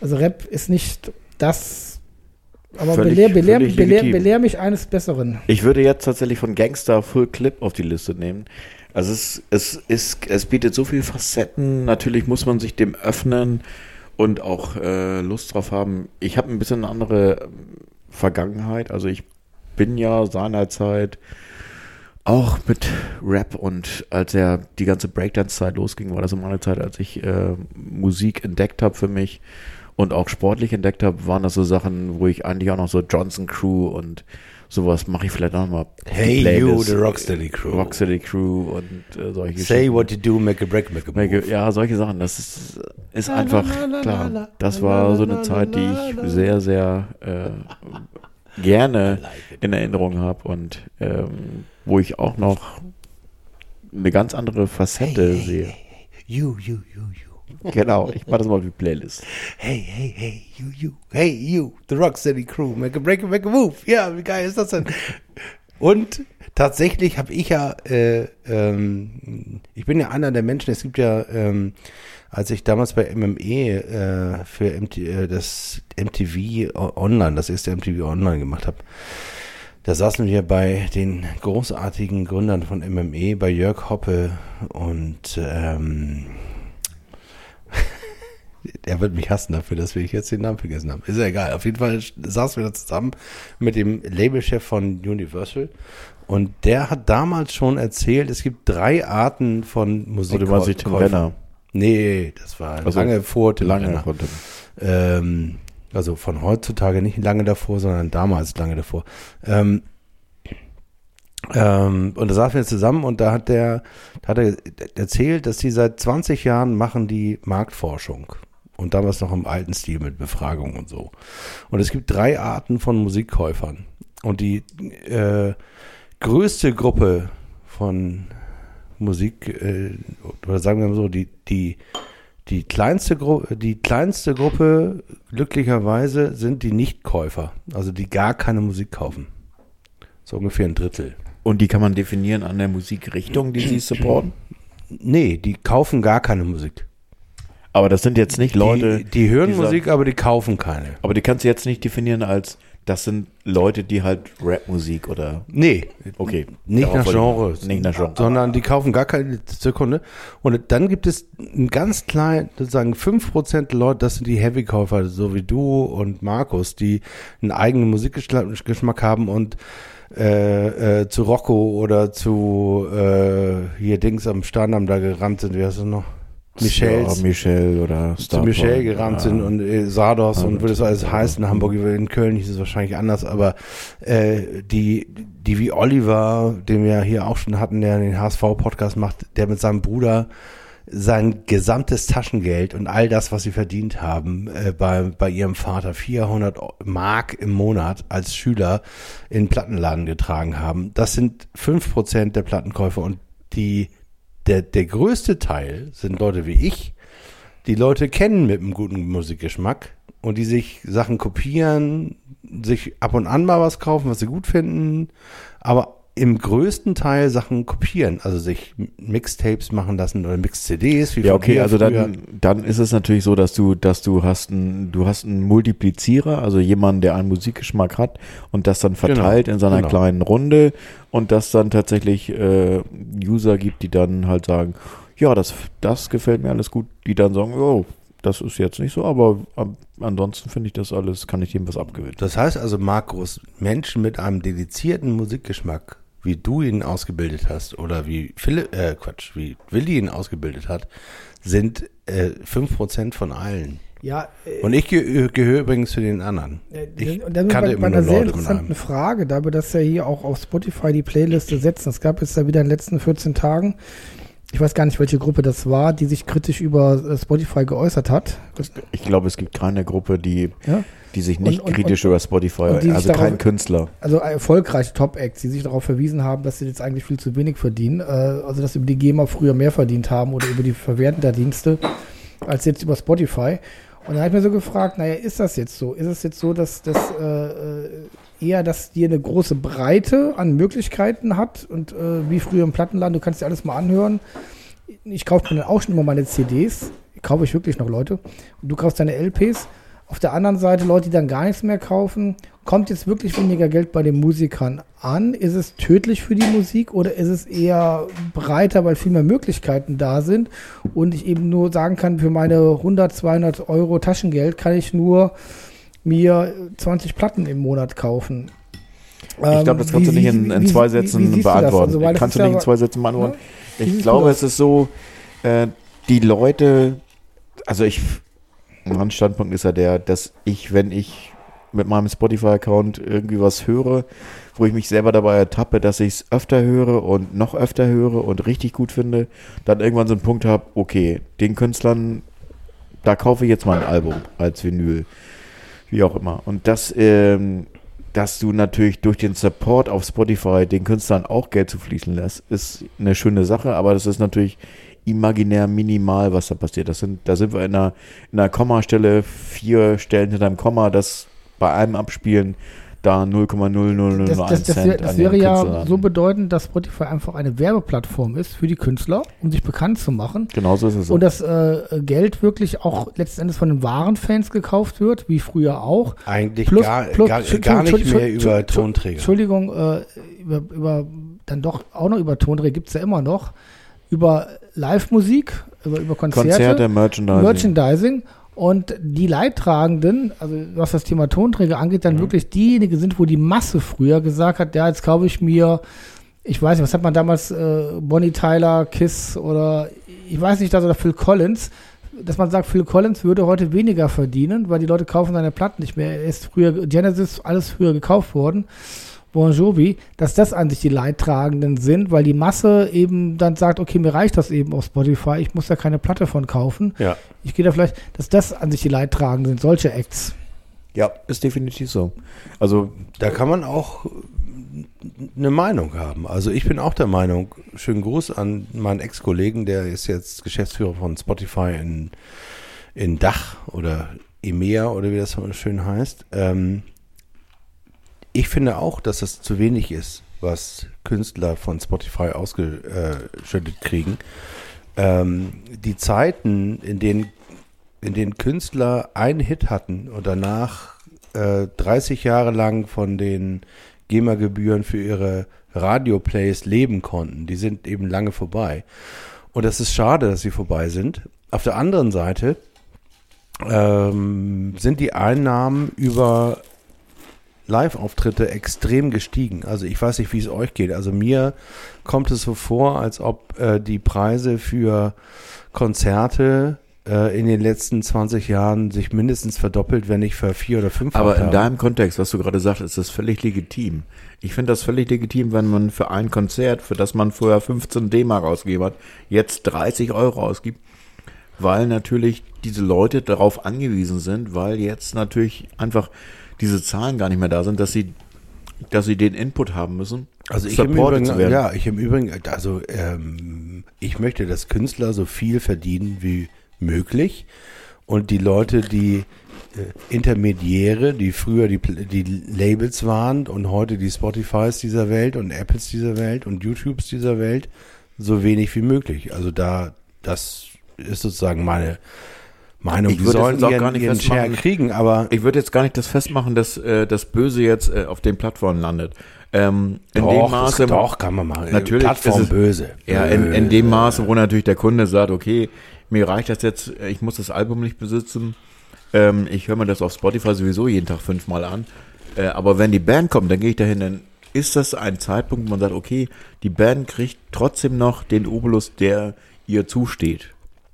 also Rap ist nicht das. Aber Völlig- belehr, belehr, völlig belehr, belehr mich eines Besseren. Ich würde jetzt tatsächlich von Gangster Full Clip auf die Liste nehmen. Also es, es, es, es bietet so viele Facetten. Natürlich muss man sich dem öffnen und auch äh, Lust drauf haben. Ich habe ein bisschen eine andere Vergangenheit. Also ich bin ja seinerzeit auch mit Rap und als er die ganze Breakdance-Zeit losging, war das in meiner Zeit, als ich äh, Musik entdeckt habe für mich und auch sportlich entdeckt habe, waren das so Sachen, wo ich eigentlich auch noch so Johnson Crew und sowas mache ich vielleicht auch mal. Hey you, the Rocksteady Crew. Rocksteady Crew und äh, solche Say Geschichten. what you do, make a break, make a move. Ja, solche Sachen, das ist, ist einfach klar. Das war so eine Zeit, die ich sehr, sehr äh, gerne in Erinnerung habe und ähm, wo ich auch noch eine ganz andere Facette sehe. You, you, you, you. Genau, ich mache das mal die Playlist. Hey, hey, hey, you, you. Hey, you, the Rocksteady Crew. Make a break, make a move. Ja, wie geil ist das denn? Und tatsächlich habe ich ja, äh, ähm, ich bin ja einer der Menschen, es gibt ja, ähm, als ich damals bei MME äh, für MT, äh, das MTV Online, das erste MTV Online gemacht habe, da saßen wir bei den großartigen Gründern von MME, bei Jörg Hoppe und ähm, er wird mich hassen dafür, dass wir jetzt den Namen vergessen haben. Ist ja egal. Auf jeden Fall saßen wir da zusammen mit dem Labelchef von Universal. Und der hat damals schon erzählt, es gibt drei Arten von Musik. Oder war sich Tim Renner? Nee, das war Also, lange vor Tim Lange Renner. Tim. Ähm, also von heutzutage nicht lange davor, sondern damals lange davor. Ähm, ähm, und da saßen wir zusammen und da hat der, da hat er erzählt, dass die seit 20 Jahren machen die Marktforschung. Und damals noch im alten Stil mit Befragung und so. Und es gibt drei Arten von Musikkäufern. Und die äh, größte Gruppe von Musik, äh, oder sagen wir mal so, die, die, die kleinste, Gru die kleinste Gruppe, glücklicherweise, sind die Nichtkäufer. Also die gar keine Musik kaufen. So ungefähr ein Drittel. Und die kann man definieren an der Musikrichtung, die sie supporten? Nee, die kaufen gar keine Musik. Aber das sind jetzt nicht Leute. die, die hören die sagen- Musik, aber die kaufen keine. Aber die kannst du jetzt nicht definieren als, das sind Leute, die halt Rapmusik oder. Nee, Okay. nicht nach Genres. Nicht nach Genre. Sondern die kaufen gar keine Sekunde. Und dann gibt es ein ganz klein, sozusagen 5% Leute, das sind die Heavy-Käufer, so wie du und Markus, die einen eigenen Musikgeschmack haben und äh, äh, zu Rocco oder zu äh, hier Dings am Sterndamm da gerannt sind, wie heißt das noch? Michels. Ja, Michel oder zu Star Michel Boy. gerannt Ja. sind und äh, Sardos Ja, und würde es alles heißen. In Hamburg, in Köln hieß es wahrscheinlich anders, aber äh, die, die wie Oliver, den wir hier auch schon hatten, der den HSV-Podcast macht, der mit seinem Bruder sein gesamtes Taschengeld und all das, was sie verdient haben, äh, bei, bei ihrem Vater 400 Mark im Monat als Schüler in den Plattenladen getragen haben. Das sind 5% der Plattenkäufer und die, der, der größte Teil sind Leute wie ich, die Leute kennen mit einem guten Musikgeschmack und die sich Sachen kopieren, sich ab und an mal was kaufen, was sie gut finden, aber im größten Teil Sachen kopieren, also sich Mixtapes machen lassen oder Mix-CDs. Ja, okay, also früher. dann, dann ist es natürlich so, dass du, dass du hast einen, du hast einen Multiplizierer, also jemanden, der einen Musikgeschmack hat und das dann verteilt in seiner genau. kleinen Runde und das dann tatsächlich äh, User gibt, die dann halt sagen, ja, das, das gefällt mir alles gut, die dann sagen, oh, das ist jetzt nicht so, aber ansonsten finde ich das alles, kann ich dem was abgewinnen. Das heißt also, Markus, Menschen mit einem dedizierten Musikgeschmack, wie du ihn ausgebildet hast oder wie Philipp, äh, Quatsch, wie Willi ihn ausgebildet hat, sind äh, 5% von allen. Ja, äh, Und ich ge gehöre übrigens zu den anderen. Ich und dann kannte bei, immer bei einer sehr Leute interessanten. Frage, da wir das ja hier auch auf Spotify die Playliste setzen. Es gab jetzt da wieder in den letzten 14 Tagen, ich weiß gar nicht, welche Gruppe das war, die sich kritisch über äh, Spotify geäußert hat. Ich glaube, es gibt keine Gruppe, die, ja? die sich nicht Und- und- kritisch über Spotify, und die sich also kein darauf- Künstler. Also erfolgreiche Top-Acts, die sich darauf verwiesen haben, dass sie jetzt eigentlich viel zu wenig verdienen. Äh, also dass sie über die GEMA früher mehr verdient haben oder über die Verwertendienste als jetzt über Spotify. Und da habe ich mir so gefragt, naja, ist das jetzt so? Ist es jetzt so, dass das äh, äh, eher, dass die eine große Breite an Möglichkeiten hat und äh, wie früher im Plattenladen, du kannst dir alles mal anhören. Ich kaufe mir dann auch schon immer meine CDs, kaufe ich wirklich noch Leute. Und du kaufst deine LPs. Auf der anderen Seite Leute, die dann gar nichts mehr kaufen. Kommt jetzt wirklich weniger Geld bei den Musikern an? Ist es tödlich für die Musik oder ist es eher breiter, weil viel mehr Möglichkeiten da sind und ich eben nur sagen kann, für meine 100, 200 Euro Taschengeld kann ich nur mir 20 Platten im Monat kaufen? Ich glaube, das kannst du nicht in, zwei Sätzen beantworten. Kannst ist du nicht in zwei Sätzen beantworten. Ich glaube, es ist so, äh, die Leute, also ich, mein Standpunkt ist ja der, dass ich, wenn ich mit meinem Spotify-Account irgendwie was höre, wo ich mich selber dabei ertappe, dass ich es öfter höre und noch öfter höre und richtig gut finde, dann irgendwann so einen Punkt habe, okay, den Künstlern, da kaufe ich jetzt mal ein Album als Vinyl. Wie auch immer. Und das, ähm, dass du natürlich durch den Support auf Spotify den Künstlern auch Geld zu fließen lässt, ist eine schöne Sache, aber das ist natürlich imaginär minimal, was da passiert. Das sind, da sind wir in einer, in einer Kommastelle, vier Stellen hinter einem Komma, das bei einem Abspielen da 0,0001 Das, das, das, Cent das wäre ja Künstler so bedeutend, dass Spotify einfach eine Werbeplattform ist für die Künstler, um sich bekannt zu machen. Genauso ist es so. Und das äh, Geld wirklich auch letzten Endes von den wahren Fans gekauft wird, wie früher auch. Eigentlich Plus- gar, plus- gar, gar nicht mehr über Tonträger. Entschuldigung, äh, über, über, dann doch auch noch über Tondreh gibt es ja immer noch, über Live-Musik, über, über Konzerte, Konzerte, Merchandising. Merchandising und die Leidtragenden, also was das Thema Tonträger angeht, dann wirklich diejenigen sind, wo die Masse früher gesagt hat, ja, jetzt kaufe ich mir, ich weiß nicht, was hat man damals, äh, Bonnie Tyler, Kiss oder ich weiß nicht, das oder Phil Collins, dass man sagt, Phil Collins würde heute weniger verdienen, weil die Leute kaufen seine Platten nicht mehr. Er ist früher, Genesis, alles früher gekauft worden. Bon Jovi, dass das an sich die Leidtragenden sind, weil die Masse eben dann sagt, okay, mir reicht das eben auf Spotify, ich muss da keine Platte von kaufen. Ja. Ich gehe da vielleicht, dass das an sich die Leidtragenden sind, solche Acts. Ja, ist definitiv so. Also, Da kann man auch eine Meinung haben. Also ich bin auch der Meinung, schönen Gruß an meinen Ex-Kollegen, der ist jetzt Geschäftsführer von Spotify in, in Dach oder EMEA oder wie das so schön heißt. Ähm, ich finde auch, dass es zu wenig ist, was Künstler von Spotify ausgeschüttet kriegen. Ähm, die Zeiten, in denen in denen Künstler einen Hit hatten und danach äh, 30 Jahre lang von den GEMA-Gebühren für ihre Radioplays leben konnten, die sind eben lange vorbei. Und das ist schade, dass sie vorbei sind. Auf der anderen Seite ähm, sind die Einnahmen über Live-Auftritte extrem gestiegen. Also ich weiß nicht, wie es euch geht. Also mir kommt es so vor, als ob äh, die Preise für Konzerte äh, in den letzten 20 Jahren sich mindestens verdoppelt, wenn nicht für vier oder fünf Aber in deinem Kontext, was du gerade sagst, ist das völlig legitim. Ich finde das völlig legitim, wenn man für ein Konzert, für das man vorher 15 D-Mark ausgegeben hat, jetzt 30 Euro ausgibt, weil natürlich diese Leute darauf angewiesen sind, weil jetzt natürlich einfach diese Zahlen gar nicht mehr da sind, dass sie, dass sie den Input haben müssen. Also ich im Übrigen, ja, ich im Übrigen, also ähm, ich möchte, dass Künstler so viel verdienen wie möglich und die Leute, die äh, Intermediäre, die früher die, die Labels waren und heute die Spotifys dieser Welt und Apples dieser Welt und YouTubes dieser Welt, so wenig wie möglich. Also da, das ist sozusagen meine Meinung. Ich Die würde sollen jetzt auch ihren, gar nicht festmachen- kriegen, aber Ich würde jetzt gar nicht das festmachen, dass äh, das Böse jetzt äh, auf den Plattformen landet. Ähm, in doch, dem Maße, das, doch kann man machen. Natürlich Plattform ist es- böse. Ja, in, in dem Maße, wo natürlich der Kunde sagt, okay, mir reicht das jetzt, ich muss das Album nicht besitzen. Ähm, ich höre mir das auf Spotify sowieso jeden Tag fünfmal an. Äh, aber wenn die Band kommt, dann gehe ich dahin, dann ist das ein Zeitpunkt, wo man sagt, okay, die Band kriegt trotzdem noch den Obolus, der ihr zusteht.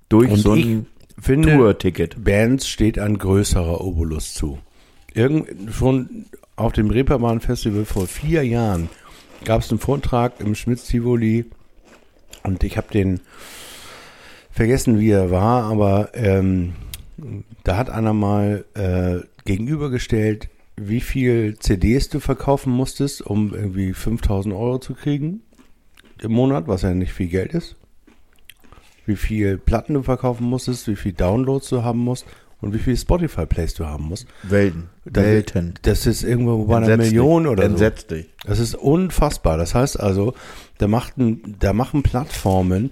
Durch Und so ich ein finde, Tour-Ticket. Bands steht ein größerer Obolus zu. Irgend, schon auf dem Reeperbahn Festival vor vier Jahren gab es einen Vortrag im Schmitz-Tivoli und ich habe den vergessen, wie er war, aber ähm, da hat einer mal äh, gegenübergestellt, wie viel CDs du verkaufen musstest, um irgendwie 5000 Euro zu kriegen im Monat, was ja nicht viel Geld ist wie viel Platten du verkaufen musstest, wie viel Downloads du haben musst und wie viel Spotify-Plays du haben musst. Welten. Welten. Das ist irgendwo bei einer Entsetzt dich. Million oder so. Entsetzt dich. Das ist unfassbar. Das heißt also, da, machten, da machen Plattformen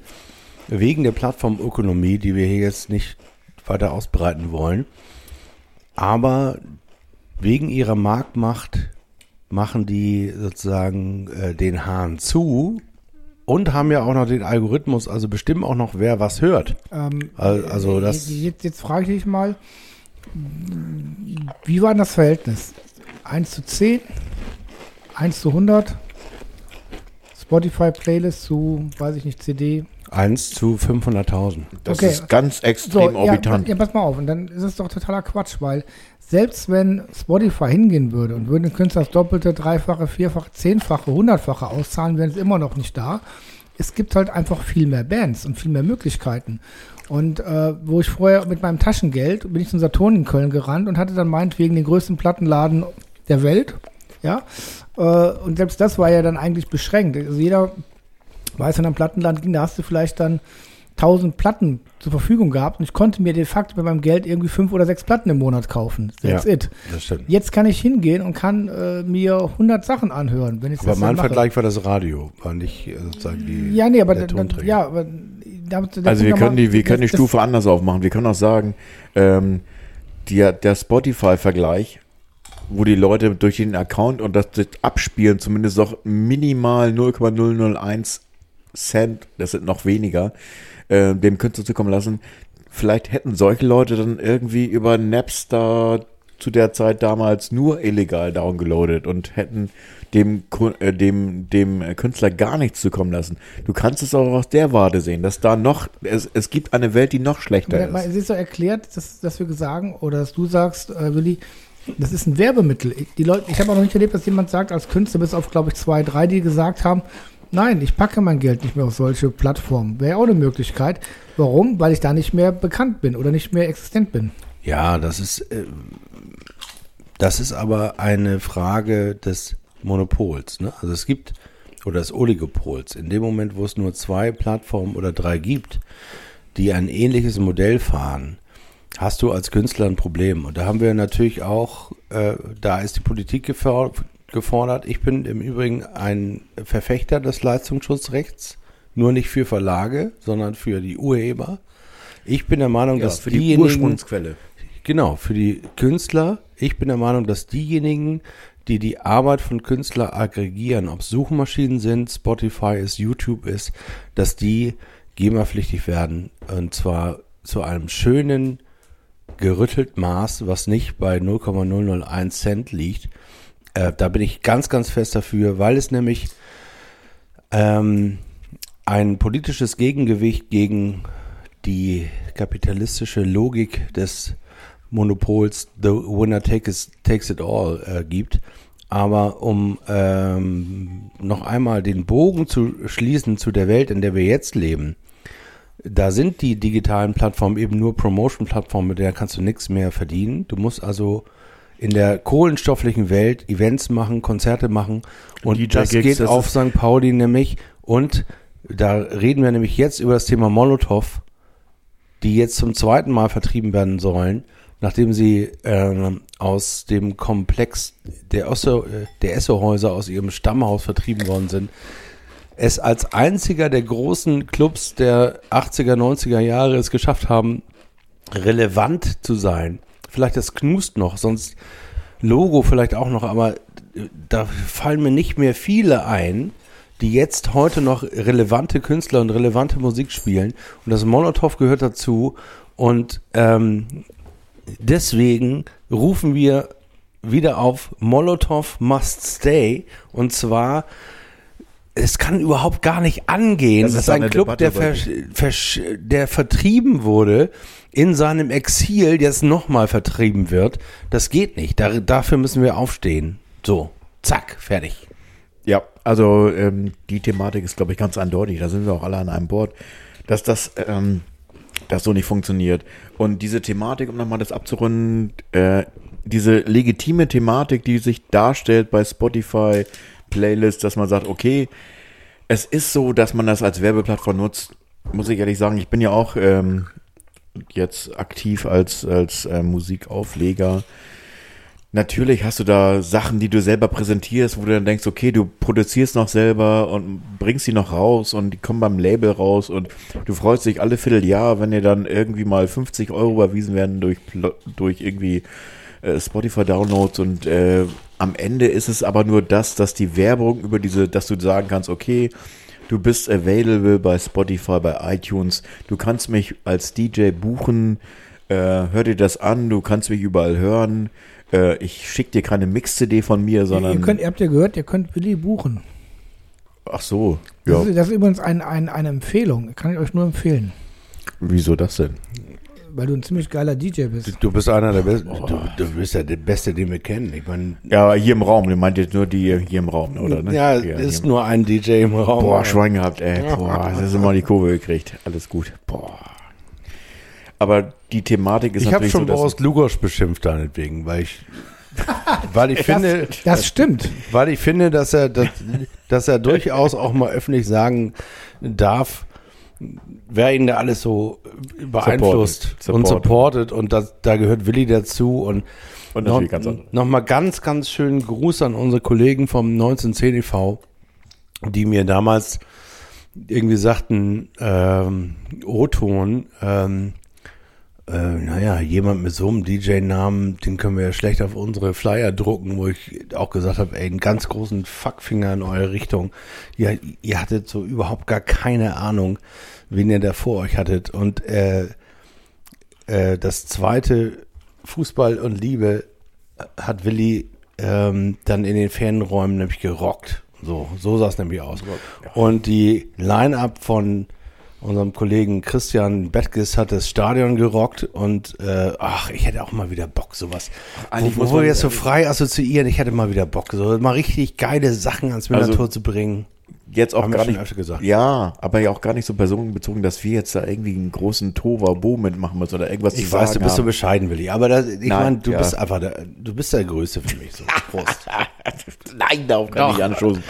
wegen der Plattformökonomie, die wir hier jetzt nicht weiter ausbreiten wollen, aber wegen ihrer Marktmacht machen die sozusagen äh, den Hahn zu und haben ja auch noch den Algorithmus, also bestimmen auch noch, wer was hört. Ähm, Al- also das- Jetzt, jetzt frage ich dich mal, wie war denn das Verhältnis? 1 zu 10? 1 zu 100? Spotify-Playlist zu, weiß ich nicht, CD? 1 zu 500.000. Das Okay. ist ganz extrem ja, orbitant. ja, pass mal auf. Und dann ist es doch totaler Quatsch, weil selbst wenn Spotify hingehen würde und würde den Künstler das Doppelte, Dreifache, Vierfache, Zehnfache, Hundertfache auszahlen, wären es immer noch nicht da. Es gibt halt einfach viel mehr Bands und viel mehr Möglichkeiten. Und äh, wo ich vorher mit meinem Taschengeld bin ich zum Saturn in Köln gerannt und hatte dann meinetwegen den größten Plattenladen der Welt. Ja. Äh, und selbst das war ja dann eigentlich beschränkt. Also jeder weiß, wenn am Plattenland ging, da hast du vielleicht dann 1000 Platten zur Verfügung gehabt und ich konnte mir de facto mit meinem Geld irgendwie fünf oder sechs Platten im Monat kaufen. That's Ja. it. Das stimmt. Jetzt kann ich hingehen und kann äh, mir 100 Sachen anhören, wenn ich Aber das mein. Vergleich war das Radio, war nicht äh, sozusagen die. Ja, nee, aber der dann, ja, aber da, da Also wir können die, wir können die das- das- Stufe anders aufmachen. Wir können auch sagen, ähm, der, der Spotify-Vergleich, wo die Leute durch den Account und das, das Abspielen zumindest noch minimal 0,001 Cent, das sind noch weniger, äh, dem Künstler zukommen lassen. Vielleicht hätten solche Leute dann irgendwie über Napster zu der Zeit damals nur illegal downgeloadet und hätten dem, äh, dem, dem Künstler gar nichts zukommen lassen. Du kannst es auch aus der Warte sehen, dass da noch, es, es gibt eine Welt, die noch schlechter mal- ist. Es ist so erklärt, dass, dass wir sagen, oder dass du sagst, äh, Willi, das ist ein Werbemittel. Die Leute, ich habe auch noch nicht erlebt, dass jemand sagt, als Künstler, bis auf, glaube ich, zwei, drei, die gesagt haben, nein, ich packe mein Geld nicht mehr auf solche Plattformen. Wäre auch eine Möglichkeit. Warum? Weil ich da nicht mehr bekannt bin oder nicht mehr existent bin. Ja, das ist, äh, das ist aber eine Frage des Monopols. Ne? Also es gibt, oder des Oligopols. In dem Moment, wo es nur zwei Plattformen oder drei gibt, die ein ähnliches Modell fahren, hast du als Künstler ein Problem. Und da haben wir natürlich auch, äh, da ist die Politik gefor- gefordert. Ich bin im Übrigen ein Verfechter des Leistungsschutzrechts, nur nicht für Verlage, sondern für die Urheber. Ich bin der Meinung, Ja, dass für die Ursprungsquelle. genau, für die Künstler, ich bin der Meinung, dass diejenigen, die die Arbeit von Künstlern aggregieren, ob es Suchmaschinen sind, Spotify ist, YouTube ist, dass die GEMA-pflichtig werden. Und zwar zu einem schönen, gerüttelt Maß, was nicht bei 0,001 Cent liegt. Äh, da bin ich ganz, ganz fest dafür, weil es nämlich ähm, ein politisches Gegengewicht gegen die kapitalistische Logik des Monopols The Winner takes, takes it all äh, gibt. Aber um ähm, noch einmal den Bogen zu schließen zu der Welt, in der wir jetzt leben, da sind die digitalen Plattformen eben nur Promotion-Plattformen, mit der kannst du nichts mehr verdienen. Du musst also in der kohlenstofflichen Welt Events machen, Konzerte machen und DJ das Gigs, geht das auf St. Pauli nämlich und da reden wir nämlich jetzt über das Thema Molotow, die jetzt zum zweiten Mal vertrieben werden sollen, nachdem sie ähm, aus dem Komplex der, Osso, äh, der Essohäuser aus ihrem Stammhaus vertrieben worden sind. Es als einziger der großen Clubs der 80er, 90er Jahre es geschafft haben, relevant zu sein. Vielleicht das Knust noch, sonst Logo vielleicht auch noch, aber da fallen mir nicht mehr viele ein, die jetzt heute noch relevante Künstler und relevante Musik spielen. Und das Molotow gehört dazu. Und ähm, deswegen rufen wir wieder auf Molotow must stay. Und zwar, es kann überhaupt gar nicht angehen, Das dass ein Club, der, versch- versch- der vertrieben wurde, in seinem Exil jetzt nochmal vertrieben wird. Das geht nicht. Da, dafür müssen wir aufstehen. So, zack, fertig. Ja, also ähm, die Thematik ist, glaube ich, ganz eindeutig. Da sind wir auch alle an einem Board, dass das, ähm, das so nicht funktioniert. Und diese Thematik, um nochmal das abzurunden, äh, diese legitime Thematik, die sich darstellt bei Spotify Playlists, dass man sagt, okay, es ist so, dass man das als Werbeplattform nutzt. Muss ich ehrlich sagen, ich bin ja auch ähm, jetzt aktiv als, als äh, Musikaufleger. Natürlich hast du da Sachen, die du selber präsentierst, wo du dann denkst, okay, du produzierst noch selber und bringst die noch raus und die kommen beim Label raus und du freust dich alle Vierteljahr, wenn dir dann irgendwie mal 50 Euro überwiesen werden durch, durch irgendwie äh, Spotify-Downloads und äh, am Ende ist es aber nur das, dass die Werbung über diese, dass du sagen kannst, okay, du bist available bei Spotify, bei iTunes, du kannst mich als DJ buchen, äh, hör dir das an, du kannst mich überall hören. Äh, ich schicke dir keine Mix-CD von mir, sondern. ihr, könnt, ihr habt ja gehört, ihr könnt Willi buchen. ach so, Das, ja. ist, das ist übrigens ein, ein, eine Empfehlung. Kann ich euch nur empfehlen. Wieso das denn? Weil du ein ziemlich geiler DJ bist. Du bist einer der besten. Du, du bist ja der Beste, den wir kennen. Ich meine, Ja, hier im Raum, du meint jetzt nur die hier im Raum, oder? Ne? ja, Hier, ist hier. nur ein DJ im Raum. Boah, Schwein gehabt, ey. Boah, das ist immer die Kurve gekriegt. Alles gut. Boah. Aber die Thematik ist ich habe natürlich schon so, Boris Lugosch beschimpft deinetwegen, weil ich, weil ich finde, Das stimmt. weil ich finde, dass er, dass, dass er durchaus auch mal öffentlich sagen darf, wer ihn da alles so beeinflusst Supportet. und Supportet. und das, da gehört Willi dazu und Und noch, ganz noch mal ganz, ganz schönen Gruß an unsere Kollegen vom 1910 e.V., die mir damals irgendwie sagten, ähm, O-Ton, ähm, äh, naja, jemand mit so einem DJ-Namen, den können wir ja schlecht auf unsere Flyer drucken, wo ich auch gesagt habe, ey, einen ganz großen Fuckfinger in eure Richtung. Ihr, ihr hattet so überhaupt gar keine Ahnung, wen ihr da vor euch hattet. Und äh, äh, das zweite, Fußball und Liebe, hat Willi ähm, dann in den Ferienräumen nämlich gerockt. So, so sah es nämlich aus. Und die Line-Up von unserem Kollegen Christian Bettges hat das Stadion gerockt und äh, ach, ich hätte auch mal wieder Bock, sowas. Eigentlich wo muss wo wir man- jetzt so frei assoziieren, ich hätte mal wieder Bock, so mal richtig geile Sachen ans Millantor Also- zu bringen. jetzt auch gar nicht, öfter gesagt. ja, aber ja auch gar nicht so personenbezogen, dass wir jetzt da irgendwie einen großen Tova-Bo mitmachen müssen oder irgendwas Ich zu weiß, du bist so haben. bescheiden, Willi, aber das, ich meine, du ja. bist einfach der, du bist der Größte für mich. So. Prost. Nein, darauf kann ich nicht anstoßen.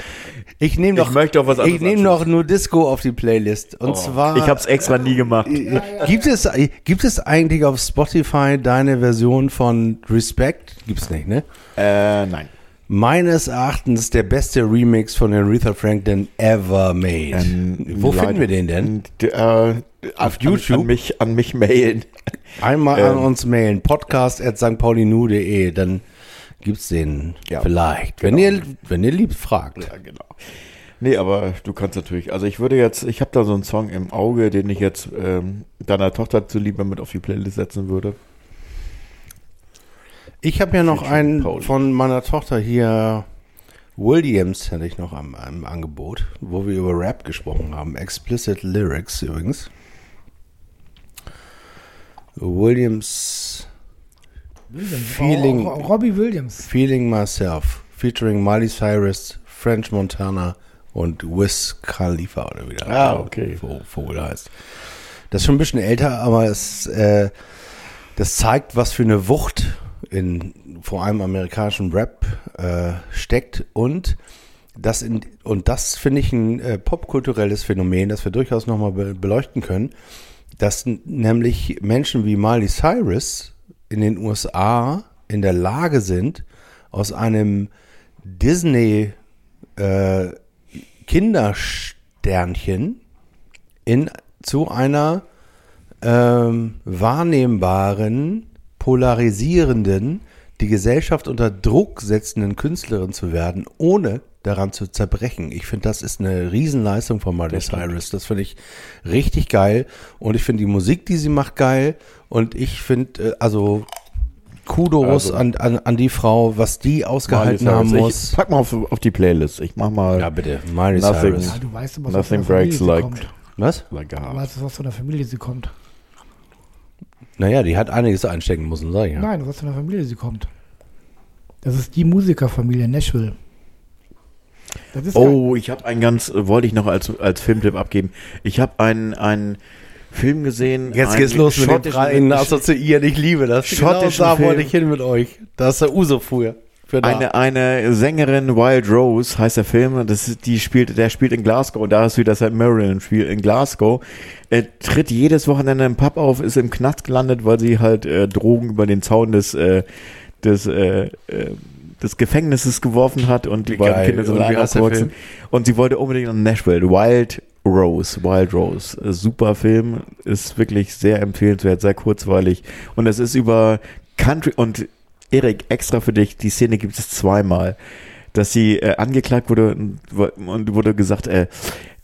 Ich nehme Ich doch, möchte auf was ich anderes nehme anstoßen. noch nur Disco auf die Playlist. Und zwar, Ich hab's extra nie gemacht. Äh, gibt es, gibt es eigentlich auf Spotify deine Version von Respect? Gibt's nicht, ne? Äh, nein. Meines Erachtens der beste Remix von Aretha Franklin ever made. Ähm, Wo leider- finden wir den denn? Äh, auf YouTube? An mich, an mich mailen. Einmal an Ähm. uns mailen. Podcast at stpaulinu.de. Dann gibt's den Ja, vielleicht. genau. Wenn ihr, wenn ihr lieb fragt. Ja, genau. Nee, aber du kannst natürlich, also ich würde jetzt, ich habe da so einen Song im Auge, den ich jetzt ähm, deiner Tochter zuliebe mit auf die Playlist setzen würde. Ich habe ja noch einen Pauli. von meiner Tochter hier. Williams hätte ich noch am, am Angebot, wo wir über Rap gesprochen haben. Explicit Lyrics übrigens. Williams Feeling- Ro- Robbie Williams. Feeling Myself featuring Miley Cyrus, French Montana und Wiz Khalifa oder wie der Ah, okay. Vo- Vogel heißt. Das ist schon ein bisschen älter, aber es, äh, das zeigt, was für eine Wucht in vor allem amerikanischen Rap äh, steckt und das in, und das finde ich ein äh, popkulturelles Phänomen, das wir durchaus nochmal be beleuchten können, dass nämlich Menschen wie Miley Cyrus in den USA in der Lage sind, aus einem Disney äh, Kindersternchen in zu einer ähm, wahrnehmbaren, polarisierenden, die Gesellschaft unter Druck setzenden Künstlerin zu werden, ohne daran zu zerbrechen. Ich finde, das ist eine Riesenleistung von Miley Cyrus. Das finde ich richtig geil. Und ich finde die Musik, die sie macht, geil. Und ich finde, äh, also Kudos Also- an, an, an die Frau, was die ausgehalten haben muss. Ich pack mal auf, auf die Playlist. Ich mach mal Ja, bitte. Miley Nothing. Cyrus. Ja, du weißt aber, was Nothing breaks Familie like, sie kommt. Was? like Du weißt, was von der Familie sie kommt. Naja, die hat einiges einstecken müssen, sag ich ja. Nein, weißt, von der Familie sie kommt. Das ist die Musikerfamilie Nashville. Das Oh, ich habe einen ganz, äh, wollte ich noch als, als Filmtipp abgeben. Ich habe einen, einen Film gesehen. Jetzt geht's los mit schottischen- reinen Assoziieren. Ich liebe das. Schottischen genau da wollte ich hin mit euch. Da ist der Uso früher. Eine, eine Sängerin, Wild Rose heißt der Film, das ist, die spielt, der spielt in Glasgow, da ist wieder St. Marilyn spielt in Glasgow. Er tritt jedes Wochenende im Pub auf, ist im Knast gelandet, weil sie halt äh, Drogen über den Zaun des, äh, des, äh, äh, des Gefängnisses geworfen hat und die beiden. Kinder sind Und wie allein heißt der aufgewachsen. Und sie wollte unbedingt nach Nashville. Wild Rose, Wild Rose. Äh, Super Film, ist wirklich sehr empfehlenswert, sehr kurzweilig. Und es ist über Country und Erik, extra für dich, die Szene gibt es zweimal, dass sie äh, angeklagt wurde und, und wurde gesagt, äh,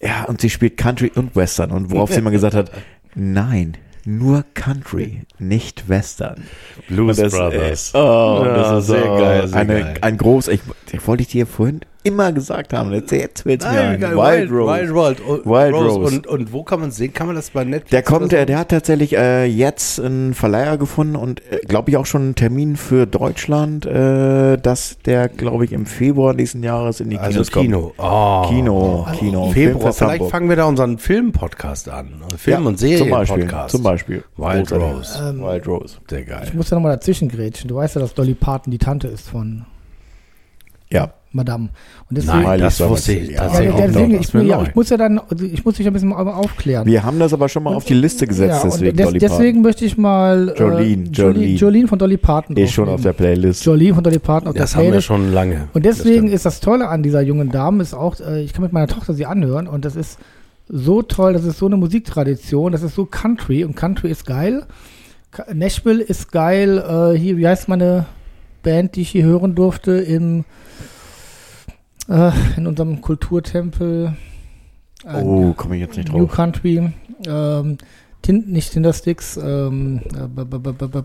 ja, und sie spielt Country und Western. Und worauf sie immer gesagt hat, nein, nur Country, nicht Western. Blues das, Brothers. Äh, oh, Ja, das ist sehr so geil, sehr eine, geil. Ein groß, ich, ich wollte ich dir vorhin immer gesagt haben, jetzt, jetzt will's mir ein. geil. Wild, Rose. Wild, Wild, Wild, Wild Rose. Und, und wo kann man sehen? Kann man das bei Netflix? Der kommt, der, der hat tatsächlich äh, jetzt einen Verleiher gefunden und äh, glaube ich auch schon einen Termin für Deutschland, äh, dass der, glaube ich, im Februar nächsten Jahres in die also Kinos kommt. Kino. Oh. Kino, Kino. Februar. Vielleicht Hamburg. fangen wir da unseren Film-Podcast an. Film- Ja, und zum Beispiel, Serien-Podcast. zum Beispiel. Wild Großartig. Rose. Ähm, Wild Rose. Sehr geil. Ich muss ja nochmal dazwischen grätschen. Du weißt ja, dass Dolly Parton die Tante ist von Ja. Madame. Und deswegen, Nein, das wusste ich Ja, ja, tatsächlich der- deswegen, ich, Das ja, ich muss ja dann, also ich muss dich ein bisschen au- aufklären. Wir haben das aber schon mal auf die Liste gesetzt, ja, und deswegen, des, Dolly deswegen möchte ich mal äh, Jolene, Jolene, Jolene. Jolene von Dolly Parton. Ist schon auf der. Playlist. Jolene von Dolly Parton auf Das der haben wir Playlist. schon lange. Und Das deswegen stimmt. ist das Tolle an dieser jungen Dame, ist auch, äh, ich kann mit meiner Tochter sie anhören und das ist so toll, das ist so eine Musiktradition, das ist so Country und Country ist geil. Nashville ist geil, äh, hier, wie heißt meine Band, die ich hier hören durfte im, äh, in unserem Kulturtempel? Äh, Oh, komme ich jetzt nicht New drauf. Country, ähm, Tin, nicht Tindersticks, ähm, äh,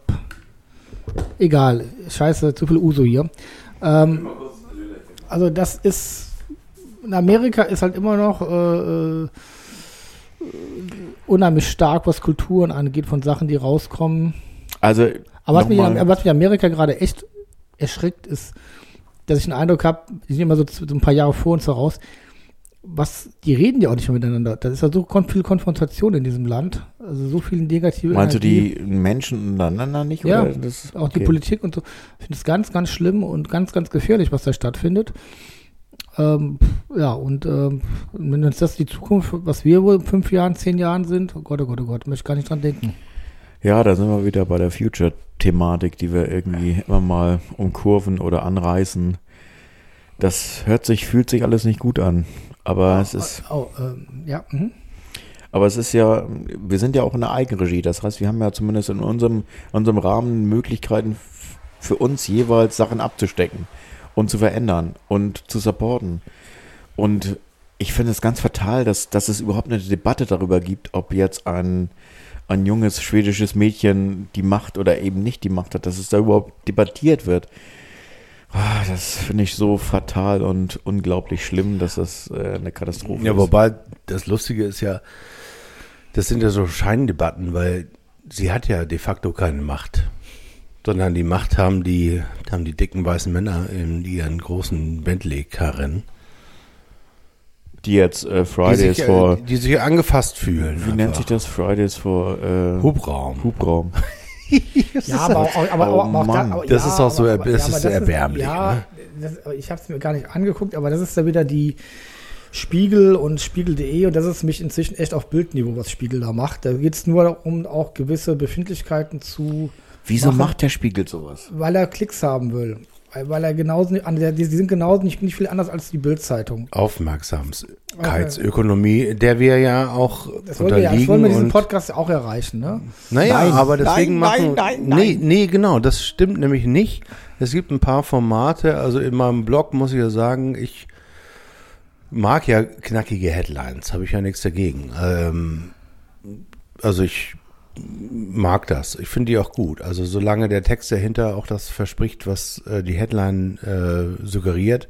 egal, scheiße, zu viel Uso hier. Ähm, also das ist, in Amerika ist halt immer noch äh, äh, unheimlich stark, was Kulturen angeht, von Sachen, die rauskommen. Also, Aber was mich, was mich in Amerika gerade echt erschreckt, ist, dass ich den Eindruck habe, die sind immer so, so ein paar Jahre vor uns voraus, was, die reden ja auch nicht mehr miteinander. Das ist ja so kon viel Konfrontation in diesem Land. Also so viel negative meinst du Energie. die Menschen untereinander nicht? Ja, oder das, Auch die okay. Politik und so. Ich finde es ganz, ganz schlimm und ganz, ganz gefährlich, was da stattfindet. Ähm, ja, und ähm, wenn uns das die Zukunft, was wir wohl in fünf Jahren, zehn Jahren sind, oh Gott, oh Gott, oh Gott, möchte ich gar nicht dran denken. Ja, da sind wir wieder bei der Future-Thematik, die wir irgendwie immer mal umkurven oder anreißen. Das hört sich, fühlt sich alles nicht gut an. Aber es ist, Oh, ähm, ja. Mhm. aber es ist ja, wir sind ja auch in der Eigenregie. Das heißt, wir haben ja zumindest in unserem, unserem Rahmen Möglichkeiten für uns jeweils Sachen abzustecken und zu verändern und zu supporten. Und ich finde es ganz fatal, dass, dass es überhaupt eine Debatte darüber gibt, ob jetzt ein, ein junges schwedisches Mädchen die Macht oder eben nicht die Macht hat, dass es da überhaupt debattiert wird. Ah, Das finde ich so fatal und unglaublich schlimm, dass das äh, eine Katastrophe Ja, ist. wobei das Lustige ist ja, das sind ja so Scheindebatten, weil sie hat ja de facto keine Macht. Sondern die Macht haben die, haben die dicken weißen Männer in ihren großen Bentley-Karren. Die jetzt äh, Die Fridays sich, äh, for, die sich angefasst fühlen. wie nennt sich das? Fridays for äh, Hubraum. Hubraum. Ja, aber auch, aber, aber, Oh aber auch Mann. da, aber, Das ja, ist auch so aber, erb- aber, das ja, ist so erbärmlich, Ja, ne? das, ich habe es mir gar nicht angeguckt, aber das ist da wieder die Spiegel und Spiegel.de und das ist mich inzwischen echt auf Bildniveau, was Spiegel da macht. Da geht es nur darum, auch gewisse Befindlichkeiten zu, Wieso Machen. macht der Spiegel sowas? weil er Klicks haben will. Weil, er genauso, an der- die, sind genauso nicht, nicht viel anders als die Bildzeitung. Aufmerksamkeitsökonomie, der wir ja auch Das wollen wir, ja, das unterliegen. wollen wir diesen Podcast auch erreichen, ne? Naja, Nein, aber deswegen nein, machen. nein, nein, Nee, nee, genau, das stimmt nämlich nicht. Es gibt ein paar Formate, also in meinem Blog muss ich ja sagen, ich mag ja knackige Headlines, habe ich ja nichts dagegen. Ähm, also ich mag das. Ich finde die auch gut. Also solange der Text dahinter auch das verspricht, was äh, die Headline äh, suggeriert,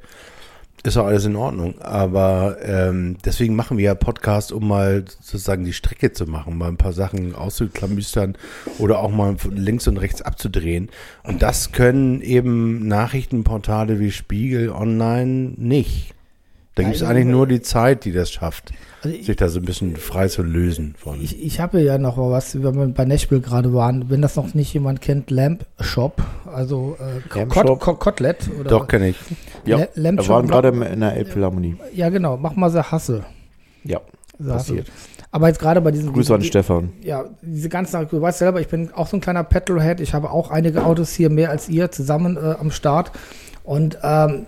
ist auch alles in Ordnung. Aber ähm, deswegen machen wir ja Podcast, um mal sozusagen die Strecke zu machen, mal ein paar Sachen auszuklamüstern oder auch mal links und rechts abzudrehen. Und das können eben Nachrichtenportale wie Spiegel Online nicht. Da gibt es ich- eigentlich nur die Zeit, die das schafft, Also ich- sich da so ein bisschen frei zu lösen von. Ich, ich habe ja noch mal was, wenn wir bei Nashville gerade waren, wenn das noch nicht jemand kennt, Lamp Shop, also äh, Lamp Kot, Shop? Kot, Kotelett. Oder Doch, kenne ich. Ja, La- Lamp wir waren Shop- gerade in der Elbphilharmonie. Ja, genau, mach mal so Hasse. Ja, So Hasse. passiert. Aber jetzt gerade bei diesen. Grüße an die- Stefan. Ja, diese ganzen, du weißt selber, ich bin auch so ein kleiner Petrolhead. Ich habe auch einige Autos hier, mehr als ihr, zusammen äh, am Start. Und ähm,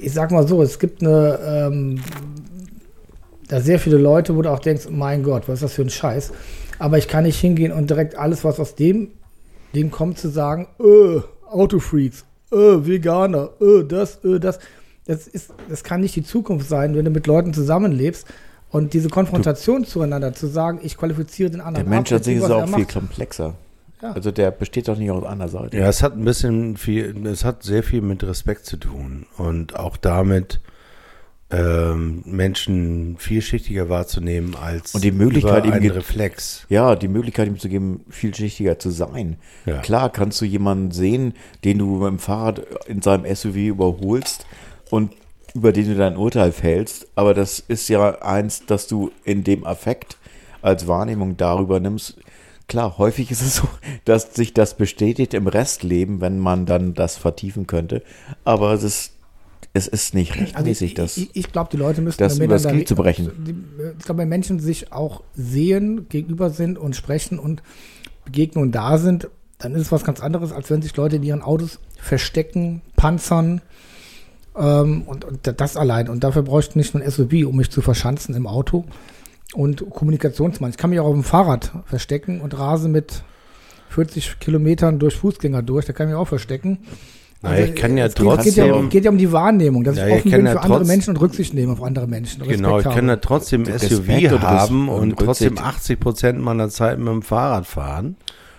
ich sag mal so, es gibt eine, ähm, da sehr viele Leute, wo du auch denkst, mein Gott, was ist das für ein Scheiß. Aber ich kann nicht hingehen und direkt alles, was aus dem Ding kommt, zu sagen, äh, Autofreaks, äh, Veganer, äh, das, äh, das. Das, ist, das kann nicht die Zukunft sein, wenn du mit Leuten zusammenlebst. Und diese Konfrontation zueinander zu sagen, ich qualifiziere den Der anderen. Mensch ab, an sich ist dem, auch viel macht. komplexer. Ja. Also der besteht doch nicht aus einer Seite. Ja, es hat ein bisschen viel, es hat sehr viel mit Respekt zu tun und auch damit, ähm, Menschen vielschichtiger wahrzunehmen als Und die Möglichkeit, über ihm einen Reflex. Ja, die Möglichkeit ihm zu geben, vielschichtiger zu sein. Ja. Klar kannst du jemanden sehen, den du mit dem Fahrrad in seinem SUV überholst und über den du dein Urteil fällst, aber das ist ja eins, dass du in dem Affekt als Wahrnehmung darüber nimmst. Klar, häufig ist es so, dass sich das bestätigt im Restleben, wenn man dann das vertiefen könnte, aber es ist, es ist nicht Also rechtmäßig, ich, das. ich, glaube, die Leute müssen das miteinander übers Knie zu re- brechen. Ich glaube, wenn Menschen sich auch sehen, gegenüber sind und sprechen und begegnen und da sind, dann ist es was ganz anderes, als wenn sich Leute in ihren Autos verstecken, panzern ähm, und, und das allein. Und dafür bräuchte ich nicht nur ein SUV, um mich zu verschanzen im Auto und Kommunikationsmann. Ich kann mich auch auf dem Fahrrad verstecken und rase mit 40 Kilometern durch Fußgänger durch. Da kann ich mich auch verstecken. Naja, ich kann ja es geht, geht, ja, trotzdem- geht ja um die Wahrnehmung, dass Ja, ich ich offen kann bin ja für andere trotz- Menschen und Rücksicht nehme auf andere Menschen. Genau, ich Respekt kann ja trotzdem Respekt SUV und Res- haben und und trotzdem Rücksicht. 80 Prozent meiner Zeit mit dem Fahrrad fahren.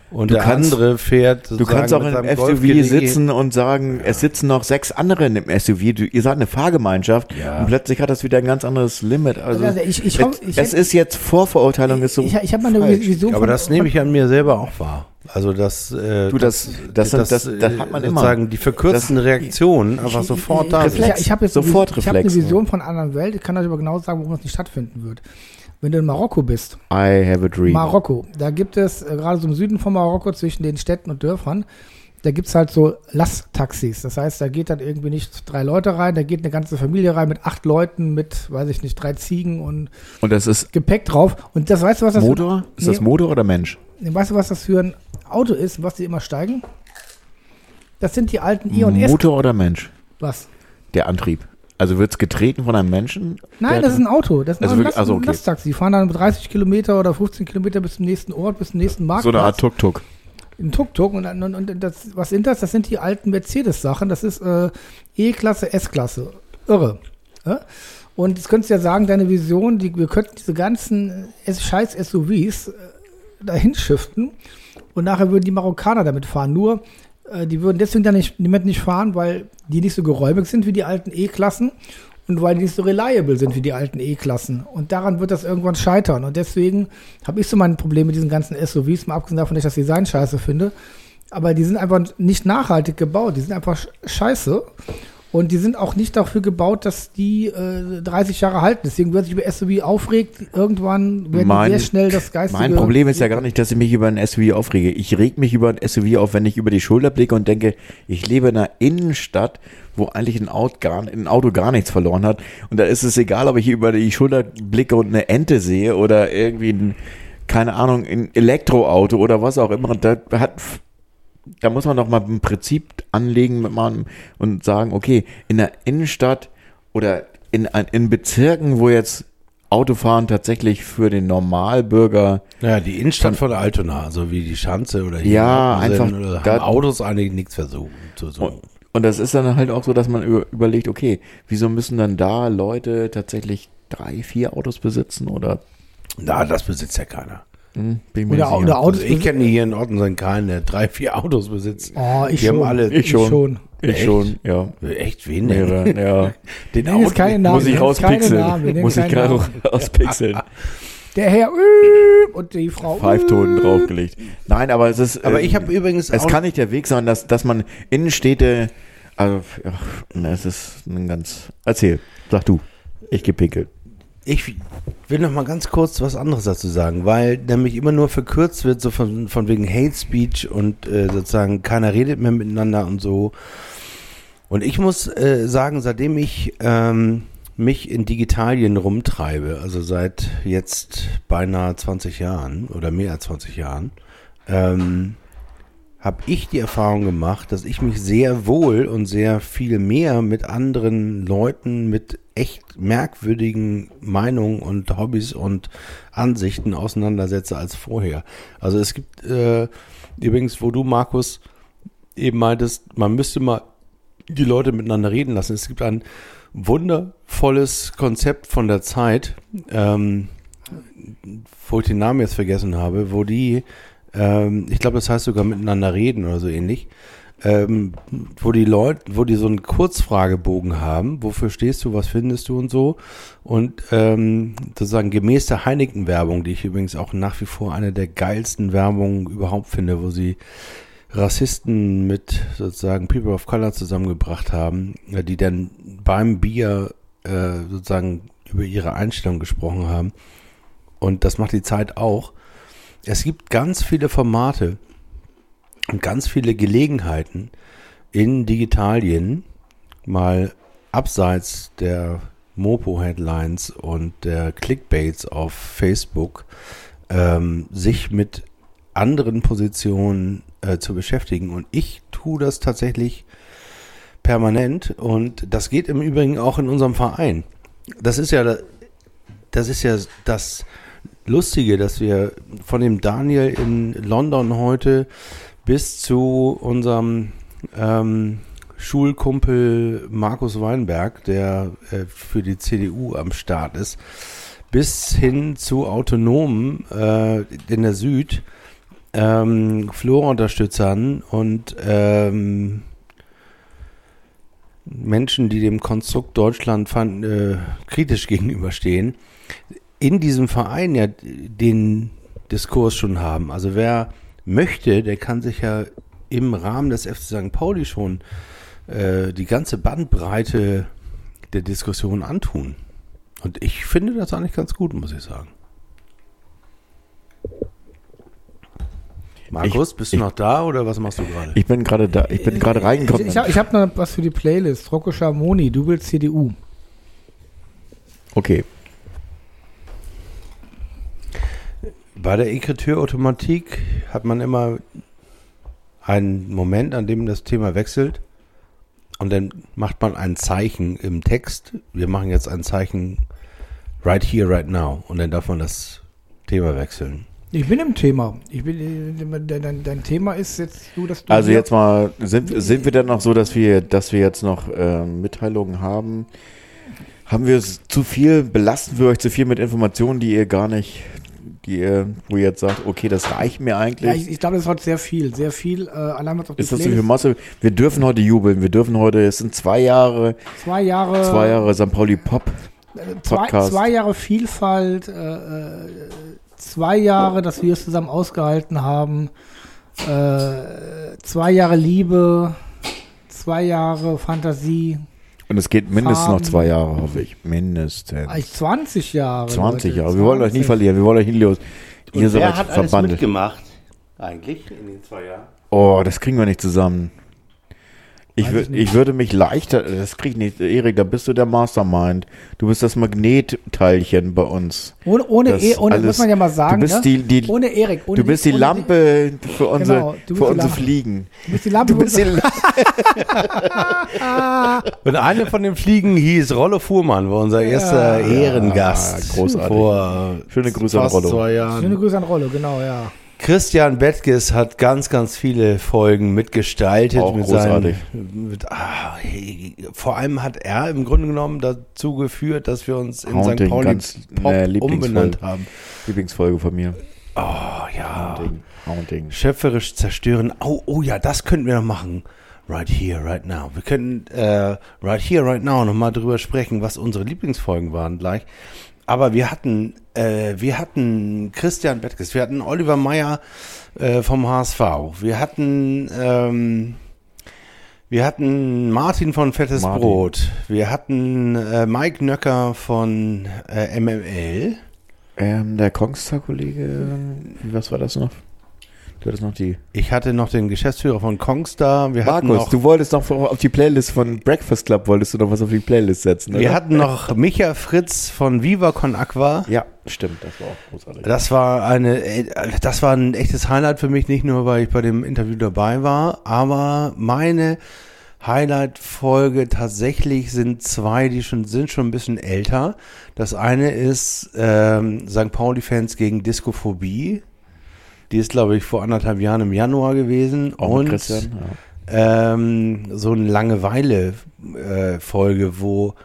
Und Du der kannst- andere fährt Du kannst auch in einem SUV sitzen und sagen, es sitzen noch sechs andere in dem SUV. Du, ihr seid eine Fahrgemeinschaft Ja. und plötzlich hat das wieder ein ganz anderes Limit. Also Also ich- ich ich es ist jetzt Vorverurteilung ist so. ich ich habe mal eine. Vision Aber von- das nehme ich an mir selber auch wahr. Also das, äh, Du, das- das sind- das- das hat man immer. sozusagen die verkürzten Das- Reaktionen einfach sofort da ich, sind. ich, ich habe jetzt Sofort ich habe eine Reflex. Vision von einer anderen Welt. Ich kann euch aber genau sagen, warum das nicht stattfinden wird. Wenn du in Marokko bist, I have a dream. Marokko, da gibt es äh, gerade so im Süden von Marokko zwischen den Städten und Dörfern, da gibt es halt so Lasttaxis. Das heißt, da geht dann irgendwie nicht drei Leute rein, da geht eine ganze Familie rein mit acht Leuten, mit, weiß ich nicht, drei Ziegen und Und das ist Gepäck drauf. Und das weißt du, was das Motor? Ist das Nee. Motor oder Mensch? Weißt du, was das für ein Auto ist, was die immer steigen? Das sind die alten I und S. Motor oder Mensch? Was? Der Antrieb. Also wird's getreten von einem Menschen? Nein, das ist ein Auto. Das ist Also ein, wirklich- Last, also okay. Lasttaxi. Die fahren dann 30 Kilometer oder 15 Kilometer bis zum nächsten Ort, bis zum nächsten Marktplatz. so eine Art Tuk-Tuk. Ein Tuk-Tuk. Und, und, und das, was sind das? Das sind die alten Mercedes-Sachen. Das ist äh, E-Klasse, S-Klasse. Irre. Ja? Und jetzt könntest du ja sagen, deine Vision, die, wir könnten diese ganzen scheiß SUVs äh, dahin shiften und nachher würden die Marokkaner damit fahren. Nur, äh, die würden deswegen dann nicht, damit nicht fahren, weil die nicht so geräumig sind wie die alten E-Klassen und weil die nicht so reliable sind wie die alten E-Klassen. Und daran wird das irgendwann scheitern. Und deswegen habe ich so mein Problem mit diesen ganzen SUVs, mal abgesehen davon, dass ich das Design scheiße finde. Aber die sind einfach nicht nachhaltig gebaut. Die sind einfach sch- scheiße. Und die sind auch nicht dafür gebaut, dass die äh, 30 Jahre halten. Deswegen, wer sich über SUV aufregt, irgendwann werden Mein- die sehr schnell das geistige... Mein Problem ist ja gar nicht, dass ich mich über ein SUV aufrege. Ich reg mich über ein SUV auf, wenn ich über die Schulter blicke und denke, ich lebe in einer Innenstadt, wo eigentlich ein Auto, gar, ein Auto gar nichts verloren hat. Und da ist es egal, ob ich über die Schulter blicke und eine Ente sehe oder irgendwie ein, keine Ahnung, ein Elektroauto oder was auch immer. Da hat da muss man doch mal ein Prinzip anlegen mit man und sagen, okay, in der Innenstadt oder in, in Bezirken, wo jetzt Autofahren tatsächlich für den Normalbürger Naja, die Innenstadt von Altona, so wie die Schanze oder hier Ja, einfach oder haben da- Autos eigentlich nichts versuchen zu und, suchen. und das ist dann halt auch so, dass man über, überlegt, okay, wieso müssen dann da Leute tatsächlich drei, vier Autos besitzen oder Na, das besitzt ja keiner. Hm, bin mir Oder, oder Autos... Also ich kenne hier in Ottensen keinen, der drei, vier Autos besitzt. oh, ich die schon. haben alle Ich schon. Ich Echt? schon, ja. echt wen denn? Mehrere, ja. Den Nenn jetzt keine Namen. Muss ich keine rauspixeln. Muss ich keine gerade rauspixeln. Der Herr äh, und die Frau. Pfeiftonen äh. draufgelegt. Nein, aber es ist. Aber ähm, ich habe übrigens Es kann nicht der Weg sein, dass, dass man Innenstädte. Also, ach, es ist ein ganz. Erzähl, sag du. Ich gepinkelt. Ich will noch mal ganz kurz was anderes dazu sagen, weil nämlich immer nur verkürzt wird, so von, von wegen Hate Speech und äh, sozusagen keiner redet mehr miteinander und so. Und ich muss äh, sagen, seitdem ich ähm, mich in Digitalien rumtreibe, also seit jetzt beinahe 20 Jahren oder mehr als 20 Jahren, ähm, habe ich die Erfahrung gemacht, dass ich mich sehr wohl und sehr viel mehr mit anderen Leuten mit echt merkwürdigen Meinungen und Hobbys und Ansichten auseinandersetze als vorher. Also es gibt äh, übrigens, wo du Markus eben meintest, man müsste mal die Leute miteinander reden lassen. Es gibt ein wundervolles Konzept von der Zeit, ähm, wo ich den Namen jetzt vergessen habe, wo die ähm, ich glaube, das heißt sogar miteinander reden oder so ähnlich, ähm, wo die Leute, wo die so einen Kurzfragebogen haben, wofür stehst du, was findest du und so und ähm, sozusagen gemäß der Heineken-Werbung, die ich übrigens auch nach wie vor eine der geilsten Werbungen überhaupt finde, wo sie Rassisten mit sozusagen People of Color zusammengebracht haben, äh, die dann beim Bier äh, sozusagen über ihre Einstellung gesprochen haben. Und das macht die Zeit auch. Es gibt ganz viele Formate und ganz viele Gelegenheiten in Digitalien, mal abseits der Mopo-Headlines und der Clickbaits auf Facebook, ähm, sich mit anderen Positionen äh, zu beschäftigen. Und ich tue das tatsächlich permanent und das geht im Übrigen auch in unserem Verein. Das ist ja, das ist ja das Lustige, dass wir von dem Daniel in London heute bis zu unserem ähm, Schulkumpel Markus Weinberg, der äh, für die CDU am Start ist, bis hin zu Autonomen äh, in der Süd, ähm, Flora-Unterstützern und ähm, Menschen, die dem Konstrukt Deutschland fand, äh, kritisch gegenüberstehen, in diesem Verein ja den Diskurs schon haben. Also wer möchte, der kann sich ja im Rahmen des FC St. Pauli schon äh, die ganze Bandbreite der Diskussion antun. Und ich finde das eigentlich ganz gut, muss ich sagen. Markus, Ich- bist du ich- noch da oder was machst du gerade? Ich bin gerade da, ich bin gerade Ich, reingekommen. ich, hab- ich habe noch was für die Playlist. Rocco Schamoni, du willst CDU. Okay. Bei der Ekritürautomatik hat man immer einen Moment, an dem das Thema wechselt. Und dann macht man ein Zeichen im Text. Wir machen jetzt ein Zeichen right here, right now. Und dann darf man das Thema wechseln. Ich bin im Thema. Ich bin, äh, dein, dein, Thema ist jetzt so, dass du. Also jetzt mal, sind, sind wir denn noch so, dass wir, dass wir jetzt noch ähm, Mitteilungen haben? Haben wir es zu viel, belasten wir euch zu viel mit Informationen, die ihr gar nicht, die ihr, wo ihr jetzt sagt, okay, das reicht mir eigentlich? Ja, ich, ich glaube, das ist heute sehr viel. Sehr viel. Äh, allein was auf ist das so viel Masse? Wir dürfen heute jubeln. Wir dürfen heute, es sind zwei Jahre, Zwei Jahre. zwei Jahre St. Pauli Pop. äh, zwei, Podcast. zwei Jahre Vielfalt. Äh, äh, zwei Jahre, dass wir es zusammen ausgehalten haben. Äh, zwei Jahre Liebe. Zwei Jahre Fantasie. Und es geht mindestens noch Farben. zwei Jahre, hoffe ich. Mindestens. Eigentlich 20 Jahre. 20 Leute, Jahre. Wir wollen euch nie 20. verlieren. Wir wollen euch nie los. Ihr Und wer seid hat alles verbandelt. mitgemacht? Eigentlich in den zwei Jahren? Oh, das kriegen wir nicht zusammen. Ich, wür- ich ich würde mich leichter, das krieg ich nicht. Erik, da bist du der Mastermind. Du bist das Magnetteilchen bei uns. Ohne, ohne, e, ohne alles- muss man ja mal sagen. du bist ne? die, die, ohne Erik. Ohne du bist die Lampe für unsere, Genau, du bist für unsere Lampe. Fliegen. Du bist die Lampe. Du bist die Lampe. Und eine von den Fliegen hieß Rollo Fuhrmann, war unser erster Ehrengast. großartig. Vor Schöne Grüße an Rollo. Schöne. Grüße an Rollo, genau, ja. Christian Bettges hat ganz, ganz viele Folgen mitgestaltet. Auch mit großartig. Seinen, mit, ah, hey, vor allem hat er im Grunde genommen dazu geführt, dass wir uns in St. Haunting, Pauli ganz, Pop Lieblingsfolge. umbenannt haben. Lieblingsfolge von mir. Oh ja. Haunting. Haunting. Schöpferisch zerstören. Oh, oh ja, das könnten wir noch machen. Right here, right now. Wir könnten äh, right here, right now nochmal drüber sprechen, was unsere Lieblingsfolgen waren gleich. Aber wir hatten, äh, wir hatten Christian Bettges, wir hatten Oliver Meyer äh, vom HSV, wir hatten, ähm, wir hatten Martin von Fettes Martin. Brot, wir hatten äh, Mike Nöcker von äh, MML. Ähm, der Kongstar-Kollege, was war das noch? Du hattest noch die. Ich hatte noch den Geschäftsführer von Kongstar. Wir Markus, noch du wolltest noch auf die Playlist von Breakfast Club, wolltest du noch was auf die Playlist setzen, Wir oder? hatten noch Micha Fritz von Viva Con Aqua. Ja, stimmt, das war auch großartig. Das war eine, das war ein echtes Highlight für mich, nicht nur weil ich bei dem Interview dabei war, aber meine Highlight-Folge tatsächlich sind zwei, die schon sind schon ein bisschen älter. Das eine ist ähm, St. Pauli-Fans gegen Diskophobie. Die ist, glaube ich, vor anderthalb Jahren im Januar gewesen. Auch und Christian, ja. ähm, so eine Langeweile-Folge, wo,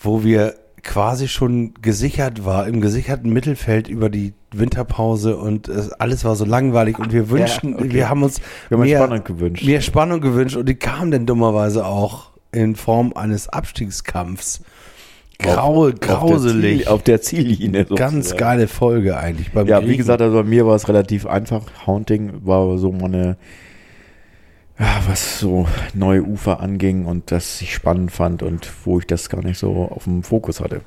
wo wir quasi schon gesichert war, im gesicherten Mittelfeld über die Winterpause und es, alles war so langweilig und wir wünschten, okay. wir haben uns Wir haben mehr, Spannung gewünscht. mehr Spannung gewünscht und die kam dann dummerweise auch in Form eines Abstiegskampfs. Graue, Auf der grauselig. Ziel- Auf der Ziellinie. Ganz sozusagen. geile Folge eigentlich. Beim Ja, wie Griechen. gesagt, also bei mir war es relativ einfach. Haunting war so meine, was so neue Ufer anging und das ich spannend fand und wo ich das gar nicht so auf dem Fokus hatte.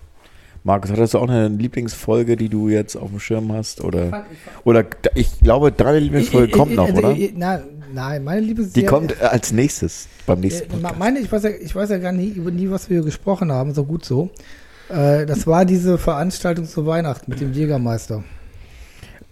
Markus, hattest du auch eine Lieblingsfolge, die du jetzt auf dem Schirm hast? Oder, oder ich glaube, deine Lieblingsfolge kommt noch, also, oder? Na, nein, meine liebe Die kommt äh, als nächstes beim nächsten Äh, Podcast. meine, ich weiß ja, ich weiß ja gar nie, über nie, was wir gesprochen haben, so gut so. Äh, das war diese Veranstaltung zu Weihnachten mit dem Jägermeister.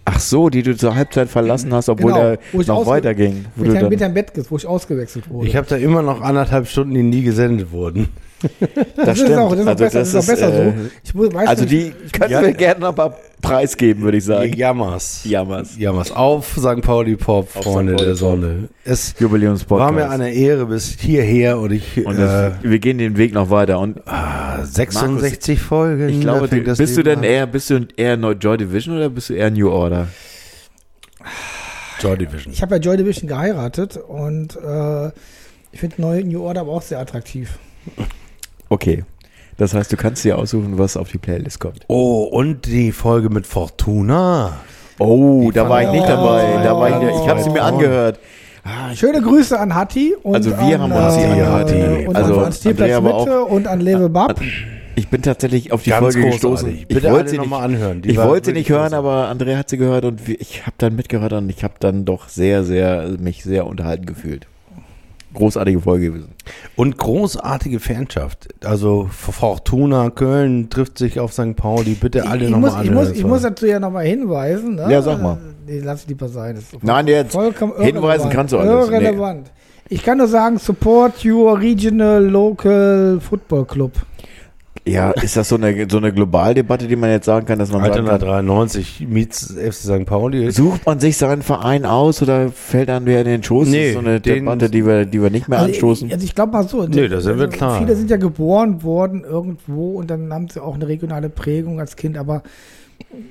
Ach so, die du zur Halbzeit verlassen hast, obwohl Genau, er noch weiterging. Wo Mit du Herrn, dann, mit Herrn Bettges, wo ich ausgewechselt wurde. Ich habe da immer noch anderthalb Stunden, die nie gesendet wurden. das, ist auch, das ist auch besser, das ist auch besser äh, so. Ich muss, weiß Also nicht, die können Ja. wir gerne noch mal preisgeben, würde ich sagen. Jammers. Jammers. Jammers. Auf St. Pauli Pop, Auf Freunde. Pauli der Pop. Sonne. Es Jubiläumspodcast. war mir eine Ehre bis hierher und ich und äh, das, wir gehen den Weg noch weiter. Und 66 Folgen. ich glaube, du, das bist du denn an. eher, bist du eher Neu- Joy Division oder bist du eher New Order? Joy Division. ich habe ja Joy Division geheiratet und äh, ich finde neue New Order aber auch sehr attraktiv. Okay. Das heißt, du kannst dir aussuchen, was auf die Playlist kommt. Oh, und die Folge mit Fortuna. Oh, da war ich nicht dabei. Da war ich, nicht- ich habe sie mir angehört. Ah, ich, Schöne Grüße an Hatti und Also wir an, haben uns äh, angehört, äh, und also an war Mitte und an Lewe Bab. ich bin tatsächlich auf die Ganz Folge großartig. gestoßen. Bitte ich wollte sie noch nicht, mal anhören. Die ich wollte nicht hören, großartig. aber Andrea hat sie gehört und ich habe dann mitgehört und ich habe dann doch sehr, sehr mich sehr unterhalten gefühlt. Großartige Folge gewesen. Und großartige Fanschaft. Also Fortuna Köln trifft sich auf St. Pauli. Bitte alle nochmal ich, muss, ich muss dazu ja nochmal hinweisen. Ne? Ja, sag mal. Nee, lass ich lieber sein. Das ist Nein, jetzt vollkommen hinweisen kannst du alles. Nee. Irrelevant. Ich kann nur sagen, support your regional local football club. Ja, ist das so eine, so eine Globaldebatte, die man jetzt sagen kann, dass man Altona kann, 93 meets FC St. Pauli. sucht man sich seinen Verein aus oder fällt dann wer in den Schoß? Nee, das ist so eine den- Debatte, die wir, die wir nicht mehr Also, anstoßen. also ich glaube mal so. Nee, da sind wir klar. Viele sind ja geboren worden irgendwo und dann haben sie auch eine regionale Prägung als Kind. Aber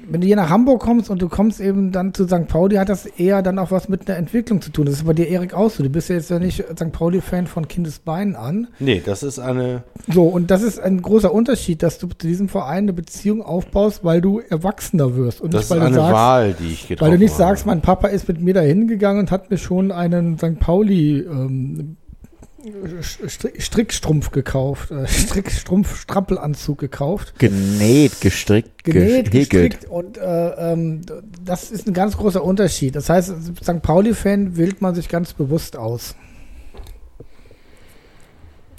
wenn du hier nach Hamburg kommst und du kommst eben dann zu St. Pauli, hat das eher dann auch was mit einer Entwicklung zu tun. Das ist bei dir, Erik, auch so. Du bist ja jetzt ja nicht St. Pauli-Fan von Kindesbeinen an. Nee, das ist eine. So, und das ist ein großer Unterschied, dass du zu diesem Verein eine Beziehung aufbaust, weil du erwachsener wirst. Und Das nicht, ist weil du eine sagst, Wahl, die ich getroffen weil du nicht habe. sagst, mein Papa ist mit mir da hingegangen und hat mir schon einen St. Pauli ähm, Strickstrumpf gekauft, äh, Strickstrumpf, Strampelanzug gekauft, Genäht, gestrickt, genäht, gehäkelt. gestrickt und äh, ähm, das ist ein ganz großer Unterschied. Das heißt, St. Pauli-Fan wählt man sich ganz bewusst aus.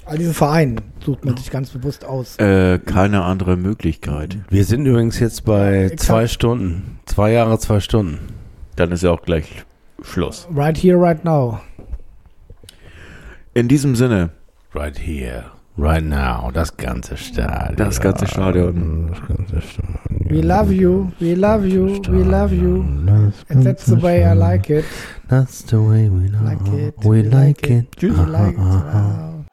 All diesen Verein sucht man sich ganz bewusst aus. Äh, keine andere Möglichkeit. Wir sind übrigens jetzt bei Ich zwei Stunden. Zwei Jahre, zwei Stunden. Dann ist ja auch gleich Schluss. Right here, right now. In diesem Sinne, Right here, right now. Das ganze Stadion. Das ganze Stadion. Das ganze Stadion. We love you, we love you, we love you. And that's the way I like it. That's the way we know. Like it. We like it. We like it. Aha. Wow.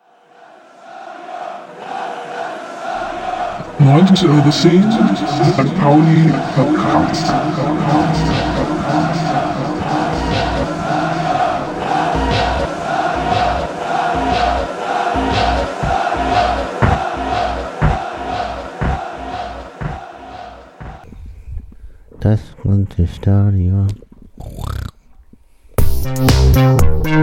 90 over 10, St. Pauli Podcast. Das ganze Stadion. St.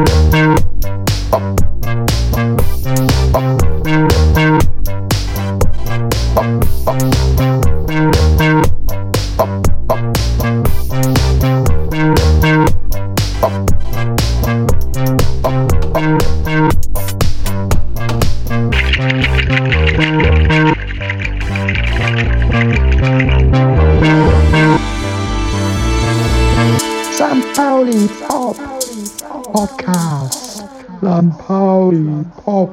Pop